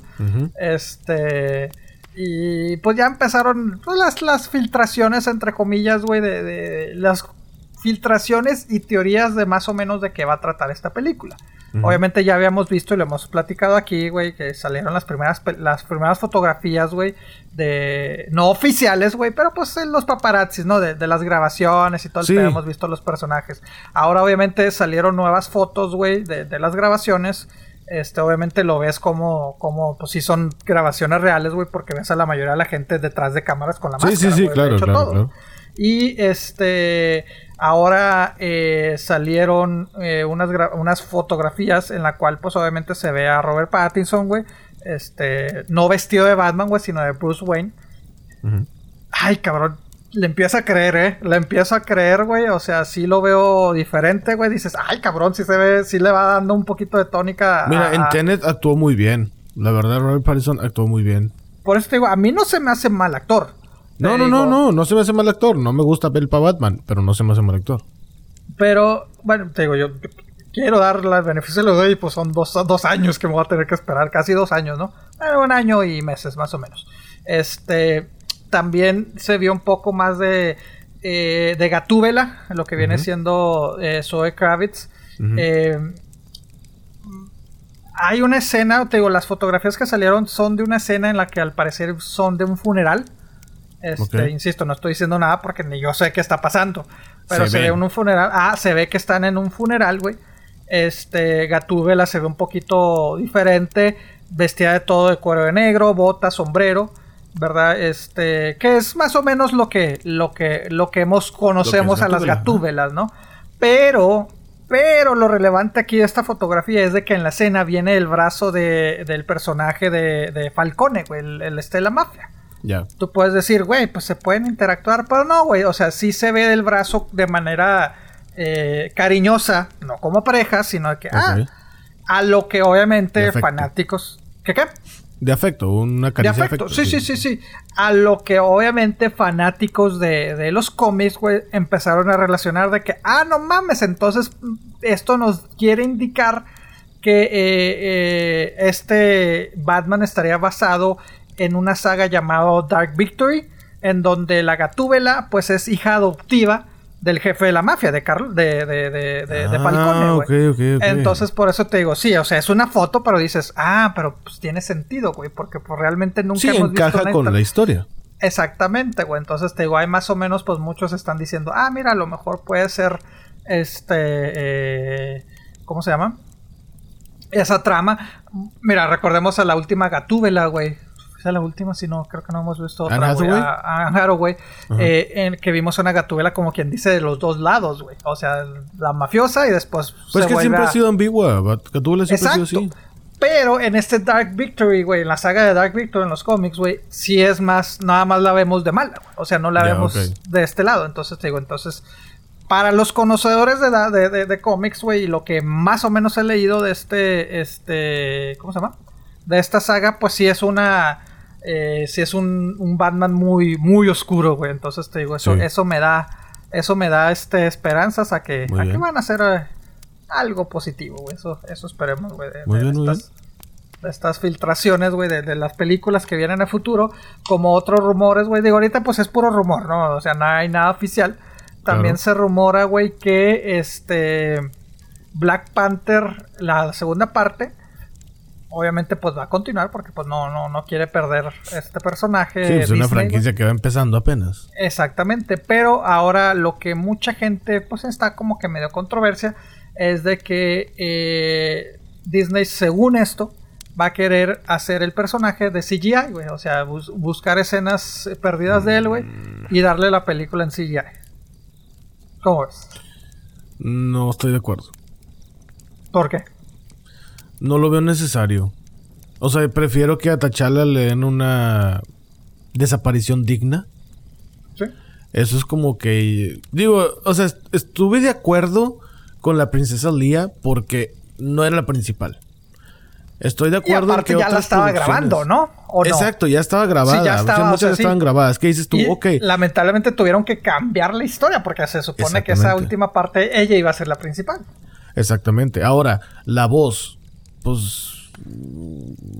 Este, y pues ya empezaron pues, las, las filtraciones, entre comillas, güey, de, de las filtraciones y teorías de más o menos de qué va a tratar esta película. Obviamente ya habíamos visto y lo hemos platicado aquí, güey, que salieron las primeras las primeras fotografías, güey, de no oficiales, güey, pero pues en los paparazzis, ¿no? De, de las grabaciones y todo el Sí. pedo, hemos visto los personajes. Ahora obviamente salieron nuevas fotos, güey, de, de las grabaciones. Este, obviamente lo ves como, como, pues sí son grabaciones reales, güey, porque ves a la mayoría de la gente detrás de cámaras con la Sí, máscara. sí, sí, claro, claro. Y este ahora eh, salieron eh, unas, unas fotografías en la cual pues obviamente se ve a Robert Pattinson, güey. Este, no vestido de Batman, güey, sino de Bruce Wayne. Ay, cabrón. Le empiezo a creer, eh. Le empiezo a creer, güey. O sea, sí lo veo diferente, güey. Dices, ay, cabrón, sí se ve, sí le va dando un poquito de tónica. a- Mira, en Tenet actuó muy bien. La verdad, Robert Pattinson actuó muy bien. Por eso te digo, a mí no se me hace mal actor. No, no, no, no, no se me hace mal actor. No me gusta Bill para Batman, pero no se me hace mal actor. Pero, bueno, te digo, yo quiero darle el beneficio de lo doy, pues son dos, dos años que me voy a tener que esperar, casi dos años, ¿no? Bueno, un año y meses, más o menos. Este, también se vio un poco más de, eh, de Gatúbela, lo que viene siendo eh, Zoe Kravitz. Eh, hay una escena, te digo, las fotografías que salieron son de una escena en la que al parecer son de un funeral. Este, insisto, no estoy diciendo nada porque ni yo sé qué está pasando. Pero Se se, ve en un funeral. Ah, se ve que están en un funeral, güey. Este, Gatúbela se ve un poquito diferente. Vestida de todo de cuero de negro, bota, sombrero. ¿Verdad? Este, que es más o menos lo que, lo que, lo que hemos conocemos a las. Gatúbelas, ¿no? Pero, pero lo relevante aquí de esta fotografía es de que en la escena viene el brazo de, del personaje de, de Falcone, güey, el, el Estela Mafia. Tú puedes decir, güey, pues se pueden interactuar, pero no, güey. O sea, sí se ve el brazo de manera eh, cariñosa, no como pareja, sino de que, ah, a lo que obviamente fanáticos. ¿Qué qué? De afecto, una De caricia afecto. de afecto. Sí, sí, sí, sí. A lo que obviamente fanáticos de, de los cómics, güey, empezaron a relacionar de que, ah, no mames, entonces esto nos quiere indicar que eh, eh, este Batman estaría basado en una saga llamada Dark Victory, en donde la Gatúbela, pues es hija adoptiva del jefe de la mafia, de Carl, de, de, de, de- de Ah, Falcone, güey. Entonces, por eso te digo, sí, o sea, es una foto, pero dices, ah, pero pues tiene sentido, güey, porque pues realmente nunca Sí, hemos visto encaja una con la historia. Exactamente, güey. Entonces te digo, hay más o menos, pues muchos están diciendo, ah, mira, a lo mejor puede ser, este, eh, ¿cómo se llama? Esa trama. Mira, recordemos a la última Gatúbela, güey. ¿Es la última? Si no, creo que no hemos visto otra, ¿Anne güey. A, eh, en que vimos una Gatúbela como quien dice de los dos lados, güey. O sea, la mafiosa y después Pues se que siempre a- ha sido ambigua. Gatúbela siempre ha sido así. Pero en este Dark Victory, güey, en la saga de Dark Victory en los cómics, güey, sí es más, nada más la vemos de mala, güey. O sea, no la vemos de este lado. Entonces, te digo, entonces, para los conocedores de, de, de- de cómics, güey, lo que más o menos he leído de este, este, ¿cómo se llama? De esta saga, pues sí es una, eh, sí es un, un Batman muy, muy oscuro, güey. Entonces, te digo, eso, Sí. eso me da, eso me da, este, esperanzas a que, a que van a hacer eh, algo positivo, güey. Eso, eso esperemos, güey. de- Muy de bien, muy estas- estas filtraciones, güey, de, de las películas que vienen a futuro, como otros rumores, güey. Digo, ahorita pues es puro rumor, ¿no? O sea, no hay nada oficial. También Claro. se rumora, güey, que este Black Panther, la segunda parte, obviamente pues va a continuar porque pues no, no, no quiere perder este personaje. Sí, es una Disney, franquicia que va empezando apenas. Exactamente, pero ahora lo que mucha gente pues está como que medio controversia es de que eh, Disney según esto va a querer hacer el personaje de CGI, güey, o sea, bus- buscar escenas perdidas de él, güey, y darle la película en CGI. ¿Cómo ves? No estoy de acuerdo. ¿Por qué? No lo veo necesario. O sea, prefiero que a T'Challa le den una desaparición digna. ¿Sí? Eso es como que... Digo, o sea, est- estuve de acuerdo con la princesa Leia porque no era la principal. Estoy de Y acuerdo en aparte que ya la estaba grabando, ¿no? ¿O no? Exacto, ya estaba grabada. Sí, ya O sea, estaba, o muchas sea, sí. estaban grabadas. ¿Qué dices tú? Y ok. lamentablemente tuvieron que cambiar la historia porque se supone que esa última parte ella iba a ser la principal. Exactamente. Ahora, la voz, pues.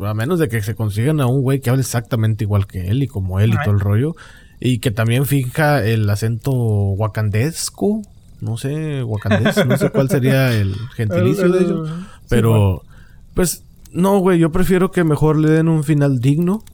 A menos de que se consigan a un güey que hable exactamente igual que él y como él y todo el rollo. Y que también fija el acento wakandesco. No sé, wakandés. no sé cuál sería el gentilicio de el- ello. [laughs] sí, Pero, pues, no, güey. Yo prefiero que mejor le den un final digno.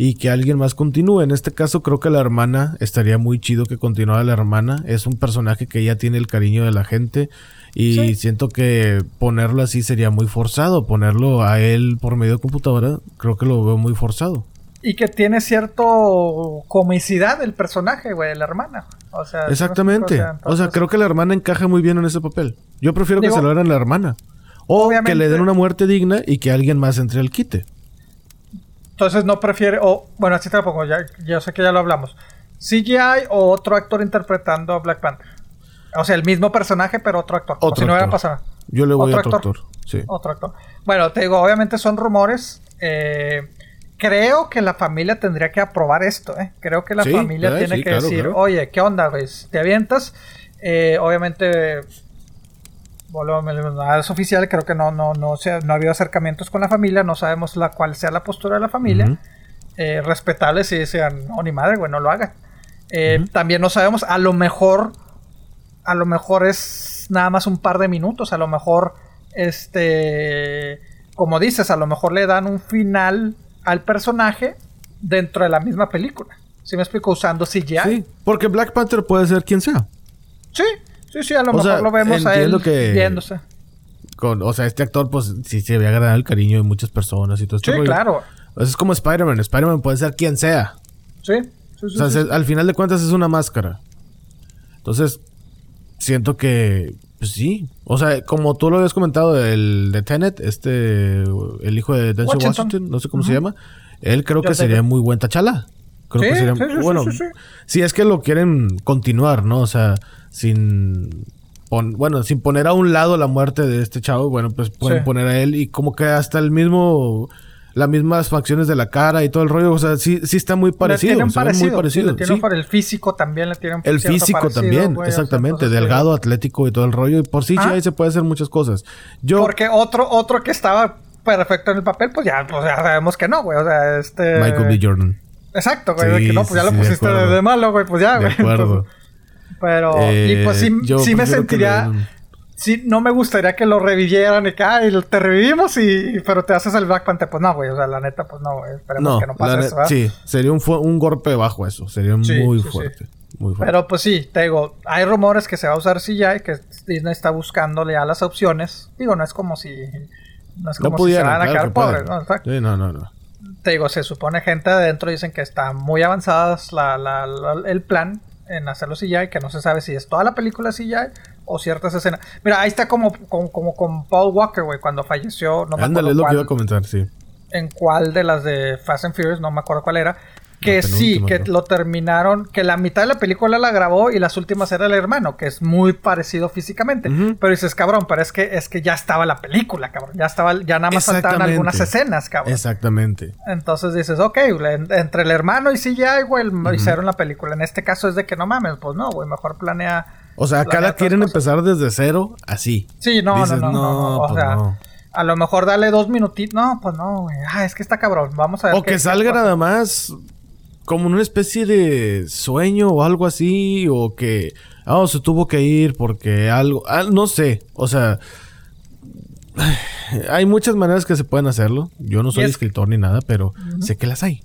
Y que alguien más continúe. En este caso, creo que la hermana estaría muy chido que continuara la hermana. Es un personaje que ya tiene el cariño de la gente. Y Sí. siento que ponerlo así sería muy forzado. Ponerlo a él por medio de computadora, creo que lo veo muy forzado. Y que tiene cierto comicidad el personaje, güey, la hermana. O sea, ¿sí me Exactamente. O sea, entonces- creo que la hermana encaja muy bien en ese papel. Yo prefiero que se lo hagan a la hermana. O que le den una muerte digna y que alguien más entre al quite. Entonces no prefiere, o bueno, así te lo pongo, ya, yo sé que ya lo hablamos. CGI o otro actor interpretando a Black Panther. O sea, el mismo personaje, pero otro actor. Otro si no hubiera actor. pasado. Yo le voy a ¿Otro otro actor? actor. Sí. Otro actor. Bueno, te digo, obviamente son rumores. eh, creo que la familia tendría que aprobar esto, ¿eh? Creo que la Sí, familia eh, tiene sí, que claro, decir, claro. oye, ¿qué onda, güey? ¿Te avientas? Eh, obviamente, volvemos, nada es oficial, creo que no, no, no, se- no ha habido acercamientos con la familia, no sabemos la cuál sea la postura de la familia. Eh, respetable si decían, no, ni madre, güey, no lo hagan. Eh, También no sabemos, a lo mejor, a lo mejor es nada más un par de minutos, a lo mejor, este, como dices, a lo mejor le dan un final al personaje dentro de la misma película. Si me explico, usando CGI. Sí, porque Black Panther puede ser quien sea. Sí, sí, sí, a lo O mejor sea, lo vemos a él que-. Con, o sea, este actor, pues, sí se había ganado el cariño de muchas personas y todo este Sí, claro. Es como Spider-Man. Spider-Man puede ser quien sea. Sí, sí, sí, O sea, sí, se- sí. al final de cuentas es una máscara. Entonces, siento que, pues sí. O sea, como tú lo habías comentado, el de Tenet, este, el hijo de Denzel Washington. Washington, no sé cómo se llama, él creo que sería muy buen tachala. Creo Sí, que sería, sí, bueno, sí, si es que lo quieren continuar, ¿no? O sea, sin, pon- bueno, sin poner a un lado la muerte de este chavo, bueno, pues pueden poner a él y como que hasta el mismo, las mismas facciones de la cara y todo el rollo, o sea, sí, sí está muy parecido, tiene un se ven parecido, muy parecido. sí, sí. par- el físico también le tiene un El físico parecido, también, güey, o sea, exactamente, delgado, atlético y todo el rollo. Y por CGI Ah. se puede hacer muchas cosas. Yo, Porque otro, otro que estaba perfecto en el papel, pues ya, pues ya sabemos que no, güey. O sea, este. Michael B. Jordan. Exacto, güey. de Sí, que no, pues ya sí, lo sí, de pusiste de, acuerdo. de malo, güey. Pues ya, De güey. acuerdo. Entonces, pero. Eh, y pues sí, yo sí me sentiría. Sí, no me gustaría que lo revivieran y que, ay, te revivimos y. Pero te haces el Black Panther. Pues no, güey. O sea, la neta, pues no, güey. Esperemos No, que no pase eso, ¿verdad? sí, sería un, un golpe bajo eso. Sería Sí, muy sí, sí. fuerte. Muy fuerte. Pero pues sí, te digo, hay rumores que se va a usar CGI, que Disney está buscándole a las opciones. Digo, no es como si. No es no como si se van a quedar que pobres. ¿no? Exacto. Sí, no, no, no. Te digo, se supone gente adentro dicen que está muy avanzadas la, la- la- el plan en hacerlo CGI, que no se sabe si es toda la película CGI o ciertas escenas. Mira, ahí está como, como, como con Paul Walker, güey, cuando falleció, no Ándale, es lo que iba a comentar, sí. en cuál de las de Fast and Furious, no me acuerdo cuál era, que sí, que lo terminaron, que la mitad de la película la grabó y las últimas era el hermano, que es muy parecido físicamente. Pero dices, cabrón, pero es que, es que ya estaba la película, cabrón. Ya estaba, ya nada más faltaban algunas escenas, cabrón. Exactamente. Entonces dices, ok, entre el hermano y CGI, güey, el- hicieron la película. En este caso es de que no mames, pues no, güey, mejor planea. O sea, acá la quieren cosas. empezar desde cero, así. Sí, no, Dices, no, no, no, no, O pues sea, no. a lo mejor dale dos minutitos. No, pues no, güey. Ah, es que está cabrón. Vamos a ver. O qué- que salga nada más como una especie de sueño o algo así, o que, ah, se tuvo que ir porque algo, ah, no sé, o sea, [sighs] hay muchas maneras que se pueden hacerlo. Yo no soy es- escritor ni nada, pero sé que las hay.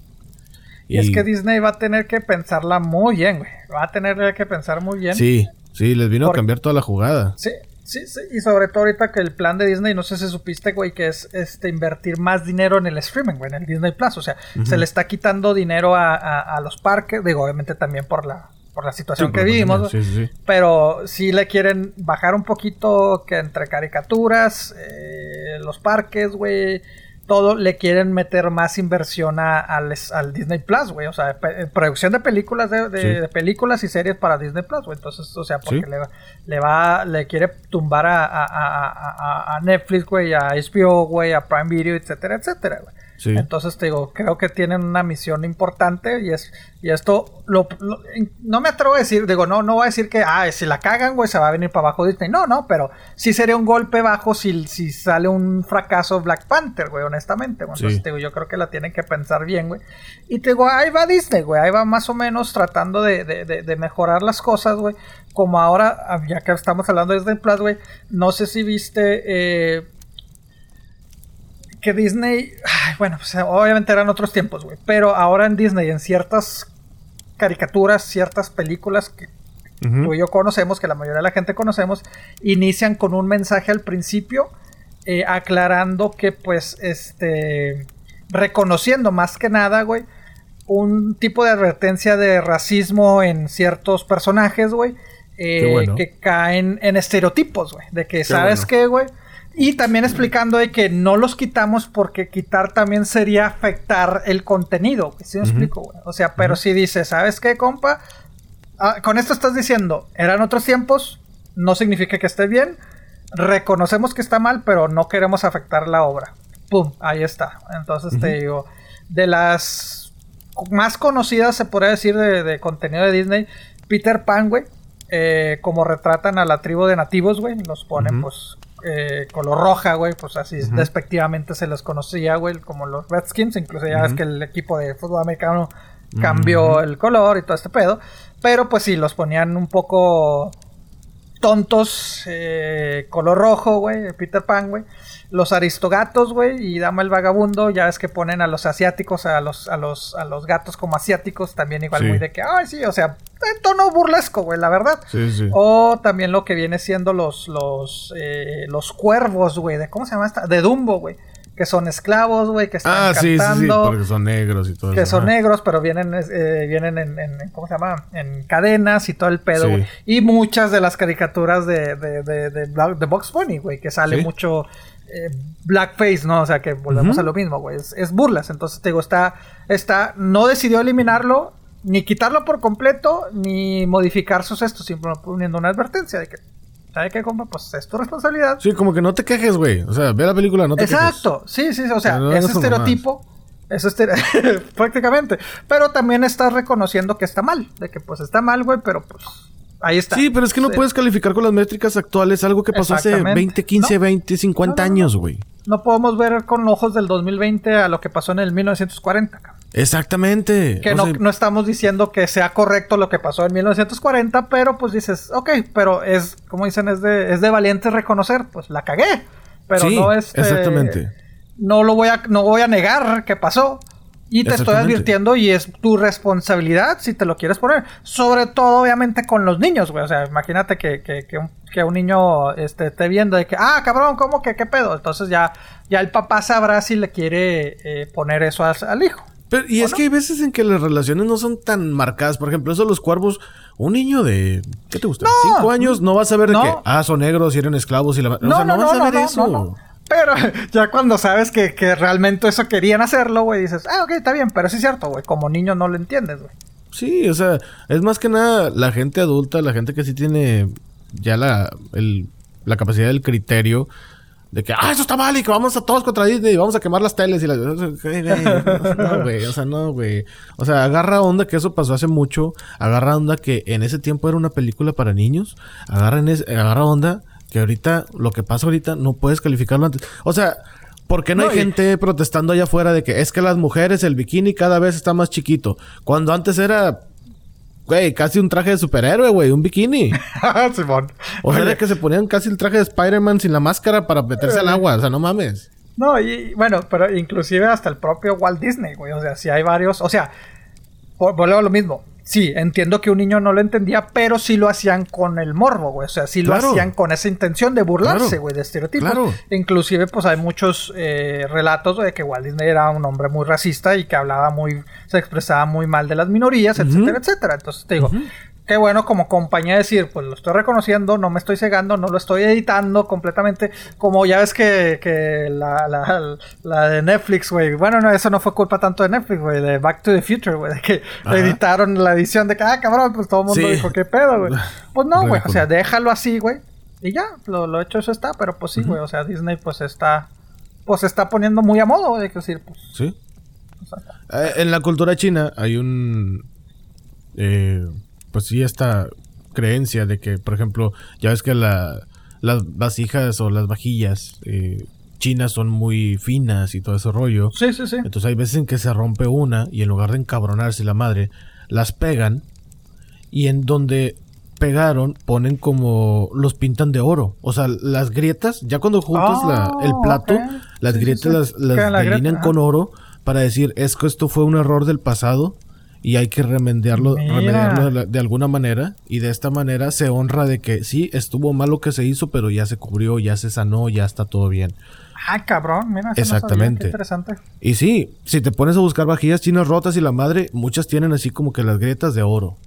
Y es que Disney va a tener que pensarla muy bien, güey. Va a tener que pensar muy bien. Sí, sí, les vino a cambiar toda la jugada. Sí, sí, sí. Y sobre todo ahorita que el plan de Disney, no sé si supiste, güey, que es este invertir más dinero en el streaming, güey, en el Disney Plus. O sea, se le está quitando dinero a, a- a los parques. Digo, obviamente también por la, por la situación Sí, que vivimos. sí, sí. Pero sí le quieren bajar un poquito que entre caricaturas, eh, los parques, güey. Todo le quieren meter más inversión a- al, al Disney Plus, güey. O sea, pe- producción de películas, de, de- Sí. de películas y series para Disney Plus, güey. Entonces, o sea, porque Sí. le, va- le va, le quiere tumbar a, a- a- a- a Netflix, güey, a HBO, güey, a Prime Video, etcétera, etcétera, güey. Sí. Entonces te digo, creo que tienen una misión importante y es y esto lo, lo- no me atrevo a decir, digo, no no voy a decir que ah, si la cagan, güey, se va a venir para abajo Disney. No, no, pero sí sería un golpe bajo si, si sale un fracaso Black Panther, güey, honestamente. Entonces te digo, yo creo que la tienen que pensar bien, güey. Y te digo, ahí va Disney, güey, ahí va más o menos tratando de, de- de- de mejorar las cosas, güey. Como ahora, ah, ya que estamos hablando de Disney Plus, güey, no sé si viste eh, que Disney, ay, bueno, pues obviamente eran otros tiempos, güey, pero ahora en Disney, en ciertas caricaturas, ciertas películas que tú y yo conocemos, que la mayoría de la gente conocemos, inician con un mensaje al principio, eh, aclarando que, pues, este, reconociendo más que nada, güey, un tipo de advertencia de racismo en ciertos personajes, güey, eh, bueno. que caen en estereotipos, güey, de que, ¿sabes bueno. qué, güey? Y también explicando de que no los quitamos porque quitar también sería afectar el contenido, ¿sí me explico, güey? O sea, pero si dices, ¿sabes qué, compa? Ah, con esto estás diciendo, eran otros tiempos, no significa que esté bien, reconocemos que está mal, pero no queremos afectar la obra. ¡Pum! Ahí está. Entonces te digo, de las más conocidas, se podría decir, de, de contenido de Disney, Peter Pan, güey, eh, como retratan a la tribu de nativos, güey, los ponen, pues, eh, color roja, güey, pues así despectivamente se los conocía, güey, como los Redskins, incluso ya ves Ujú. que el equipo de fútbol americano cambió el color y todo este pedo, pero pues sí, los ponían un poco tontos, eh, color rojo, güey, Peter Pan, güey. Los aristogatos, güey, y Dama el Vagabundo, ya ves que ponen a los asiáticos, a los, a los, a los gatos como asiáticos, también igual Sí. muy de que, ay, sí, o sea, en tono burlesco, güey, la verdad. Sí, sí. O también lo que viene siendo los, los, eh, los cuervos, güey, de, ¿cómo se llama esta? De Dumbo, güey, que son esclavos, güey, que están ah, sí, sí, sí, cantando porque son negros y todo que eso. son ajá. negros, pero vienen, eh, vienen en, en- ¿cómo se llama? En cadenas y todo el pedo, güey. Y muchas de las caricaturas de, de, de, de, de Box Bunny, güey, que sale mucho eh, blackface, ¿no? O sea, que volvemos a lo mismo, güey. Es, es burlas. Entonces, te digo, está, está, no decidió eliminarlo, ni quitarlo por completo, ni modificar sus estos, simplemente poniendo una advertencia de que, ¿sabe qué, compa? Pues es tu responsabilidad. Sí, como que no te quejes, güey. O sea, ve la película, no te quejes. Exacto, sí, sí, o sea, Pero no ese estereotipo, estere- [laughs] prácticamente, pero también estás reconociendo que está mal, de que pues está mal, güey, pero pues ahí está. Sí, pero es que no Sí. puedes calificar con las métricas actuales algo que pasó hace Exactamente. 20, 15, No. 20, 50 No, no, años, güey. No podemos ver con ojos del 2020 a lo que pasó en el 1940, cabrón. Exactamente. Que no, sea, no estamos diciendo que sea correcto lo que pasó en 1940, pero pues dices, ok, pero es, como dicen, es de, es de valiente reconocer, pues la cagué. Pero Sí, no es. exactamente. No lo voy a, no voy a negar que pasó. Y te estoy advirtiendo y es tu responsabilidad si te lo quieres poner. Sobre todo, obviamente, con los niños, güey. O sea, imagínate que, que, que un, que un niño este, esté viendo de que, ah, cabrón, ¿cómo que qué pedo? Entonces ya, ya el papá sabrá si le quiere eh, poner eso al, al hijo. pero- y es que hay veces en que las relaciones no son tan marcadas. Por ejemplo, eso de los cuervos, un niño de, ¿qué te gusta? No. Cinco años no va a saber de que, ah, son negros y eran esclavos y la... o sea, no, vas a ver eso. Pero [laughs] ya cuando sabes que, que realmente eso querían hacerlo, güey, dices, ah, ok, está bien, pero sí es cierto, güey. Como niño no lo entiendes, güey. Sí, o sea, es más que nada la gente adulta, la gente que sí tiene ya la, el- la capacidad del criterio de que, ah, eso está mal y que vamos a todos contra Disney y vamos a quemar las teles y las... [laughs] No, güey, o sea, no, güey. O sea, agarra onda que eso pasó hace mucho, agarra onda que en ese tiempo era una película para niños, agarra, en ese- agarra onda que ahorita, lo que pasa ahorita, no puedes calificarlo antes. O sea... ¿Por qué no, No, hay y- gente protestando allá afuera de que es que las mujeres, el bikini cada vez está más chiquito? Cuando antes era Güey, casi un traje de superhéroe, güey, un bikini. [laughs] Simón. O sea, de que se ponían casi el traje de Spider-Man sin la máscara para meterse al agua. O sea, no mames. No, y bueno, pero inclusive hasta el propio Walt Disney, güey. O sea, si hay varios. O sea, vuelvo a lo mismo. Sí, entiendo que un niño no lo entendía, pero sí lo hacían con el morbo, güey. O sea, sí Claro. lo hacían con esa intención de burlarse, Claro. güey, de estereotipos. Claro. Inclusive, pues hay muchos eh, relatos de que Walt Disney era un hombre muy racista y que hablaba muy, se expresaba muy mal de las minorías, etcétera, etcétera. Entonces te digo, qué bueno como compañía decir, pues lo estoy reconociendo, no me estoy cegando, no lo estoy editando completamente, como ya ves que, que la, la, la de Netflix, güey, bueno, no, eso no fue culpa tanto de Netflix, güey, de Back to the Future, güey, de que editaron la edición de que, ah, cabrón, pues todo el mundo dijo, qué pedo, güey. Pues no, güey, o sea, déjalo así, güey, y ya, lo, lo hecho eso está, pero pues sí, güey, o sea, Disney pues está, pues está poniendo muy a modo, de decir, pues... Sí. Eh, en la cultura china hay un... Eh, pues sí, esta creencia de que, por ejemplo, ya ves que la, las vasijas o las vajillas eh, chinas son muy finas y todo ese rollo. Sí, sí, sí. Entonces hay veces en que se rompe una y en lugar de encabronarse la madre, las pegan y en donde pegaron ponen como los pintan de oro. O sea, las grietas, ya cuando juntas la, el Oh, plato, las Sí, grietas sí. las, las la delinean con oro para decir, es que esto fue un error del pasado y hay que remediarlo, remediarlo de, la- de alguna manera. Y de esta manera se honra de que sí, estuvo mal lo que se hizo, pero ya se cubrió, ya se sanó, ya está todo bien. Ah, cabrón, mira, eso no sabía, Exactamente. interesante. Y sí, si te pones a buscar vajillas chinas rotas y la madre, muchas tienen así como que las grietas de oro.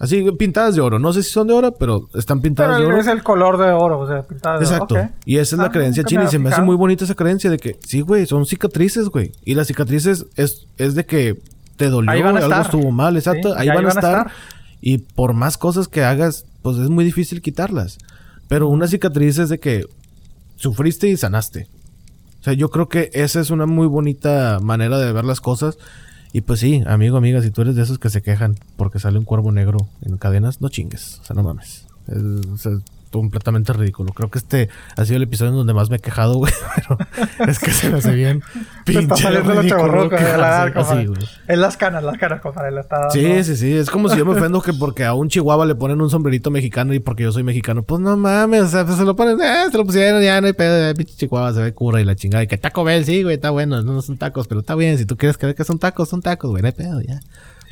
Así pintadas de oro. No sé si son de oro, pero están pintadas Pero de oro. es el color de oro, o sea, pintado de Exacto. oro. ok. Y esa es la Ah, creencia china. Y se me hace muy bonita esa creencia de que, sí, güey, son cicatrices, güey. Y las cicatrices es, es de que te dolió, Ahí van a algo estar. estuvo mal, exacto. Sí, ahí, van, a estar. Y por más cosas que hagas, pues es muy difícil quitarlas. Pero una cicatriz es de que sufriste y sanaste. O sea, yo creo que esa es una muy bonita manera de ver las cosas. Y pues sí, amigo, amiga, si tú eres de esos que se quejan porque sale un cuervo negro en cadenas, no chingues. O sea, no mames. Es, o sea, completamente ridículo. Creo que este ha sido el episodio en donde más me he quejado, güey. [laughs] Pero es que se me hace bien [laughs] Te está pinche saliendo ridículo la quejarse así, güey. Es las canas, las canas, compadre. Está dando- Sí, sí, sí. Es como si yo me ofendo que porque a un chihuahua le ponen un sombrerito mexicano y porque yo soy mexicano. Pues no mames, o sea, pues se lo ponen, eh, se lo pusieron, ya no hay pedo, eh, pinche chihuahua se ve cura y la chingada. Y que Taco Bell, sí, güey, está bueno, no, no son tacos, pero está bien. Si tú quieres creer que son tacos, son tacos, güey, no hay pedo, ya.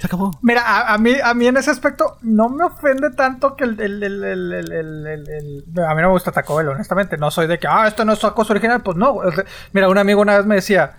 Se acabó. Mira, a, a mí, a mí en ese aspecto no me ofende tanto que el, el, el, el, A mí no me gusta Taco Bell, honestamente. No soy de que, ah, esto no es tacos original. Pues no. Mira, un amigo una vez me decía...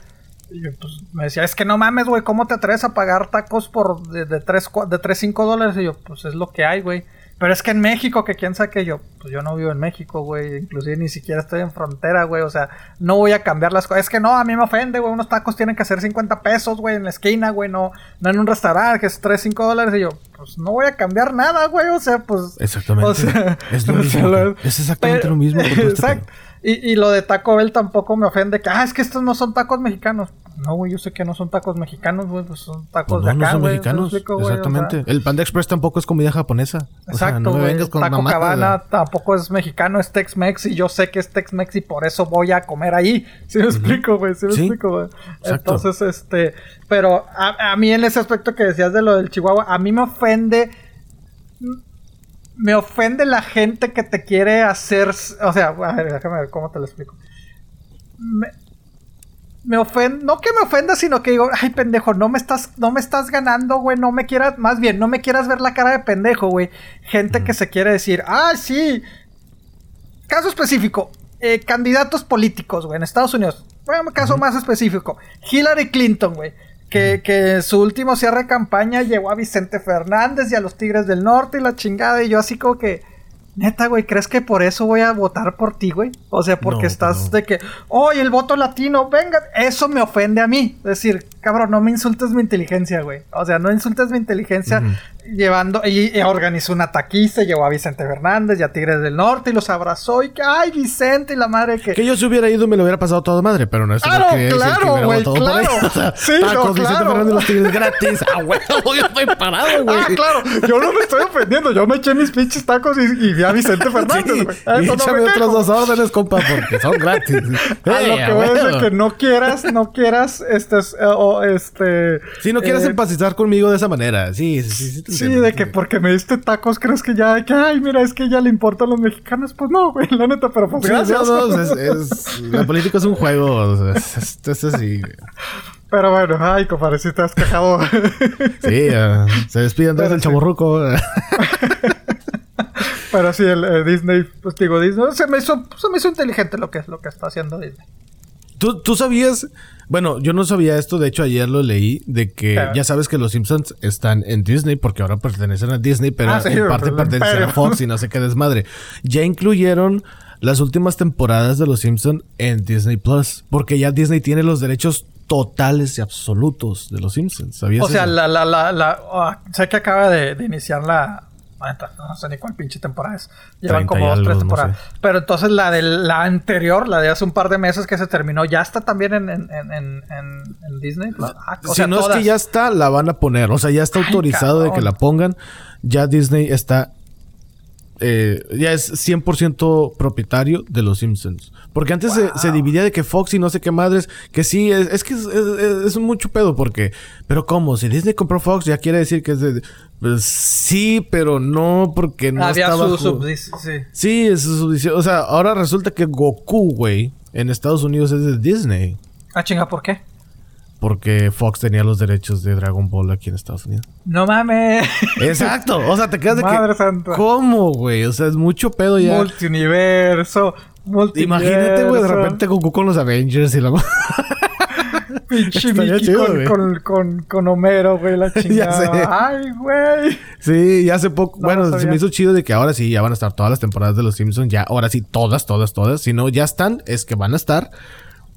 pues, me decía, es que no mames, güey, ¿cómo te atreves a pagar tacos por de, de 3, de 3, 5 dólares? Y yo, pues es lo que hay, güey. Pero es que en México, que quién sabe que yo, pues yo no vivo en México, güey. Inclusive ni siquiera estoy en frontera, güey. O sea, no voy a cambiar las cosas. Es que no, a mí me ofende, güey. Unos tacos tienen que ser 50 pesos, güey, en la esquina, güey. No, no en un restaurante que es 3, 5 dólares. Y yo, pues no voy a cambiar nada, güey. O sea, pues. Exactamente. O sea, es lo [laughs] o sea, mismo. lo- es exactamente lo mismo. [laughs] este Exacto. Y, y lo de Taco Bell tampoco me ofende. Que, ah, es que estos no son tacos mexicanos. No, güey, yo sé que no son tacos mexicanos, güey. Pues son tacos Pues de no, no acá, son güey. ¿me mexicanos. explico, güey? O sea, Exactamente. El Panda Express tampoco es comida japonesa. O sea, Exacto, no me güey. vengas con Taco Cabana tampoco es mexicano, es Tex-Mex y yo sé que es Tex-Mex y por eso voy a comer ahí. ¿Sí me explico, güey? ¿Sí me Sí, explico, güey? exacto. Entonces, este... Pero a, a mí en ese aspecto que decías de lo del Chihuahua, a mí me ofende... Me ofende la gente que te quiere hacer... O sea, a ver, déjame ver cómo te lo explico. Me, me ofende, no que me ofenda, sino que digo, ay pendejo, no me estás, no me estás ganando, güey, no me quieras, más bien, no me quieras ver la cara de pendejo, güey. Gente que se quiere decir, ah, sí. Caso específico, eh, candidatos políticos, güey, en Estados Unidos. Bueno, caso más específico, Hillary Clinton, güey. Que, que su último cierre de campaña llegó a Vicente Fernández y a los Tigres del Norte y la chingada. Y yo así como que, neta, güey, ¿crees que por eso voy a votar por ti, güey? O sea, porque No, estás no. de que, oye, el voto latino, venga, eso me ofende a mí. Es decir, cabrón, no me insultes mi inteligencia, güey. O sea, no insultes mi inteligencia. Llevando, y, y organizó una taquiza, llevó a Vicente Fernández y a Tigres del Norte y los abrazó y que, ay, Vicente y la madre que... Que yo si hubiera ido me lo hubiera pasado toda madre, pero no es Claro, claro, güey, claro. [laughs] Sí, no, Tacos, Vicente claro. Fernández, los tigres [laughs] gratis. Ah, güey, [laughs] yo estoy parado, güey. Ah, claro, yo no me estoy ofendiendo, yo me eché mis pinches tacos y, y vi a Vicente Fernández, Sí, güey. A y eso no échame me otras dos órdenes, compa, porque son gratis. A lo que voy a decir que no quieras, no quieras, este, es- eh, o este... Si no quieres eh, empatizar conmigo de esa manera. Sí, sí, sí. Sí de que porque me diste tacos crees que ya, que ay, mira, es que ya le importan los mexicanos. Pues no, güey, la neta, pero pues gracias. es, [laughs] es- la política es un juego. o sea, es, es- es así. güey. Pero bueno, ay, compadre, si te has quejado. [laughs] Sí, se despiden Pero desde el sí. chaborruco. [laughs] pero sí, el, eh, Disney, pues digo, Disney se me hizo, se me hizo inteligente lo que, lo que está haciendo Disney. ¿Tú, tú sabías, bueno, yo no sabía esto, de hecho ayer lo leí, de que Claro. ya sabes que los Simpsons están en Disney, porque ahora pertenecen a Disney, pero Ah, sí, en parte el pertenecen a. Fox y no sé qué desmadre. Ya incluyeron las últimas temporadas de los Simpsons en Disney Plus, porque ya Disney tiene los derechos totales y absolutos de los Simpsons. ¿Sabías O sea, eso? la, la, la, la- ah, sé que acaba de, de iniciar la. Neta, No sé ni cuál pinche temporada es. Llevan 30 como dos, algo, tres no temporadas. sé. Pero entonces la de la anterior, la de hace un par de meses que se terminó, ya está también en, en, en, en, en- en Disney. Plus? Ah, o si sea, no es que ya está, la van a poner. O sea, ya está Ay, autorizado de que la pongan. Ya Disney está. Eh, ya es 100% propietario de los Simpsons. Porque antes se, se dividía de que Fox y no sé qué madres. Que sí, es, es que es, es- es mucho pedo. Porque. Pero ¿cómo? Si Disney compró Fox, ya quiere decir que es de. pues, sí, pero no, porque no Había está su. bajo- su- sí, sí. Es su. O sea, ahora resulta que Goku, güey, en Estados Unidos es de Disney. Ah, chinga, ¿por qué? Porque Fox tenía los derechos de Dragon Ball aquí en Estados Unidos. No mames. Exacto. O sea, te quedas de Madre que. santa. ¿Cómo, güey? O sea, es mucho pedo ya. Multiuniverso. Multiverso. Imagínate, güey, de repente Goku con los Avengers y la. [laughs] Pinche con, con, con, con Homero, güey, la [laughs] Ya chingada. sé. Ay, güey. sí, ya hace poco. No, bueno, no se me hizo chido de que ahora sí ya van a estar todas las temporadas de los Simpsons. Ya, ahora sí, todas, todas, todas. Si no, ya están, es que van a estar.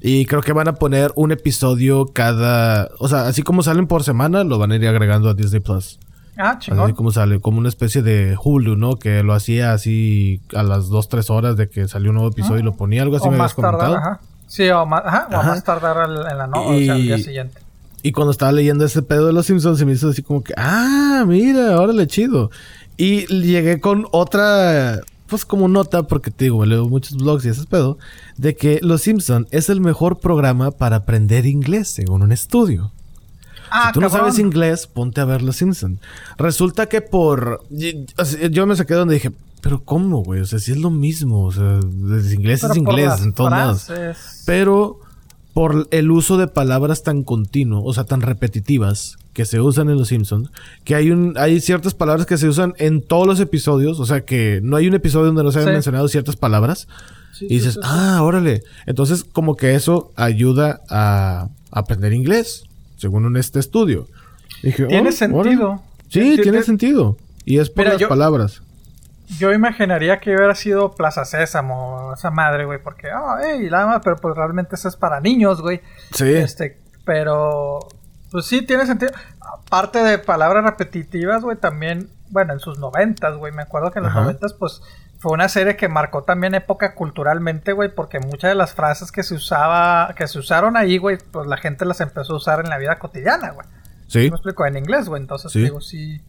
Y creo que van a poner un episodio cada. O sea, así como salen por semana, lo van a ir agregando a Disney Plus. Ah, Así chingón. como sale, como una especie de Hulu, ¿no? Que lo hacía así a las 2, 3 horas de que salió un nuevo episodio y lo ponía, algo así o me más habías tardar, comentado. ajá. Sí, o más, ajá, o más tardar en la no, o sea, al día Y- siguiente. Y cuando estaba leyendo ese pedo de los Simpsons, se me hizo así como que, ah, mira, órale, chido. Y llegué con otra, pues como nota, porque te digo, me leo muchos blogs y ese pedo, de que Los Simpsons es el mejor programa para aprender inglés, según un estudio. Ah, si tú no sabes inglés, ponte a ver Los Simpsons. Resulta que por... Yo me saqué donde dije, pero ¿cómo, güey? O sea, si es lo mismo. O sea, inglés Pero es inglés en todos lados. Pero por el uso de palabras tan continuo, o sea, tan repetitivas que se usan en Los Simpsons, que hay un hay ciertas palabras que se usan en todos los episodios, o sea, que no hay un episodio donde no se hayan Sí. mencionado ciertas palabras. Sí, y dices, sí, sí. ah, órale. Entonces, como que eso ayuda a aprender inglés, según un este estudio. Dije, Tiene "Oh, sentido. órale". Sí, Tiene- tiene sentido. Y es por Mira, las yo- palabras. Yo imaginaría que hubiera sido Plaza Sésamo, esa madre, güey, porque, ah, hey, nada más, pero pues realmente eso es para niños, güey. Sí. Este, pero, pues sí, tiene sentido. Aparte de palabras repetitivas, güey, también, bueno, en sus noventas, güey, me acuerdo que en los noventas, pues, fue una serie que marcó también época culturalmente, güey, porque muchas de las frases que se usaba, que se usaron ahí, güey, pues la gente las empezó a usar en la vida cotidiana, güey. Sí. Me explico en inglés, güey, entonces Sí. digo, sí.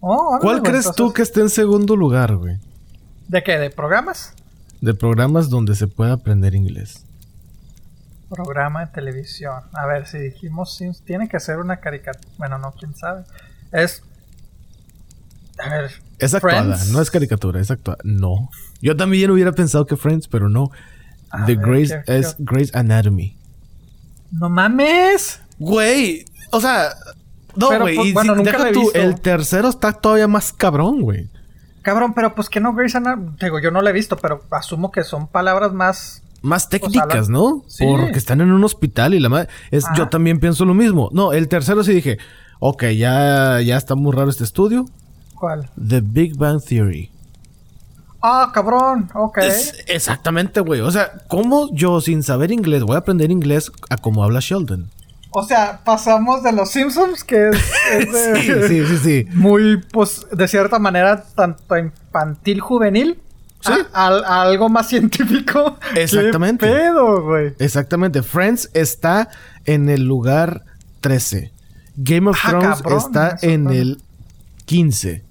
Oh, ¿Cuál güey, crees tú que esté en segundo lugar, güey? ¿De qué? ¿De programas? De programas donde se pueda aprender inglés. Programa de televisión. A ver, si dijimos Sims, tiene que ser una caricatura. Bueno, no, quién sabe. Es. A ver. Es actuada, Friends. no es caricatura, es actuada. No. Yo también hubiera pensado que Friends, pero no. A The ver, Grace ¿qué- es qué? Grey's Anatomy. ¡No mames! Güey, o sea, no, güey. pues, y bueno, si- nunca tú, visto. el tercero está todavía más cabrón, güey. Cabrón, pero pues que no Grace Anatomy. Digo, yo no la he visto, pero asumo que son palabras más. Más técnicas, la- ¿no? Sí. Porque están en un hospital y la madre. Es, Ajá. yo también pienso lo mismo. No, el tercero sí dije, ok, ya, ya está muy raro este estudio. ¿Cuál? The Big Bang Theory. Ah, cabrón. Ok. Es- exactamente, güey. O sea, ¿cómo yo sin saber inglés voy a aprender inglés a cómo habla Sheldon? O sea, pasamos de los Simpsons, que es, es [laughs] de- Sí, sí, sí, sí. muy, pues, de cierta manera, tanto infantil, juvenil, Sí. a, a- a algo más científico. [laughs] Exactamente. ¿Qué pedo, güey? Exactamente. Friends está en el lugar 13. Game of Ah, Thrones cabrón, está en el 15.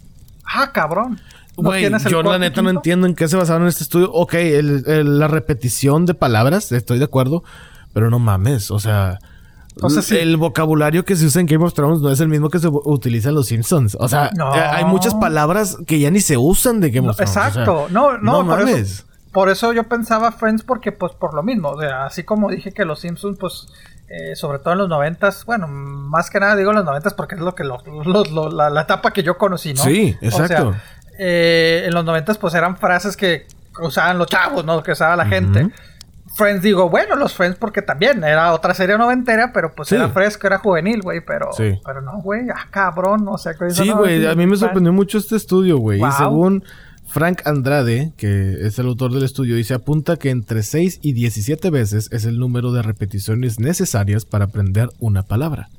Ah, cabrón. ¿No Güey, yo la neta no entiendo en qué se basaron en este estudio. Ok, el- el- la repetición de palabras, estoy de acuerdo, pero no mames, o sea, O sea, sí. el vocabulario que se usa en Game of Thrones no es el mismo que se utiliza en Los Simpsons. O sea, No. eh, hay muchas palabras que ya ni se usan de Game of Thrones. o sea, exacto. no, no, no por, mames. Eso, por eso yo pensaba Friends porque, pues, por lo mismo. O sea, así como dije que los Simpsons, pues, eh, sobre todo en los noventas, bueno, más que nada digo los noventas porque es lo que lo- lo- lo- la, la etapa que yo conocí, ¿no? Sí, O sea, exacto. eh, en los noventas, pues, eran frases que usaban los chavos, ¿no? Que usaba la gente. Friends digo, bueno, los Friends porque también era otra serie noventera, pero pues Sí. era fresco, era juvenil, güey, pero, Sí. pero no, güey, ah, cabrón, o sea, que Sí, güey, a mí me sorprendió mucho este estudio, güey. Wow. Y según Frank Andrade, que es el autor del estudio, dice apunta que entre 6 y 17 veces es el número de repeticiones necesarias para aprender una palabra.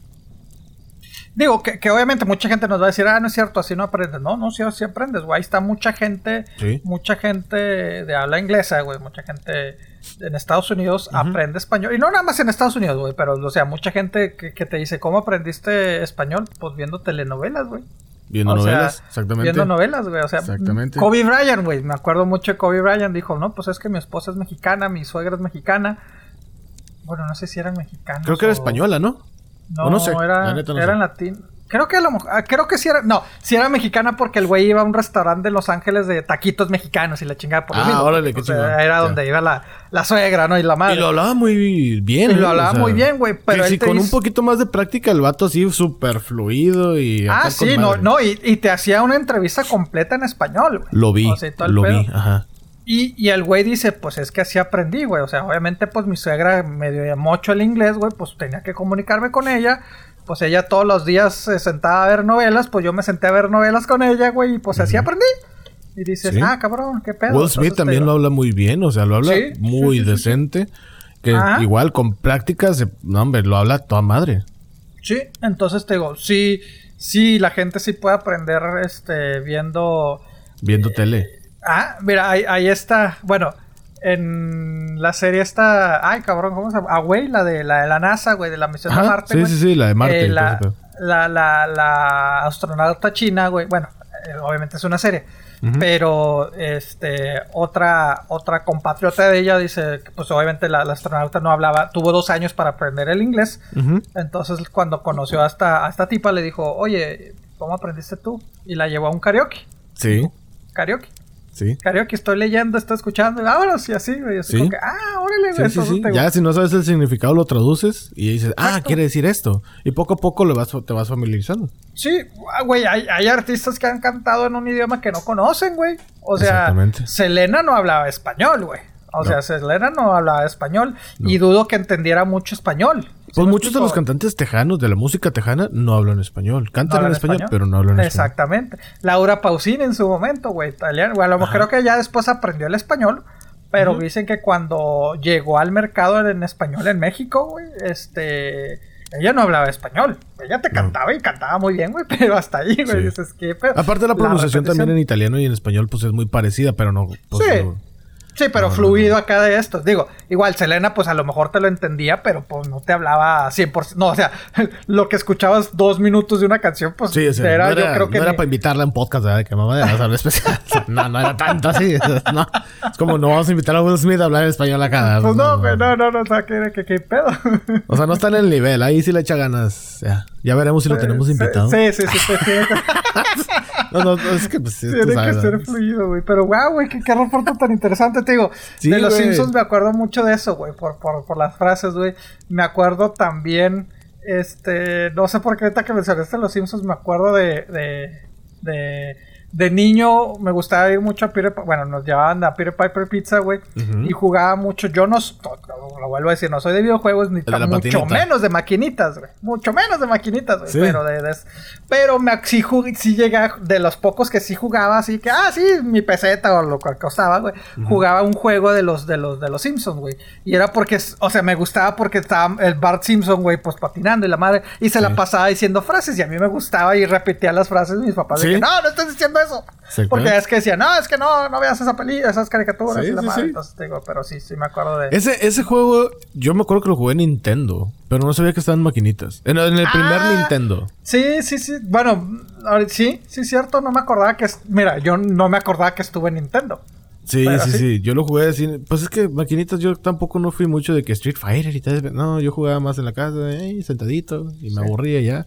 Digo, que, que obviamente mucha gente nos va a decir, ah, no es cierto, así no aprendes. No, no, sí, sí aprendes, güey. Ahí está mucha gente, Sí. mucha gente de habla inglesa, güey. Mucha gente en Estados Unidos aprende español. Y no nada más en Estados Unidos, güey, pero, o sea, mucha gente que, que te dice, ¿cómo aprendiste español? Pues viendo telenovelas, güey. Viendo O sea, novelas, exactamente. Viendo novelas, güey. O sea, Exactamente. Kobe Bryant, güey. Me acuerdo mucho de Kobe Bryant. Dijo, no, pues es que mi esposa es mexicana, mi suegra es mexicana. Bueno, no sé si eran mexicanos. Creo que era o- española, ¿no? No, no sé, era, la neta no era latín. Creo que a lo mejor, ah, creo que sí era, no, sí era mexicana porque el güey iba a un restaurante de Los Ángeles de taquitos mexicanos y la chingada por lo Ah, mismo, órale, qué o sea, chingón. Era donde iba la, la suegra, ¿no? Y la madre. Y lo hablaba muy bien. Y lo ¿eh? hablaba muy bien, güey, pero que él si te con un poquito más de práctica, el vato así súper fluido y. Ah, sí, no, madre. no, y, y te hacía una entrevista completa en español, güey. Lo vi. O sea, y todo el lo pedo. vi, ajá. Y, y el güey dice, pues es que así aprendí, güey. O sea, obviamente, pues mi suegra medio mocho el inglés, güey, pues tenía que comunicarme con ella. Pues ella todos los días se sentaba a ver novelas, pues yo me senté a ver novelas con ella, güey, y pues así aprendí. Y dices, Sí. ah, cabrón, qué pedo. Will Smith Entonces, también lo habla muy bien, o sea, lo habla Sí, muy sí, decente. Que Ajá. igual con práctica, se, no, hombre, lo habla toda madre. Sí, entonces te digo, sí, sí, la gente sí puede aprender, este, viendo... Viendo tele. Ah, mira, ahí, ahí está. Bueno, en la serie está. Ay, cabrón, ¿cómo se llama? Ah, güey, la de la, de la NASA, güey, de la misión Ajá, de Marte. sí, güey. sí, sí, la de Marte Eh, la, la, la, la astronauta china, güey. Bueno, eh, obviamente es una serie. Pero, este, otra, otra compatriota de ella dice que, pues, obviamente la, astronauta no hablaba, tuvo dos años para aprender el inglés. Entonces, cuando conoció a esta, a esta tipa, le dijo, oye, ¿cómo aprendiste tú? Y la llevó a un karaoke. Sí, Karaoke. Sí. Karaoke, estoy leyendo, estoy escuchando, y vámonos, y así, güey. Así Sí. como que, ah, órale. Sí, sí, entonces sí. te- Ya si no sabes el significado lo traduces y dices, ah, quiere decir esto. Y poco a poco le vas, te vas familiarizando. Sí, ah, güey, hay, hay artistas que han cantado en un idioma que no conocen, güey. O sea. Selena no hablaba español, güey. O No. sea, Selena no hablaba español No. y dudo que entendiera mucho español. ¿Sí Pues muchos de los cantantes tejanos de la música tejana no hablan español. No Cantan hablan en español, pero no hablan español. Exactamente. Laura Pausini en su momento, güey, italiano. Bueno, a lo mejor creo que ya después aprendió el español, pero dicen que cuando llegó al mercado en español en México, güey, este... Ella no hablaba español. Ella te No. cantaba y cantaba muy bien, güey, [laughs] pero hasta ahí, güey, Sí. dices que... Aparte la pronunciación también en italiano y en español pues es muy parecida, pero no... pues, Sí. no- Sí, pero No, no, fluido acá de estos. Digo, igual Selena, pues a lo mejor te lo entendía, pero pues no te hablaba 100%. No, o sea, [laughs] lo que escuchabas dos minutos de una canción, pues Sí, sea, era, no era, yo creo que. no era ni- para invitarla un podcast, ¿verdad? Que mamá de hablar especial. [laughs] no, no era tanto así. No. Es como no vamos a invitar a Will Smith a hablar en español acá. Pues no, güey, no, no, no, o sea, que, que, que pedo. [laughs] O sea, no está en el nivel. Ahí sí le echa ganas. Ya, ya veremos si lo tenemos invitado. Sí, sí, sí, sí, No, no, no, es que pues tiene sabes, que ser fluido, güey. Pero wow, güey, qué, qué reporte tan interesante, te digo. Sí, de los. Simpsons me acuerdo mucho de eso, güey, por, por, por las frases, güey. Me acuerdo también, este, no sé por qué ahorita que mencionaste los Simpsons, me acuerdo de, de, de, de niño, me gustaba ir mucho a Peter, bueno, nos llevaban a Peter Piper Pizza, güey, y jugaba mucho. Yo no, lo vuelvo a decir, no soy de videojuegos ni de tan- mucho patinita. menos de maquinitas, güey, mucho menos de maquinitas, güey, Sí. pero de, de- pero me sí, jugué- sí llega de los pocos que sí jugaba, así que, ah, sí, mi peseta o lo que costaba, güey, jugaba un juego de los, de los, de los Simpsons, güey, y era porque, o sea, me gustaba porque estaba el Bart Simpson, güey, pues patinando y la madre, y se la pasaba diciendo frases, y a mí me gustaba y repetía las frases de mis papás, de Sí. que, no, no estás diciendo eso, porque es que decían, no, es que no, no veas esa peli, esas caricaturas Sí, y la sí, madre, sí. entonces digo, pero sí, sí me acuerdo de... Ese, ese juego, yo me acuerdo que lo jugué en Nintendo, pero no sabía que estaban maquinitas. En, en el primer Ah. Nintendo. Sí, sí, sí. Bueno, sí, sí, cierto. No me acordaba que. es- Mira, yo no me acordaba que estuve en Nintendo. Sí, sí. sí. Yo lo jugué así. Pues es que maquinitas yo tampoco no fui mucho de que Street Fighter y tal. No, yo jugaba más en la casa, eh, sentadito, y me aburría ya.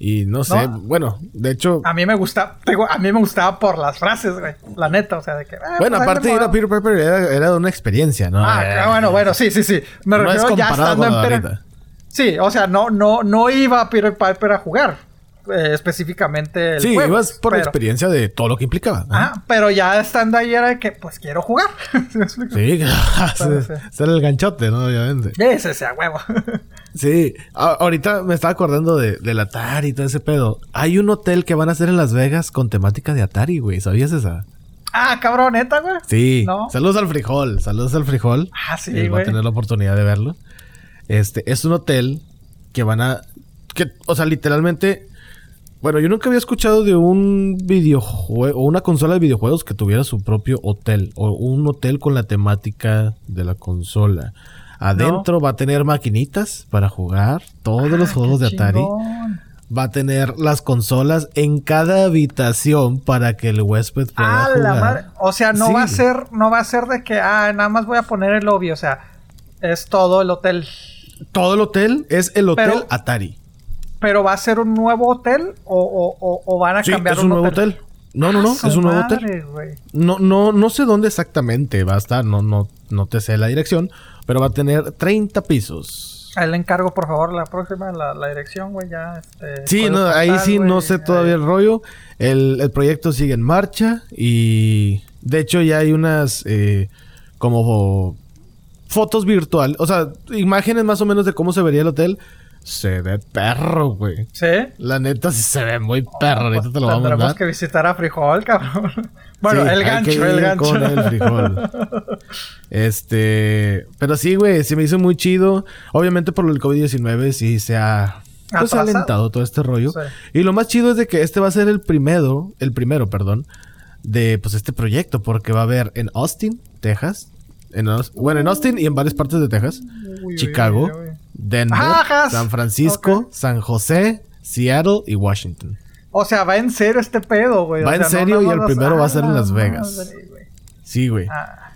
Y no sé, No. bueno, de hecho, A mí me gusta, digo, a mí me gustaba por las frases, güey. La neta, o sea, de que. ah, bueno, pues aparte de ir a. Peter Pepper era, era una experiencia, ¿no? Ah, ah, bueno, bueno, sí, sí, sí. Me no es refiero ya comparado estando con en ahorita. Sí, o sea, no, no, no iba a Peter Piper a jugar. eh, específicamente el Sí, juego, ibas por la experiencia de todo lo que implicaba. ¿no? Ajá, pero ya estando ahí era de que, pues quiero jugar. [laughs] ¿Sí? Sí, [laughs] ese era el ganchote, ¿no? Obviamente. Ese sea huevo. [laughs] Sí, A- ahorita me estaba acordando de, del Atari y todo ese pedo. Hay un hotel que van a hacer en Las Vegas con temática de Atari, güey. ¿Sabías esa? ah, cabrón, neta, güey. Sí. ¿No? Saludos al frijol. Saludos al frijol. Ah, sí, Él va a güey. tener la oportunidad de verlo. Este, es un hotel que van a. Que, o sea, literalmente. Bueno, yo nunca había escuchado de un videojuego o una consola de videojuegos que tuviera su propio hotel o un hotel con la temática de la consola. Adentro va a tener maquinitas para jugar todos los Ah, juegos de Atari. chingón. Va a tener las consolas en cada habitación para que el huésped pueda Ah, jugar. la madre. O sea, no Sí. va a ser, no va a ser de que, ah, nada más voy a poner el lobby. O sea, es todo el hotel. Todo el hotel es el hotel Pero- Atari. Pero va a ser un nuevo hotel o, o- o- o van a Sí, cambiar es un nuevo hotel. No, no, no, Ah, es su un nuevo hotel. No, no, no sé dónde exactamente va a estar, no, no, no te sé la dirección, pero va a tener 30 pisos. Ahí le encargo, por favor, la próxima, la, la dirección, güey, ya. Este, Sí, no, ahí sí no sé todavía el rollo. El, el proyecto sigue en marcha y de hecho ya hay unas eh, como fotos virtuales, o sea, imágenes más o menos de cómo se vería el hotel. Se ve perro, güey. Sí. La neta sí se ve muy perro. Ahorita Pues te lo vamos a tendremos mandar. que visitar a Frijol, cabrón. [laughs] Bueno, Sí, el gancho, el gancho. Con el frijol. [laughs] Este. Pero sí, güey, se me hizo muy chido. Obviamente por el COVID-19 sí se ha. Pues alentado todo este rollo. Sí. Y lo más chido es de que este va a ser el primero, el primero, perdón, de pues este proyecto, porque va a haber en Austin, Texas, en bueno, en Austin y en varias partes de Texas, Uy, uy, Chicago, uy, uy. Denver. San Francisco. San José, Seattle y Washington. O sea, va en serio este pedo, güey. Va O en no serio y el primero va a ser en ¡Ah, Las la Vegas. güey! Sí, güey. Ah,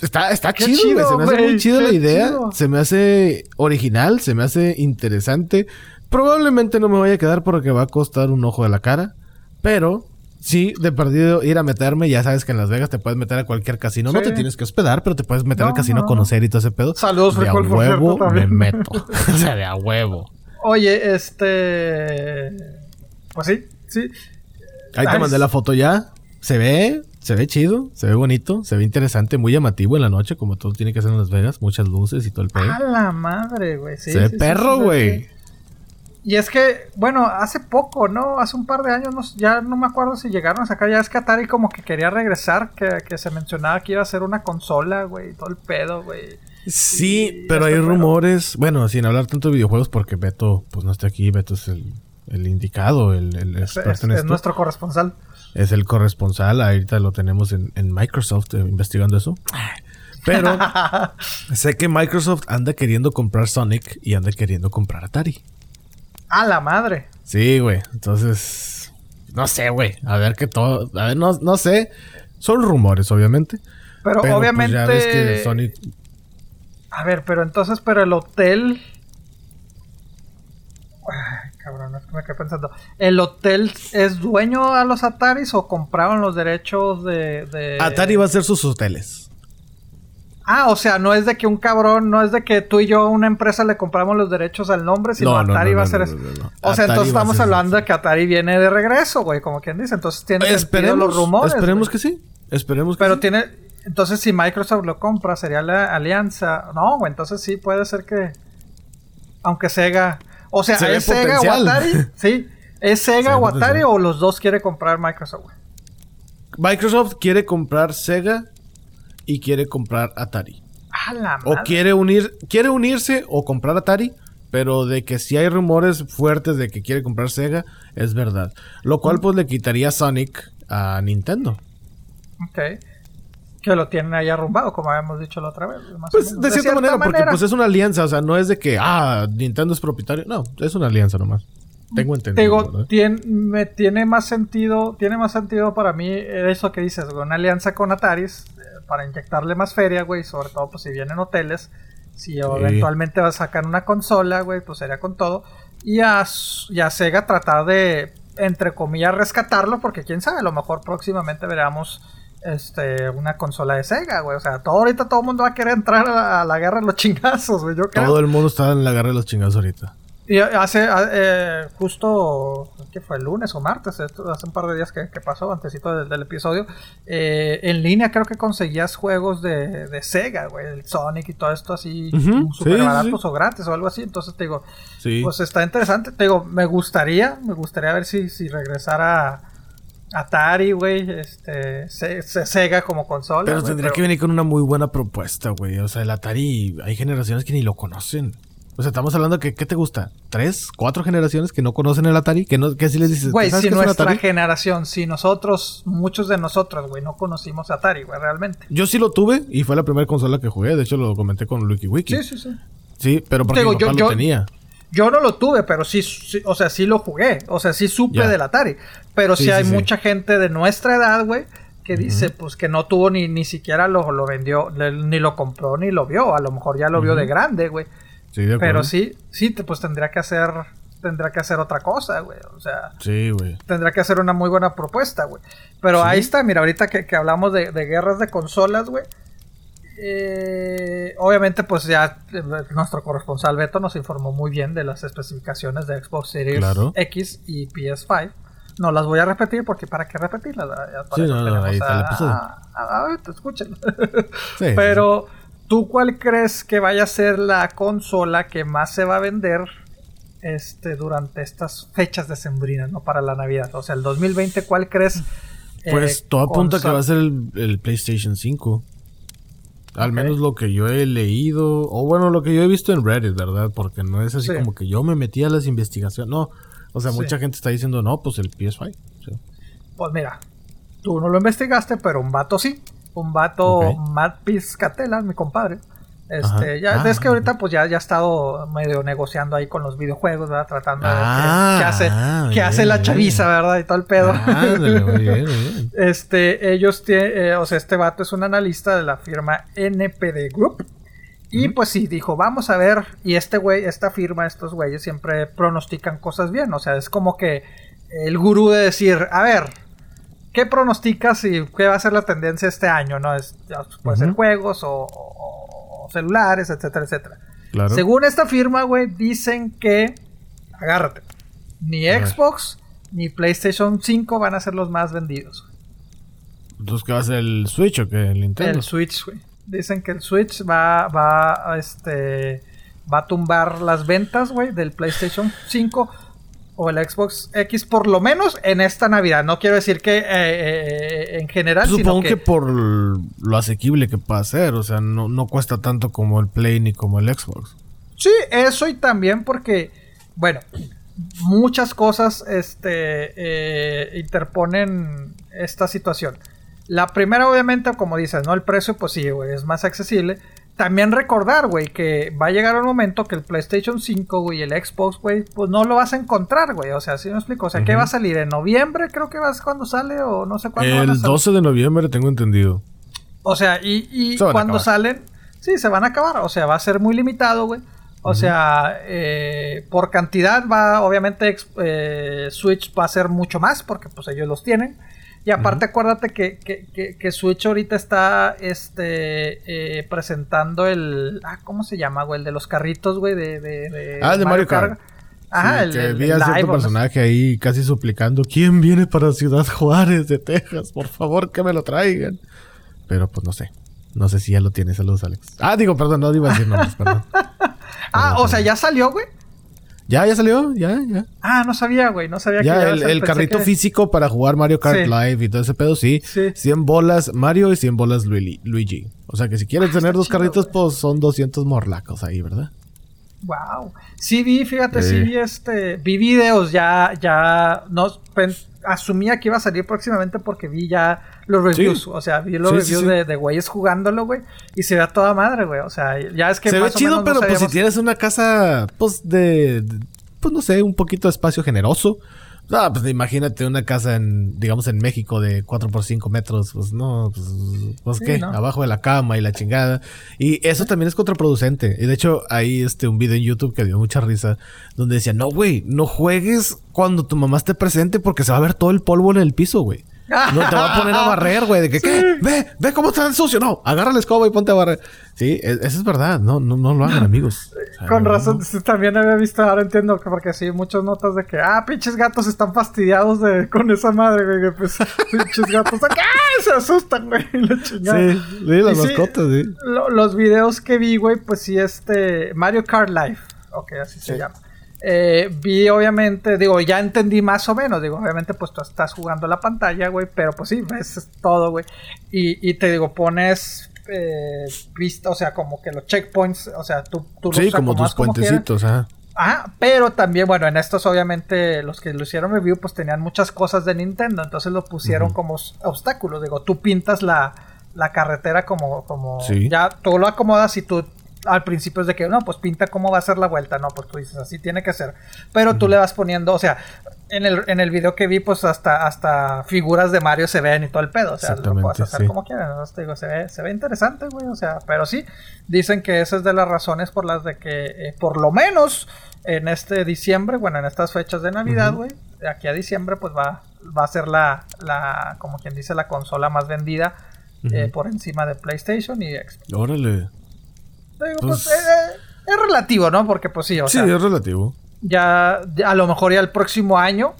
Está, está chido, güey. Se me hace muy chido la idea. chido. Se me hace original, se me hace interesante. Probablemente no me vaya a quedar porque va a costar un ojo de la cara. Pero sí, de perdido ir a meterme. Ya sabes que en Las Vegas te puedes meter a cualquier casino. No te tienes que hospedar, pero te puedes meter No, al casino a no. conocer y todo ese pedo. Saludos, de a huevo cierto, me meto. [laughs] [laughs] o sea, de a huevo. Oye, este. Pues sí, sí. Ahí te Ay, mandé la foto ya. Se ve, se ve chido, se ve bonito, se ve interesante, muy llamativo en la noche, como todo tiene que ser en Las Vegas. Muchas luces y todo el pedo. A la madre, güey. Sí, se ve sí, perro, güey. Y es que, bueno, hace poco, ¿no? Hace un par de años, no- ya no me acuerdo si llegaron a sacar. Ya es que Atari como que quería regresar, que, que se mencionaba que iba a ser una consola, güey. Todo el pedo, güey. Sí, pero está hay bueno. rumores, bueno, sin hablar tanto de videojuegos, porque Beto, pues no está aquí, Beto es el, el indicado, el, el Es, experto es- en es esto. nuestro corresponsal. Es el corresponsal, ahorita lo tenemos en, en Microsoft eh, investigando eso. Pero [laughs] sé que Microsoft anda queriendo comprar Sonic y anda queriendo comprar Atari. A la madre. Sí, güey. Entonces, no sé, güey. A ver qué todo, a ver, no, no sé. Son rumores, obviamente. Pero, Pero, pues, obviamente. ya ves que Sonic A ver, pero entonces, pero el hotel. Ay, cabrón, es que me quedé pensando. ¿El hotel es dueño a los Ataris o compraron los derechos de. de- Atari va a hacer sus hoteles. Ah, o sea, no es de que un cabrón, no es de que tú y yo, una empresa, le compramos los derechos al nombre, sino No, no, Atari no, va a no, no, eso. no, no, no. O sea, Atari entonces estamos hablando de que Atari viene de regreso, güey, como quien dice. Entonces tiene sentido los rumores. esperemos güey. que sí. Esperemos que Pero sí. tiene. Entonces, si Microsoft lo compra, sería la alianza. No, güey, entonces sí puede ser que. Aunque Sega. O sea, Se ¿es Sega o. Atari? [laughs] Sí. ¿Es Se Sega o Atari potencial. o los dos quiere comprar Microsoft, güey? Microsoft quiere comprar Sega y quiere comprar Atari. A la O quiere unir, quiere unirse o comprar Atari, pero de que si hay rumores fuertes de que quiere comprar Sega, es verdad. Lo cual pues le quitaría Sonic a Nintendo. Ok. Que lo tienen ahí arrumbado, como habíamos dicho la otra vez. más Pues de cierta manera, porque pues es una alianza, o sea, no es de que, ah, Nintendo es propietario. No, es una alianza nomás. Tengo Te entendido. me tiene más sentido, tiene más sentido para mí eso que dices, una alianza con Ataris eh, para inyectarle más feria, güey, sobre todo pues si vienen hoteles, si eventualmente va a sacar una consola, güey, pues sería con todo. Y a, y a Sega tratar de, entre comillas, rescatarlo, porque quién sabe, a lo mejor próximamente veremos este una consola de Sega, güey. O sea, todo ahorita todo el mundo va a querer entrar a, la guerra de los chingazos, güey. Yo creo. Todo el mundo está en la guerra de los chingados ahorita. Y hace eh, justo, ¿qué fue? El lunes o martes, hace un par de días que, pasó, antesito del, del episodio. Eh, en línea creo que conseguías juegos de, de Sega, güey, el Sonic y todo esto así, súper baratos o gratis o algo así. Entonces te digo, pues está interesante. Te digo, me gustaría, me gustaría ver si, si regresara Atari, güey, este, Sega como consola. Pero tendría que venir con una muy buena propuesta, güey. O sea, el Atari, hay generaciones que ni lo conocen. O sea, estamos hablando que, ¿qué te gusta? ¿Tres, cuatro generaciones que no conocen el Atari? Que, no, que si les dices, güey, si nuestra generación, si nosotros, muchos de nosotros, güey, no conocimos Atari, güey, realmente. Yo sí lo tuve y fue la primera consola que jugué. De hecho, lo comenté con WikiWiki. Sí, sí, sí. Sí, pero porque mi papá lo tenía. Yo no lo tuve, pero sí, o sea, sí lo jugué. O sea, sí supe del Atari. Pero sí, hay mucha gente de nuestra edad, güey, que dice, pues que no tuvo ni, ni siquiera lo, lo vendió, ni lo compró, ni lo vio. A lo mejor ya lo vio de grande, güey. Sí, de Pero sí, sí, pues tendría que hacer, tendría que hacer otra cosa, güey. O sea, sí, güey. Tendría que hacer una muy buena propuesta, güey. Pero ahí está, mira, ahorita que, que hablamos de, de guerras de consolas, güey eh, obviamente, pues ya eh, nuestro corresponsal Beto nos informó muy bien de las especificaciones de Xbox Series X y PS5. No las voy a repetir porque para qué repetirlas. Sí, no, ahí está el episodio. A, ver, escuchen. Pero, ¿tú cuál crees que vaya a ser la consola que más se va a vender este, durante estas fechas decembrinas, ¿no? Para la Navidad. O sea, el 2020, ¿cuál crees? Pues todo apunta que va a ser el, el PlayStation 5. Al menos lo que yo he leído, o bueno, lo que yo he visto en Reddit, ¿verdad? Porque no es así como que yo me metí a las investigaciones. No, o sea, mucha gente está diciendo, no, pues el PS5. Pues mira, tú no lo investigaste, pero un vato sí. Un vato, Matt Piscatella, mi compadre, este, ya ves que ah, ahorita pues ya, ya ha estado medio negociando ahí con los videojuegos, ¿verdad? Tratando de ver qué, hace, ah, qué hace la chaviza, ¿verdad? Y todo el pedo. [laughs] este, ellos tienen, eh, o sea, este vato es un analista de la firma NPD Group. Y pues sí, dijo, vamos a ver, y este güey, esta firma, estos güeyes siempre pronostican cosas bien, o sea, es como que el gurú de decir, a ver, ¿qué pronosticas y qué va a ser la tendencia este año? ¿No? Es, puede ser juegos o celulares, etcétera, etcétera. Según esta firma, güey, dicen que, agárrate, ni Xbox ni PlayStation 5 van a ser los más vendidos. Entonces, ¿qué va a ser el Switch o qué? El Nintendo. El Switch, güey. Dicen que el Switch va, va, este, va a tumbar las ventas, güey, del PlayStation 5 o el Xbox X, por lo menos en esta Navidad. No quiero decir que eh, eh, en general. Supongo que... por lo asequible que pueda ser. O sea, no, no cuesta tanto como el Play ni como el Xbox. Sí, eso y también porque, bueno, muchas cosas este, eh, interponen esta situación. La primera, obviamente, como dices, ¿no? El precio, pues sí, güey, es más accesible también recordar, güey, que va a llegar un momento que el PlayStation 5, güey, el Xbox, güey, pues no lo vas a encontrar, güey. O sea, ¿sí me explico? O sea, ¿qué va a salir? ¿En noviembre creo que vas cuando sale o no sé cuándo? El 12 de noviembre tengo entendido. O sea, y, y cuando salen, sí, se van a acabar. O sea, va a ser muy limitado, güey. O sea, eh, por cantidad va, obviamente, eh, Switch va a ser mucho más porque pues ellos los tienen. Y aparte, acuérdate que, que, que, Switch ahorita está este, eh, presentando el. Ah, ¿Cómo se llama, güey? El de los carritos, güey, de, de, Ah, de Mario, Kart. Ah, el, que vi a cierto personaje ahí casi suplicando: ¿Quién viene para Ciudad Juárez de Texas? Por favor, que me lo traigan. Pero pues no sé. No sé si ya lo tiene. Saludos, Alex. Ah, digo, perdón, no iba a decir nombres, perdón. [laughs] ah, o sea, ya salió, güey. Ya, ya salió, ya, ya. Ah, no sabía, güey, no sabía que ya el, el carrito físico para jugar Mario Kart Live y todo ese pedo, sí. sí. 100 bolas Mario y 100 bolas Luigi. O sea que si quieres ah, tener dos carritos, pues son 200 morlacos ahí, ¿verdad? Wow. Sí vi, fíjate, sí, vi este, vi videos ya, ya, no, asumía que iba a salir próximamente porque vi ya los reviews. O sea, vi los reviews de, de güeyes jugándolo, güey. Y se ve a toda madre, güey. O sea, ya es que. Se ve chido, pero pues si tienes una casa, pues de, Pues no sé, un poquito de espacio generoso. Ah, pues imagínate una casa en, digamos, en México de 4 por 5 metros, pues no, pues, pues qué, abajo de la cama y la chingada. Y eso también es contraproducente. Y de hecho, hay este un video en YouTube que dio mucha risa, donde decía, no, güey, no juegues cuando tu mamá esté presente porque se va a ver todo el polvo en el piso, güey. No te va a poner a barrer, güey. De que, ¿qué? Ve, ve cómo está el sucio. No, agarra la escoba y ponte a barrer. Sí, e- eso es verdad. No, no, no lo hagan, amigos. [laughs] O sea, Con no, razón, no. también había visto, ahora entiendo que porque sí, muchas notas de que, ah, pinches gatos están fastidiados de, con esa madre, güey, que pues, [laughs] pinches gatos, acá se asustan, güey, y [laughs] la chingada. Sí, sí, las Y mascotas, sí. lo- los videos que vi, güey, pues sí, este, Mario Kart Live, ok, así se llama. Eh, vi obviamente, digo, ya entendí más o menos, digo, obviamente pues tú estás jugando la pantalla, güey, pero pues sí, ves todo, güey. Y, y te digo, pones eh, vista, o sea, como que los checkpoints, o sea, tú, tú los Sí, como tus como puentecitos, ajá. Ajá, pero también, bueno, en estos obviamente los que lo hicieron review pues tenían muchas cosas de Nintendo, entonces lo pusieron como os- obstáculos. Digo, tú pintas la, la carretera como, como Sí. ya tú lo acomodas y tú al principio es de que no, pues pinta cómo va a ser la vuelta, no, pues tú dices así tiene que ser. Pero tú le vas poniendo, o sea, en el, en el video que vi, pues hasta, hasta figuras de Mario se ven y todo el pedo. O sea, lo puedes hacer sí. como quieras. ¿no? Te digo, se ve, se ve interesante, güey. O sea, pero sí, dicen que esa es de las razones por las de que, eh, por lo menos en este diciembre, bueno, en estas fechas de Navidad, güey, aquí a diciembre, pues va, va a ser la, la, como quien dice, la consola más vendida eh, por encima de PlayStation y Xbox. Órale. Digo, Pues- pues, eh, es relativo, ¿no? Porque, pues sí, o sí, sea, es relativo. ya, ya a lo mejor ya el próximo año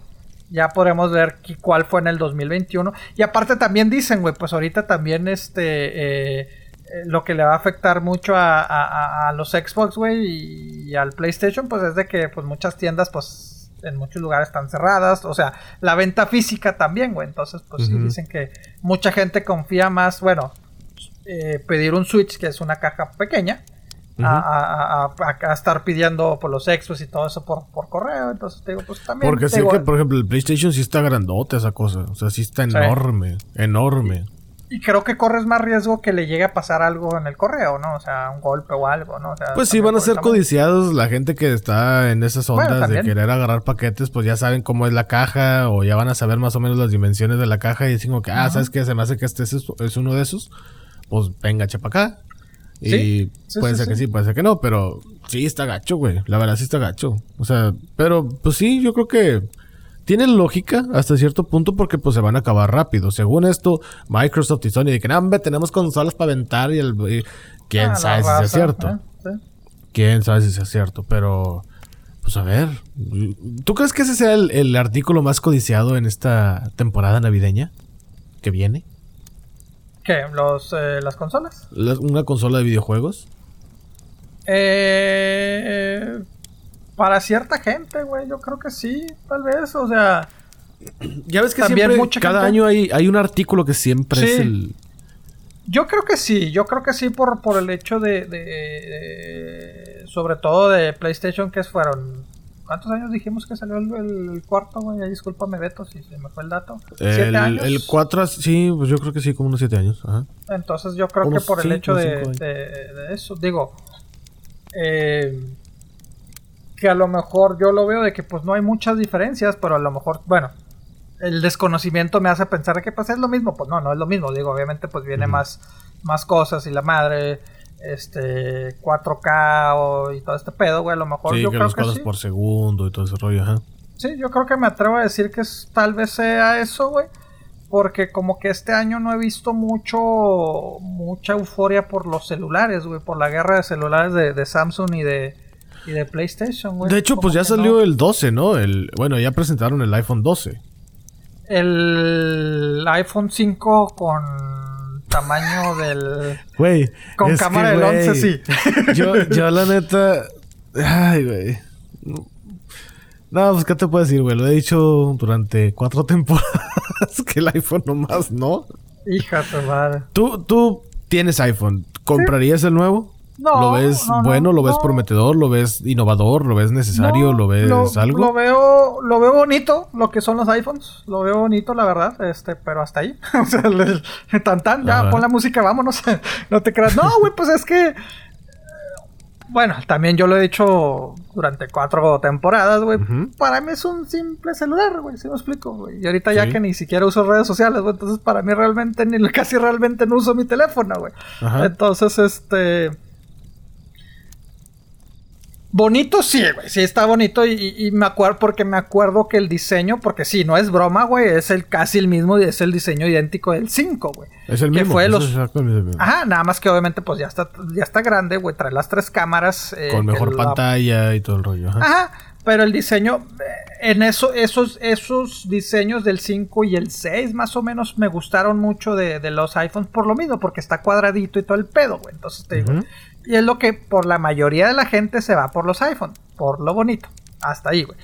ya podremos ver cuál fue en el 2021 y aparte también dicen güey pues ahorita también este eh, eh, lo que le va a afectar mucho a, a- los Xbox güey y, y al PlayStation pues es de que pues muchas tiendas pues en muchos lugares están cerradas o sea la venta física también güey entonces pues sí dicen que mucha gente confía más bueno eh, pedir un Switch que es una caja pequeña a, a- a- a- a estar pidiendo por los Xbox y todo eso por, por correo. Entonces te digo, pues también. Porque sé digo, que, por ejemplo, el PlayStation sí está grandote esa cosa. O sea, sí está Sí. enorme. Enorme. Y creo que corres más riesgo que le llegue a pasar algo en el correo, ¿no? O sea, un golpe o algo, ¿no? O sea, Pues sí, van a ser codiciados la gente que está en esas Bueno, ondas de querer agarrar paquetes, pues ya saben cómo es la caja o ya van a saber más o menos las dimensiones de la caja y dicen como que, ah, ¿sabes qué? Se me hace que este es, es uno de esos. Pues venga, chepa acá. Y Sí, sí, puede sí, ser que sí. puede ser que no, pero sí está gacho, güey. La verdad sí está gacho. O sea, pero pues sí, yo creo que tiene lógica hasta cierto punto porque pues se van a acabar rápido. Según esto, Microsoft y Sony que, "No, hombre, tenemos consolas para aventar y el... y- ¿Quién Ah, la sabe si sea raza, cierto? ¿eh? Quién sabe si sea cierto, pero. Pues a ver. ¿Tú crees que ese sea el, el artículo más codiciado en esta temporada navideña que viene? ¿Qué? Los, eh, ¿Las consolas? La- ¿Una consola de videojuegos? Eh, para cierta gente, güey, yo creo que sí, tal vez. O sea, [clears throat] Ya ves que También siempre, mucha cada gente- año hay, hay un artículo que siempre es el. Yo creo que sí, yo creo que sí por, por el hecho de, de- de- sobre todo de PlayStation que fueron ¿cuántos años dijimos que salió el, el cuarto, güey? Discúlpame Beto si se me fue el dato. ¿Siete El, años? el 4, sí, pues yo creo que sí, como unos 7 años. Ajá. Entonces yo creo que por el hecho de, eso, digo, eh, que a lo mejor yo lo veo de que pues no hay muchas diferencias, pero a lo mejor, bueno, el desconocimiento me hace pensar que pues es lo mismo, pues no, no es lo mismo, digo, obviamente pues viene más, más cosas y la madre, este, 4K o- y todo este pedo, güey, a lo mejor Sí, yo que creo los que sí. por segundo y todo ese rollo, ajá. Sí, yo creo que me atrevo a decir que es- tal vez sea eso, güey. Porque como que este año no he visto mucho, mucha euforia por los celulares, güey. Por la guerra de celulares de, de Samsung y de, y de PlayStation, güey. De hecho, pues ya salió no. el 12, ¿no? El, bueno, ya presentaron el iPhone 12. El iPhone 5 con tamaño del... Güey. Con cámara que, del güey, 11, sí. Yo, [laughs] yo la neta. Ay, güey. No, pues, ¿qué te puedo decir, güey? Lo he dicho durante cuatro [laughs] temporadas que el iPhone nomás, ¿no? Hija de madre. ¿Tú, tú tienes iPhone. ¿Comprarías el nuevo? No, ¿Lo ves no, no, bueno? ¿Lo ves prometedor? ¿Lo ves innovador? ¿Lo ves necesario? ¿Lo ves algo? Lo veo, lo veo bonito, lo que son los iPhones. Lo veo bonito, la verdad. Este, pero hasta ahí. [laughs] o sea, el tan tan, ya Ajá. pon la música, vámonos. [laughs] no te creas. No, güey, pues es que. Bueno, también yo lo he dicho durante cuatro temporadas, güey. Para mí es un simple celular, güey. Si me explico, güey. Y ahorita ya que ni siquiera uso redes sociales, güey. Entonces para mí realmente, ni [laughs] casi realmente no uso mi teléfono, güey. Entonces, este. Bonito sí, güey. Sí está bonito y, y me acuerdo porque me acuerdo que el diseño, porque sí, no es broma, güey, es el casi el mismo, es el diseño idéntico del 5, güey. Es el Que mismo. fue es los- exactamente el mismo. Ajá, nada más que obviamente pues ya está ya está grande, güey, trae las tres cámaras eh, Con mejor la- pantalla y todo el rollo. Ajá. Ajá, pero el diseño eh, en eso esos esos diseños del 5 y el 6 más o menos me gustaron mucho de, de los iPhones por lo mismo, porque está cuadradito y todo el pedo, güey. Entonces te digo. Y es lo que por la mayoría de la gente se va por los iPhone, por lo bonito. Hasta ahí, güey.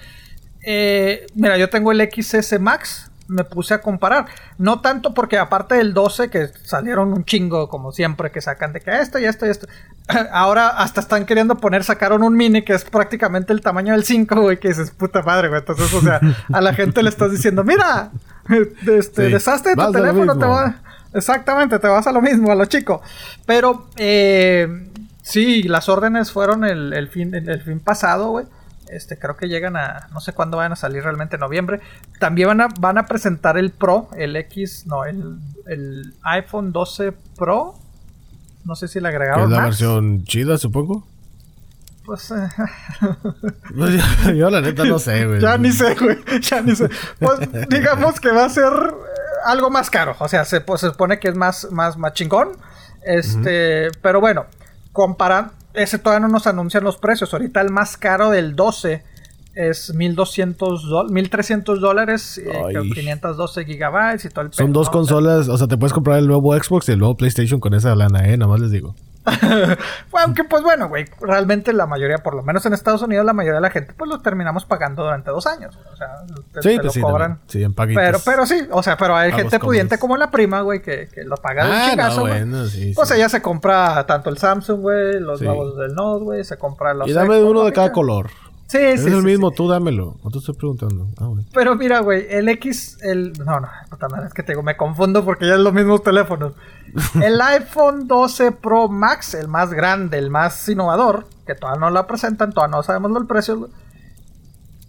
Eh, mira, yo tengo el XS Max, me puse a comparar. No tanto porque aparte del 12, que salieron un chingo, como siempre, que sacan de que esto y esto y esto. [clears throat] Ahora hasta están queriendo poner, sacaron un mini que es prácticamente el tamaño del 5, güey, que dices, puta madre, güey. Entonces, o sea, a la gente le estás diciendo, mira, [laughs] este, Sí, deshazte de tu vas teléfono, te mismo. va... Exactamente, te vas a lo mismo, a lo chico. Pero, eh, sí, las órdenes fueron el, el fin, el, el fin pasado, güey. Este, creo que llegan a, no sé cuándo van a salir realmente en noviembre. También van a, van a presentar el Pro, el X, no, el, el iPhone 12 Pro. No sé si le agregaron es la versión chida, supongo. Pues, eh, Pues [laughs] yo, yo la neta no sé, güey. [laughs] ya ni sé, güey, ya ni sé. Pues, digamos que va a ser algo más caro. O sea, se, pues, se supone que es más, más, más chingón. Este, pero bueno, comparan, ese todavía no nos anuncian los precios. Ahorita el más caro del 12 es 1200 dólares, 1300 dólares, eh, Ay. con 512 gigabytes y todo el Son pedo, dos ¿no? consolas, o sea, te puedes comprar el nuevo Xbox y el nuevo PlayStation con esa lana, eh, nada más les digo. [laughs] Bueno, aunque pues bueno, güey, realmente la mayoría, por lo menos en Estados Unidos, la mayoría de la gente pues lo terminamos pagando durante dos años. O sea, te, Sí, te pues lo sí, cobran. Sí, en paguitos. Pero, pero sí, o sea, pero hay gente pudiente como la prima, güey, que, que lo paga de un Ah, chingazo, no, güey. bueno, sí, Pues sí. ella se compra tanto el Samsung, güey, los nuevos del Note, güey, se compra los... Y dame Xbox, uno de güey, cada color. Sí, es el sí, mismo, sí. tú dámelo. No te estoy preguntando. Ah, bueno. Pero mira, güey, el X, el... No, no, puta madre, es que te digo, me confundo porque ya es los mismos teléfonos. [laughs] El iPhone 12 Pro Max, el más grande, el más innovador, que todavía no lo presentan, todavía no sabemos el precio,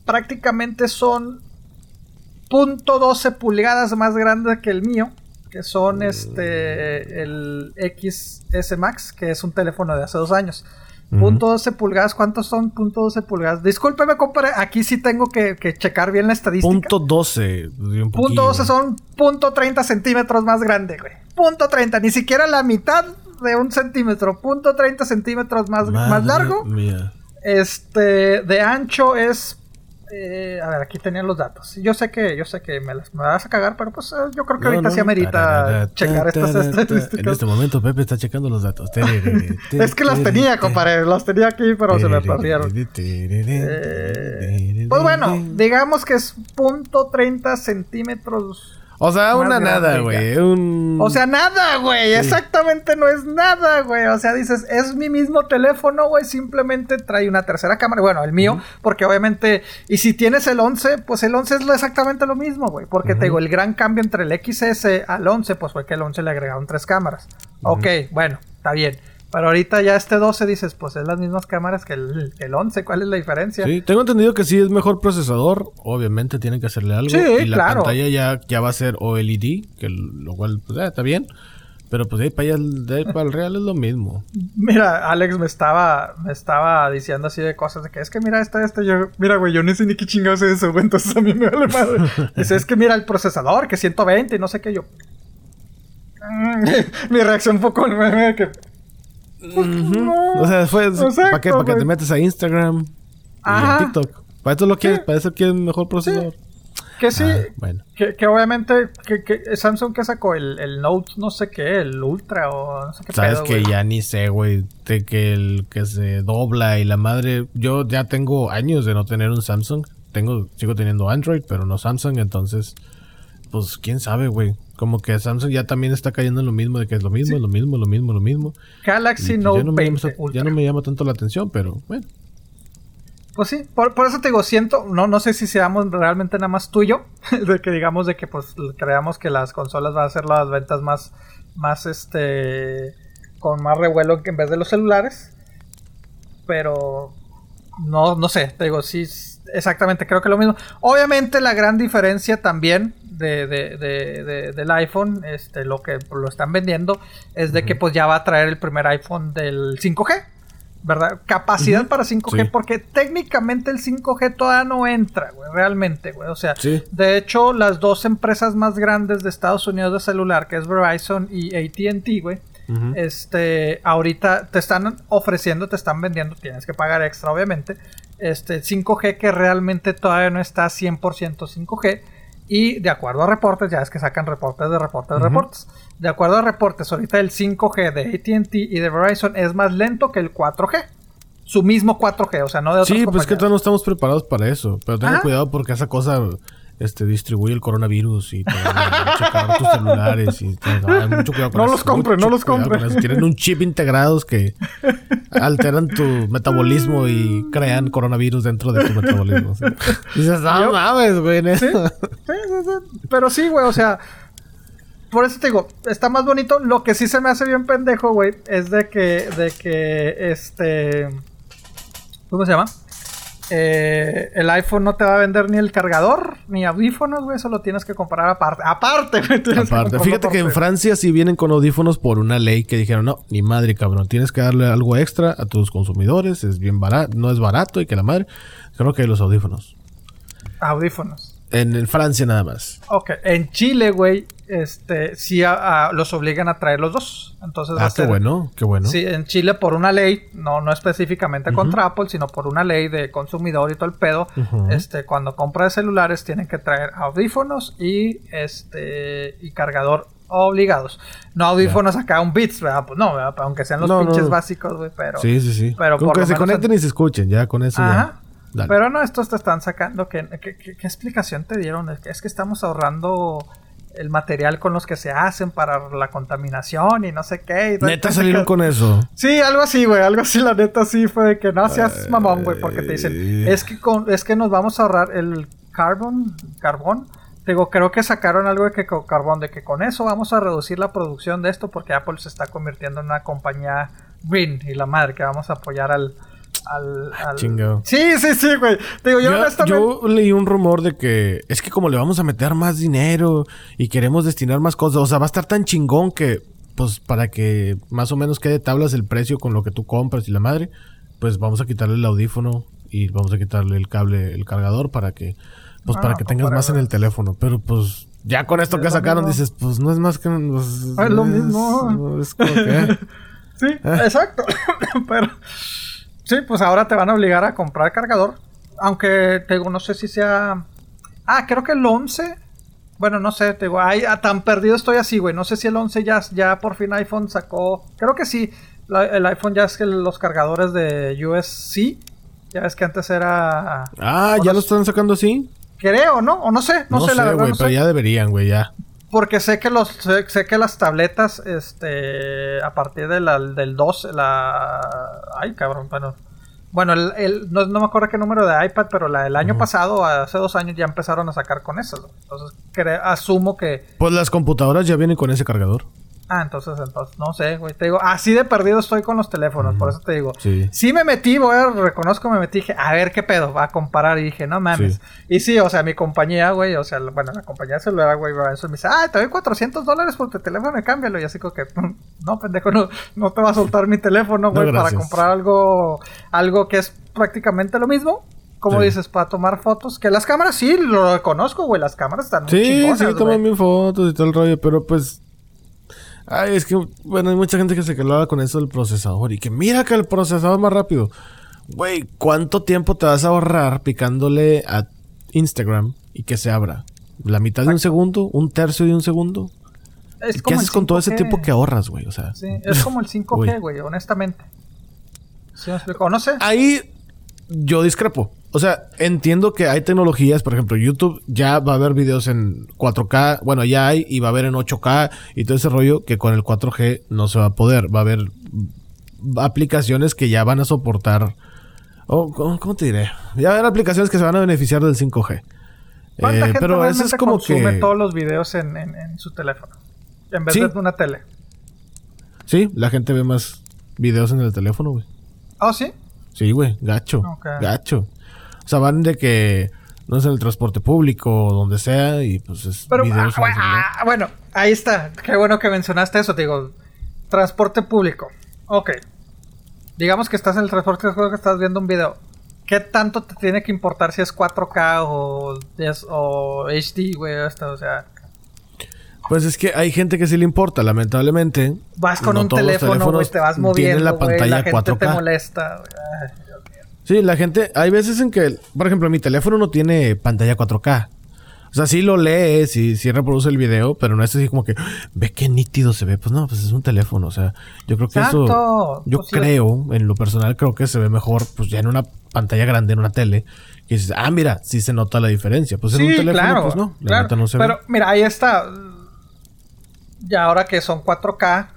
prácticamente son .12 pulgadas más grande que el mío, que son este el XS Max, que es un teléfono de hace dos años. Punto 12 pulgadas, ¿cuántos son? Punto 12 pulgadas. Discúlpeme, compadre, aquí sí tengo que, que checar bien la estadística. Punto 12. pues, un Punto poquillo. 12 son punto 30 centímetros más grande, güey. Punto 30, ni siquiera la mitad de un centímetro. Punto 30 centímetros más, más largo. mía. Este, de ancho es... eh, a ver, aquí tenían los datos. Yo sé que, yo sé que me, las, me vas a cagar, pero pues eh, yo creo que No, ahorita no. sí amerita Tararara, checar estas tarara, En estadísticas. este momento Pepe está checando los datos. [laughs] Es que las tenía, compadre. Las tenía aquí, pero se me perdieron. tererere, Pues bueno, digamos que es punto 30 centímetros. O sea, una nada, güey. Un... O sea, nada, güey. Exactamente no es nada, güey. O sea, dices, es mi mismo teléfono, güey. Simplemente trae una tercera cámara. Bueno, el mío, porque obviamente. Y si tienes el 11, pues el 11 es exactamente lo mismo, güey. Porque te digo, el gran cambio entre el XS al 11, pues fue que el 11 le agregaron tres cámaras. Ok, bueno, está bien. Pero ahorita ya este 12 dices, pues es las mismas cámaras que el, el 11. ¿Cuál es la diferencia? Sí, tengo entendido que sí es mejor procesador. Obviamente tienen que hacerle algo. Sí, y la claro. pantalla ya, ya va a ser OLED, que lo cual pues, eh, está bien. Pero pues de ahí para allá, de ahí para el real es lo mismo. Mira, Alex me estaba, me estaba diciendo así de cosas de que es que mira esto, esto, yo, mira, güey, yo no sé ni qué chingados es eso, güey, [laughs] entonces a mí me vale madre. Dice, es que mira el procesador, que 120 y no sé qué, yo. [laughs] Mi reacción fue con [laughs] que. Pues, no. O sea, fue para qué, para que te metes a Instagram y a TikTok. Para eso lo quieres, para eso quieres mejor procesador. que sí, Ah, bueno. que, que obviamente, que, que Samsung que sacó el, el Note, no sé qué, el Ultra o no sé qué Sabes pedo, que ya ni sé, güey, de que el que se dobla y la madre, yo ya tengo años de no tener un Samsung. Tengo sigo teniendo Android, pero no Samsung, entonces pues quién sabe, güey. Como que Samsung ya también está cayendo en lo mismo de que es lo mismo, lo mismo, lo mismo, lo mismo. Galaxy pues, Note ya, no me llama, 20 Ultra. ya no me llama tanto la atención, pero bueno. Pues sí, por, por eso te digo, siento, no, no sé si seamos realmente nada más tuyo, [laughs] de que digamos de que pues creamos que las consolas van a ser las ventas más, más este, con más revuelo que en vez de los celulares, pero no, no sé, te digo, sí, exactamente, creo que lo mismo. Obviamente la gran diferencia también de, de- de- de- del iPhone, este, lo que lo están vendiendo, es de que pues ya va a traer el primer iPhone del 5G. ¿verdad? Capacidad para 5G, Sí. porque técnicamente el 5G todavía no entra, güey, realmente, güey. O sea, Sí. de hecho, las dos empresas más grandes de Estados Unidos de celular, que es Verizon y ATT, güey, este, ahorita te están ofreciendo, te están vendiendo, tienes que pagar extra, obviamente, este 5G que realmente todavía no está 100% 5G. Y de acuerdo a reportes, ya es que sacan reportes de reportes de reportes. De acuerdo a reportes, ahorita el 5G de ATT y de Verizon es más lento que el 4G. Su mismo 4G, o sea, no de otras Sí, pues es que compañías. todavía no estamos preparados para eso. Pero tengan cuidado porque esa cosa este, distribuye el coronavirus y te van a [laughs] checar tus celulares. Y te- ay, mucho cuidado con No eso, los compren, mucho no los compren. Tienen un chip integrados que alteran tu [laughs] metabolismo y crean coronavirus dentro de tu metabolismo. ¿sí? Dices, Yo- mames, güey. neta". Sí, sí, sí, sí. Pero sí, güey, o sea. Por eso te digo, está más bonito. Lo que sí se me hace bien pendejo, güey, es de que, de que, este, ¿cómo se llama? Eh, el iPhone no te va a vender ni el cargador, ni audífonos, güey, eso lo tienes que comprar aparte. Aparte, güey. que Aparte, fíjate que en. Francia sí vienen con audífonos por una ley que dijeron, no, ni madre, cabrón, tienes que darle algo extra a tus consumidores, es bien barato, no es barato y que la madre, creo que los audífonos. Audífonos. En, en Francia nada más. Ok, en Chile, güey, este, sí a- a- los obligan a traer los dos. Entonces Ah, qué ser- bueno, qué bueno. Sí, en Chile por una ley, no, no específicamente contra Apple, sino por una ley de consumidor y todo el pedo, este, cuando compras celulares tienen que traer audífonos y este y cargador obligados. No audífonos acá un Beats, ¿verdad? Pues no, ¿verdad? aunque sean los No, pinches no. básicos, güey, pero sí, sí, sí. pero con por que se conecten en- y se escuchen, ya con eso Ajá. ya. Dale. Pero no, estos te están sacando que- ¿qué explicación te dieron? Es que, es que estamos ahorrando el material con los que se hacen para la contaminación y no sé qué. y Neta pedo. salieron con eso. Sí, algo así, güey, algo así, la neta sí fue de que no seas mamón, güey, porque te dicen, es que con, es que nos vamos a ahorrar el carbon, carbón. Te Digo, creo que sacaron algo de que con carbón, de que con eso vamos a reducir la producción de esto porque Apple se está convirtiendo en una compañía green y la madre que vamos a apoyar al al, al- Chingado. Sí, sí, sí, güey. Digo, yo, Yo, honestamente yo leí un rumor de que es que como le vamos a meter más dinero y queremos destinar más cosas, o sea, va a estar tan chingón que, pues, para que más o menos quede tablas el precio con lo que tú compras y la madre, pues vamos a quitarle el audífono y vamos a quitarle el cable, el cargador para que, pues, Ah, para que pues, tengas para más en el teléfono. Pero, pues, ya con esto Es que sacaron dices, pues, no es más que... pues, Es lo mismo. Es como que... [laughs] Sí, Ah. [laughs] exacto. [laughs] Pero sí, pues ahora te van a obligar a comprar cargador. Aunque te digo, no sé si sea. Ah, creo que el 11. Bueno, no sé, te digo, ay, ah, tan perdido estoy así, güey. No sé si el 11 ya, ya por fin iPhone sacó. Creo que sí. la- el iPhone ya es que los cargadores de USB-C. Ya ves que antes era. Ah, ¿ya no lo están sacando así? Creo, ¿no? O no sé, no, No, sé, sé, la verdad. no pero sé. ya deberían, güey, ya. Porque sé que los sé, sé que las tabletas, este, a partir de la- del 2, la... Ay, cabrón, bueno. Bueno, el, el- no, no me acuerdo qué número de iPad, pero la del año pasado, hace dos años, ya empezaron a sacar con eso. Entonces, asumo que... Pues las computadoras ya vienen con ese cargador. Ah, entonces, entonces, no sé, güey. Te digo, así de perdido estoy con los teléfonos, por eso te digo. Sí. Sí me metí, a, reconozco, me metí, dije, a ver qué pedo, va a comparar, y dije, no mames. Sí. Y sí, o sea, mi compañía, güey, o sea, bueno, la compañía celular, güey, eso me dice, ah, te doy 400 dólares por tu teléfono, cámbialo. Y así como que, no, pendejo, no, no te va a soltar mi teléfono, güey, para comprar algo, algo que es prácticamente lo mismo. Como Sí. dices, para tomar fotos, que las cámaras sí, lo reconozco, güey, las cámaras están muy Sí, sí, güey. toman bien fotos y todo el rollo, pero pues. Ay, es que, bueno, hay mucha gente que se calaba con eso del procesador y que mira que el procesador es más rápido. Güey, ¿cuánto tiempo te vas a ahorrar picándole a Instagram y que se abra? ¿La mitad de un segundo? ¿Un tercio de un segundo? Es ¿Y como ¿Qué haces con todo ese 5G. tiempo que ahorras, güey? O sea. Sí, es como el [laughs] 5G, Uy. güey, honestamente. ¿Sí me explico? No sé. Ahí yo discrepo. O sea, entiendo que hay tecnologías, por ejemplo, YouTube ya va a haber videos en 4K, bueno, ya hay y va a haber en 8K y todo ese rollo que con el 4G no se va a poder. Va a haber aplicaciones que ya van a soportar. Oh, ¿cómo, te diré? Ya va a haber aplicaciones que se van a beneficiar del 5G. ¿Cuánta Eh, gente pero eso es como consume que. todos los videos en, en- en su teléfono? En vez Sí. de una tele. Sí, la gente ve más videos en el teléfono, güey. ¿Oh, sí? Sí, güey, gacho. Gacho. O sea, van de que no es en el transporte público o donde sea y pues es Pero, videos ah, ah, bueno, ahí está. Qué bueno que mencionaste eso. Te digo, transporte público. Ok. digamos que estás en el transporte que estás viendo un video. ¿Qué tanto te tiene que importar si es 4K o, es, o HD, güey? O sea, pues es que hay gente que sí le importa, lamentablemente. Vas con un teléfono, güey, te vas moviendo, la pantalla la gente 4K. te molesta, Sí, la gente, hay veces en que, por ejemplo, mi teléfono no tiene pantalla 4K. O sea, sí lo lee, sí, sí reproduce el video, pero no es así como que, ve qué nítido se ve. Pues no, pues es un teléfono. O sea, yo creo que eso, yo pues creo, en lo personal, creo que se ve mejor, pues ya en una pantalla grande, en una tele. Y dices, ah, mira, sí se nota la diferencia. Pues en un teléfono, pues no, la no se pero, mira, ahí está ya ahora que son 4K,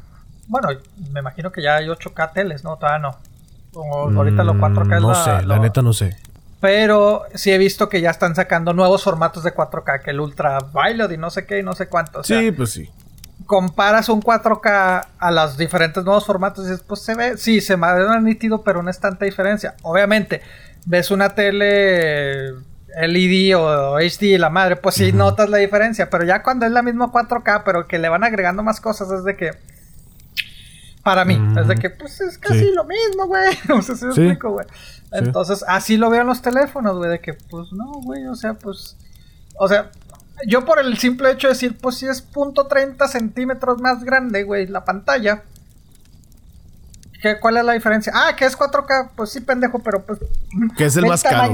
bueno, me imagino que ya hay 8K teles, ¿no? Todavía no. ahorita los 4K es No sé, la neta no sé. Pero sí he visto que ya están sacando nuevos formatos de 4K, que el Ultra Violet y no sé qué y no sé cuánto. sí, pues sí. Comparas un 4K a los diferentes nuevos formatos y dices, pues se ve, sí, se me ve nítido, pero no es tanta diferencia. Obviamente, ves una tele LED o HD la madre, pues sí notas la diferencia, pero ya cuando es la misma 4K, pero que le van agregando más cosas, es de que. Para mí, es de que, pues es casi lo mismo, güey. No sé si me explico, güey. Entonces, así lo veo en los teléfonos, güey, de que, pues no, güey, o sea, pues. O sea, yo por el simple hecho de decir, pues si es punto .30 centímetros más grande, güey, la pantalla. ¿Qué, ¿Cuál es la diferencia? Ah, que es 4K, pues sí, pendejo, pero pues. Que es el más caro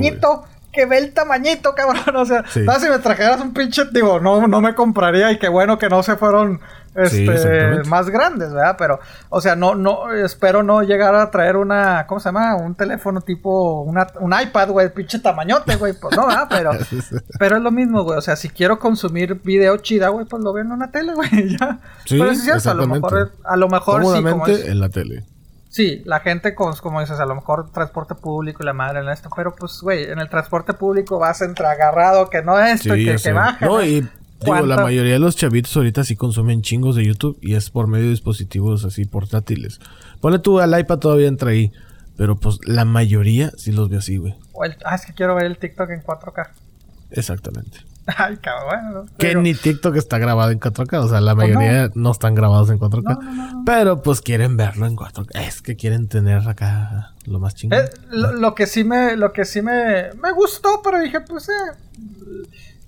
que ve el tamañito, cabrón. [laughs] O sea, si me trajeras un pinche, digo, no, no me compraría y qué bueno que no se fueron este, más grandes, ¿verdad? Pero, o sea, no, no, espero no llegar a traer una, ¿cómo se llama? Un teléfono tipo, una, un iPad, güey, pinche tamañote, güey, pues no, ¿verdad? Pero, [laughs] pero es lo mismo, güey, o sea, si quiero consumir video chida, güey, pues lo veo en una tele, güey, [laughs] ya. Sí, pero es cierto, a lo mejor, a lo mejor sí, como en la tele. Sí, la gente, con, como dices, a lo mejor transporte público y la madre en esto, pero pues, güey, en el transporte público vas entre agarrado que no esto, y que, que baja. No, y digo, la mayoría de los chavitos ahorita sí consumen chingos de YouTube y es por medio de dispositivos así portátiles. Ponle tú al iPad todavía entra ahí, pero pues la mayoría sí los ve así, güey. ah, es que quiero ver el TikTok en 4K. Exactamente. [laughs] Ay, cabrón. Que ni TikTok está grabado en 4K. O sea, la pues mayoría no. están grabados en 4K. pero pues quieren verlo en 4K. Es que quieren tener acá lo más chingón. Eh, lo, que sí me, lo que sí me, me gustó, pero dije, pues eh,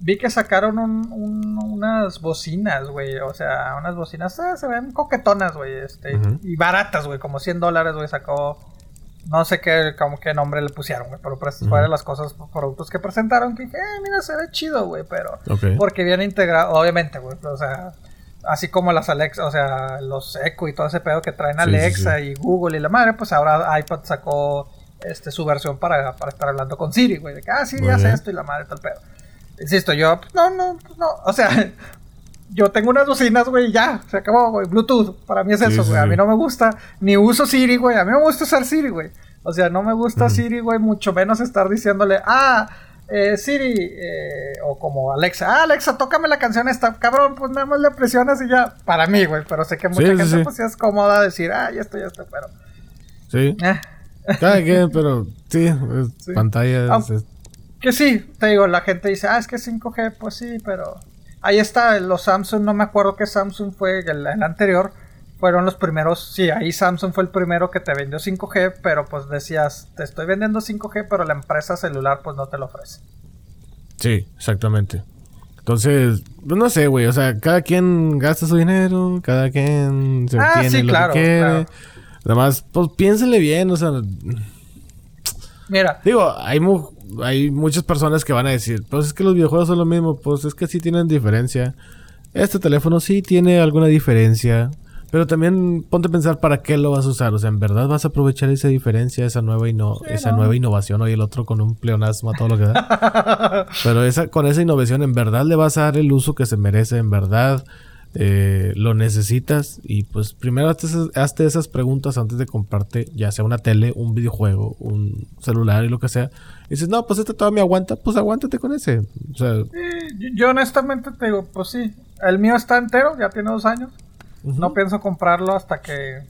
vi que sacaron unas bocinas, güey. O sea, unas bocinas eh, se ven coquetonas, güey. Este, Y baratas, güey. Como 100 dólares, güey. Sacó no sé qué, como qué nombre le pusieron, güey, pero pues, de las cosas, productos que presentaron que dije, eh, mira, se ve chido, güey, pero... Porque viene integrado, obviamente, güey, o sea, así como las Alexa, o sea, los Echo y todo ese pedo que traen Alexa y Google y la madre, pues ahora iPad sacó este, su versión para, para estar hablando con Siri, güey, de que, ah, Siri hace esto y la madre tal pedo. Insisto, yo, pues, no, no, pues, no, o sea, yo tengo unas bocinas, güey, ya, se acabó, güey. Bluetooth, para mí es eso, güey. A mí no me gusta, ni uso Siri, güey. A mí me gusta usar Siri, güey. O sea, no me gusta Siri, güey, mucho menos estar diciéndole, ah, eh, Siri, eh, o como Alexa, ah, Alexa, tócame la canción esta, cabrón, pues nada más le presionas y ya, para mí, güey, pero sé que mucha gente, pues sí es cómoda decir, ah, ya estoy, ya estoy, pero. Sí. Eh. Cada quien, pero sí, pantalla. Que sí, te digo, la gente dice, ah, es que 5G, pues sí, pero Ahí está, los Samsung, no me acuerdo qué Samsung fue el, anterior. Fueron los primeros, sí, ahí Samsung fue el primero que te vendió 5G, pero pues decías, te estoy vendiendo 5G, pero la empresa celular pues no te lo ofrece. Sí, exactamente. Entonces, pues no sé, güey, o sea, cada quien gasta su dinero, cada quien se ah, sí, lo claro, que quiere. Además, pues piénsenle bien, o sea... Mira. Digo, hay, hay muchas personas que van a decir, pues es que los videojuegos son lo mismo, pues es que sí tienen diferencia. Este teléfono sí tiene alguna diferencia, pero también ponte a pensar para qué lo vas a usar, o sea, en verdad vas a aprovechar esa diferencia, esa nueva esa nueva innovación, hoy el otro con un pleonasmo a todo lo que da. [laughs] pero esa con esa innovación en verdad le vas a dar el uso que se merece, en verdad eh, lo necesitas y pues primero hazte, esas preguntas antes de comprarte ya sea una tele, un videojuego, un celular y lo que sea. Y dices, no, pues este todavía me aguanta, pues aguántate con ese. O sea, yo honestamente te digo, pues sí, el mío está entero, ya tiene dos años. No pienso comprarlo hasta que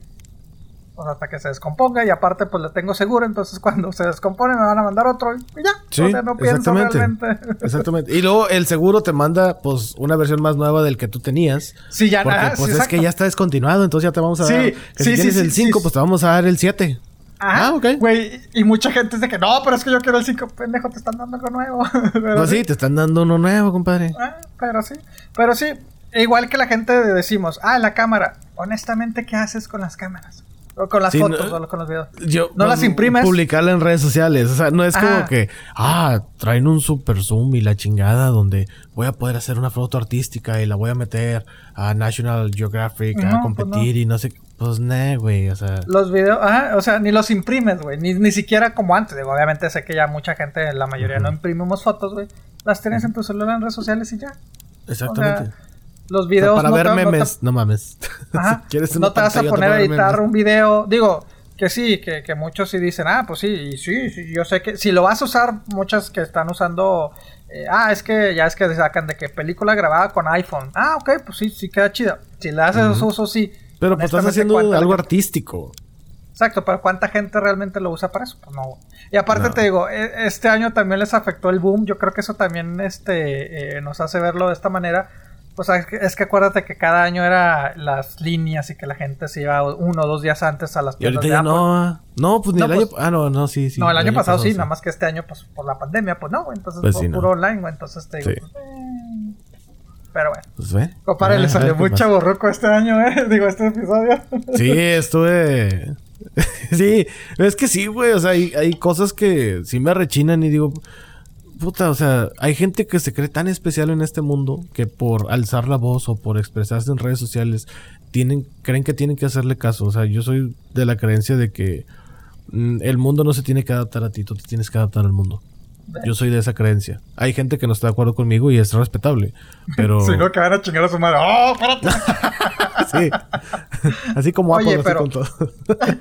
pues hasta que se descomponga y aparte pues le tengo seguro, entonces cuando se descompone me van a mandar otro y ya. Sí, o sea, no pienso realmente. [laughs] Exactamente. Y luego el seguro te manda pues una versión más nueva del que tú tenías. Sí, ya nada. Pues es que ya está descontinuado, entonces ya te vamos a dar. Que si tienes el 5, pues te vamos a dar el 7. Ah, Ah, ok. Güey, y mucha gente dice que no, pero es que yo quiero el 5. Pendejo, te están dando algo nuevo. [laughs] Pues sí, te están dando uno nuevo, compadre. Ah, pero sí. Pero sí, igual que la gente decimos, ah, la cámara. Honestamente, ¿qué haces con las cámaras? O con las Sí, fotos, no- o con los videos. Yo, ¿No las mm, imprimes? Publicarla en redes sociales. O sea, no es como Ajá. que, ah, traen un super zoom y la chingada donde voy a poder hacer una foto artística y la voy a meter a National Geographic No, a pues competir y no sé. Pues, nah, güey. O sea, Los videos, ah, o sea, ni los imprimes, güey. Ni, ni siquiera como antes. Digo, obviamente sé que ya mucha gente, la mayoría no imprimimos fotos, güey. Las tienes en tu celular en redes sociales y ya. exactamente. O sea, los O sea, videos. para no ver te- no te- memes, no, mames. [laughs] Ajá. Si quieres no te vas a poner a editar memes. un video. Digo, que sí, que, que muchos sí dicen, ah, pues sí, y sí, sí, yo sé que si lo vas a usar, muchas que están usando, eh, ah, es que ya es que sacan de que película grabada con iPhone. Ah, ok, pues sí, sí queda chido. Si le haces uso, sí. Pero pues estás haciendo ¿cuánta algo gente- artístico. Exacto, pero ¿cuánta gente realmente lo usa para eso? Pues no. Y aparte No. te digo, e- este año también les afectó el boom. Yo creo que eso también este, eh, nos hace verlo de esta manera. Pues es que, es que acuérdate que cada año era las líneas y que la gente se iba uno o dos días antes a las Y tiendas ahorita de ya Apple. no. No, pues ni No, el pues- año. Ah, no, no, sí, sí. no, el año pasado, sí, nada más que este año, pues por la pandemia, pues no, entonces Pues sí, no. puro online, güey, entonces te digo, Sí. pues, eh, pero bueno. Pues ve. Compadre, Ah, le salió muy pasa. chaborruco este año, eh, [laughs] digo, este episodio. Sí, estuve. [laughs] sí, es que sí, güey. O sea, hay, hay cosas que sí me rechinan y digo, puta, o sea, hay gente que se cree tan especial en este mundo que por alzar la voz o por expresarse en redes sociales tienen, creen que tienen que hacerle caso. O sea, yo soy de la creencia de que mm, el mundo no se tiene que adaptar a ti, tú te tienes que adaptar al mundo. Yo soy de esa creencia. Hay gente que no está de acuerdo conmigo y es respetable. Pero. [laughs] Si no, que van a chingar a su madre. ¡Oh, espérate! [laughs] sí. Así como Oye, Apple, así pero- con todo.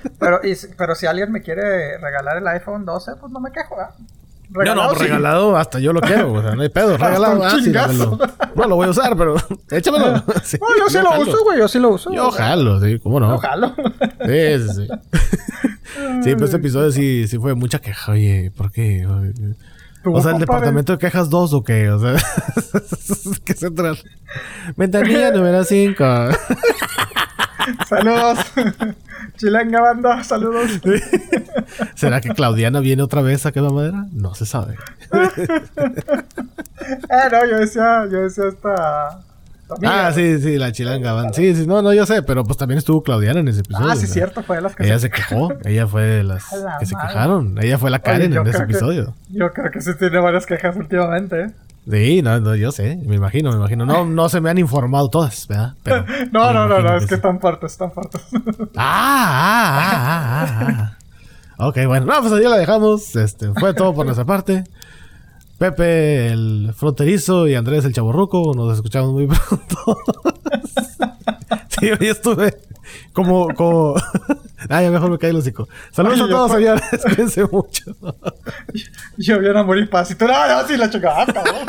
[laughs] pero, y si- pero si alguien me quiere regalar el iPhone 12, pues no me quejo, ¿verdad? No, no, Regalado, pues sí. regalado hasta yo lo quiero, o sea, no hay pedo, regalado, ah, sí. No lo voy a usar, pero échamelo. Sí, No, yo sí lo jalo. uso, güey, yo sí lo uso. Yo jalo, sí, cómo no. Yo jalo. Sí, sí, sí. Sí, pero este episodio sí, sí fue mucha queja, oye, ¿por qué? O sea, ¿el departamento de quejas 2 o qué? O sea, [laughs] ¿qué se trata? Ventanilla número 5. [laughs] Saludos. [laughs] Chilanga banda, saludos. ¿Será que Claudiana viene otra vez a quedar madera? No se sabe. Eh, no, yo decía, yo decía esta. Amiga. Ah, sí, sí, la chilanga van. Sí, sí, no, no, yo sé, pero pues también estuvo Claudiana en ese episodio. Ah, sí, cierto, fue de las que Ella se- quejó, ella fue de las la que se quejaron. Ella fue la Karen en ese que- episodio. Yo creo que sí tiene varias quejas últimamente, ¿eh? Sí, no, no, yo sé, me imagino, me imagino. No, no se me han informado todas, ¿verdad? Pero [laughs] No, no, no, no, es que están fuertes, están fuertes. Ah, ah, ah, ah, ah. Ok, bueno, no, pues ahí la dejamos. Este, fue todo por nuestra parte. Pepe el fronterizo y Andrés el chaborruco. Nos escuchamos muy [laughs] pronto. sí, hoy estuve como, como. [laughs] ah, ya mejor me cae el hocico. Saludos Oye, a yo todos, señores. [laughs] Cuídense mucho. Yo vi a morir paz y tú, no, no, sí, la chingada, cabrón.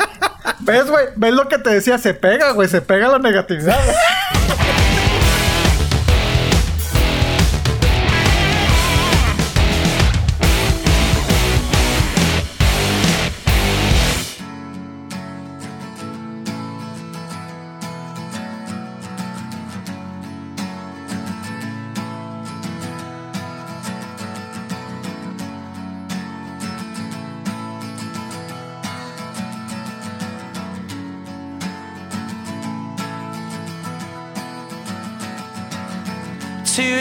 ¿Ves, güey? ¿Ves lo que te decía? Se pega, güey, se pega la negatividad.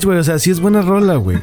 ¿Ves, güey? O sea, sí es buena rola, güey.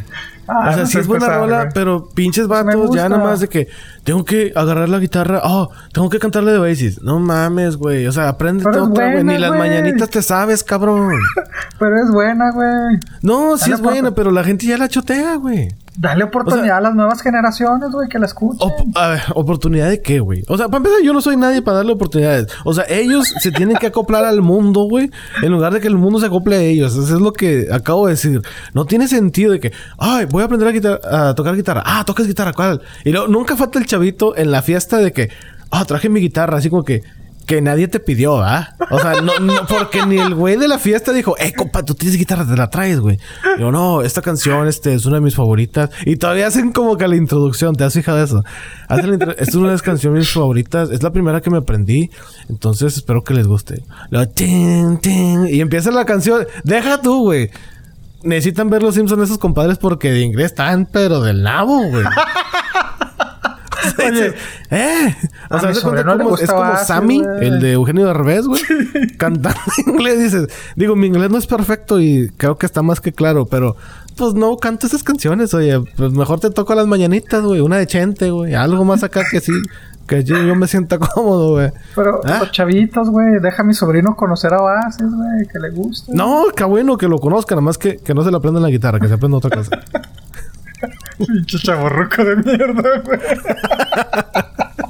Ah, o sea, no sí es buena rola, güey. pero pinches me vatos ya nada más de que tengo que agarrar la guitarra. Oh, tengo que cantarle de Oasis. No mames, güey. O sea, es otra, güey. Ni las mañanitas te sabes, cabrón. [laughs] Pero es buena, güey. No, sí es buena, pero la gente ya la chotea, güey. Dale oportunidad a las nuevas generaciones, güey, que la escuchen. Op- a ver, ¿oportunidad de qué, güey? O sea, para empezar, yo no soy nadie para darle oportunidades. O sea, ellos se tienen que acoplar al mundo, güey, en lugar de que el mundo se acople a ellos. Eso es lo que acabo de decir. No tiene sentido de que, ay, voy a aprender a tocar guitarra. Ah, tocas guitarra, ¿cuál? Y luego nunca falta el chavito en la fiesta de que, ah, traje mi guitarra, así como que, que nadie te pidió, ¿ah? O sea, no, no, porque ni el güey de la fiesta dijo, eh, compa, tú tienes guitarra, te la traes, güey. Yo, no, esta canción este, es una de mis favoritas. Y todavía hacen como que la introducción, ¿te has fijado eso? Hacen la es una de las canciones mis favoritas, es la primera que me aprendí, entonces espero que les guste. Luego, tin, tin, y empieza la canción, deja tú, güey. Necesitan ver los Simpsons esos compadres porque de inglés están, pero del nabo, güey. [laughs] Oye, ¿Eh? O A sea, de cuenta le como- es como Sammy, güey. el de Eugenio Derbez, güey. [laughs] cantando en [laughs] inglés. Dices, digo, mi inglés no es perfecto y creo que está más que claro, pero pues no canto esas canciones, oye. Pues mejor te toco las mañanitas, güey. Una de Chente, güey. Algo más acá que sí. Que yo, yo me sienta cómodo, güey. pero Ah. los chavitos, güey, deja a mi sobrino conocer a Oasis, güey, que le guste. No, qué bueno que lo conozca, nada más que, que no se le aprenda la guitarra, que se aprenda otra cosa. Pinche chaborruco de mierda, güey. [laughs]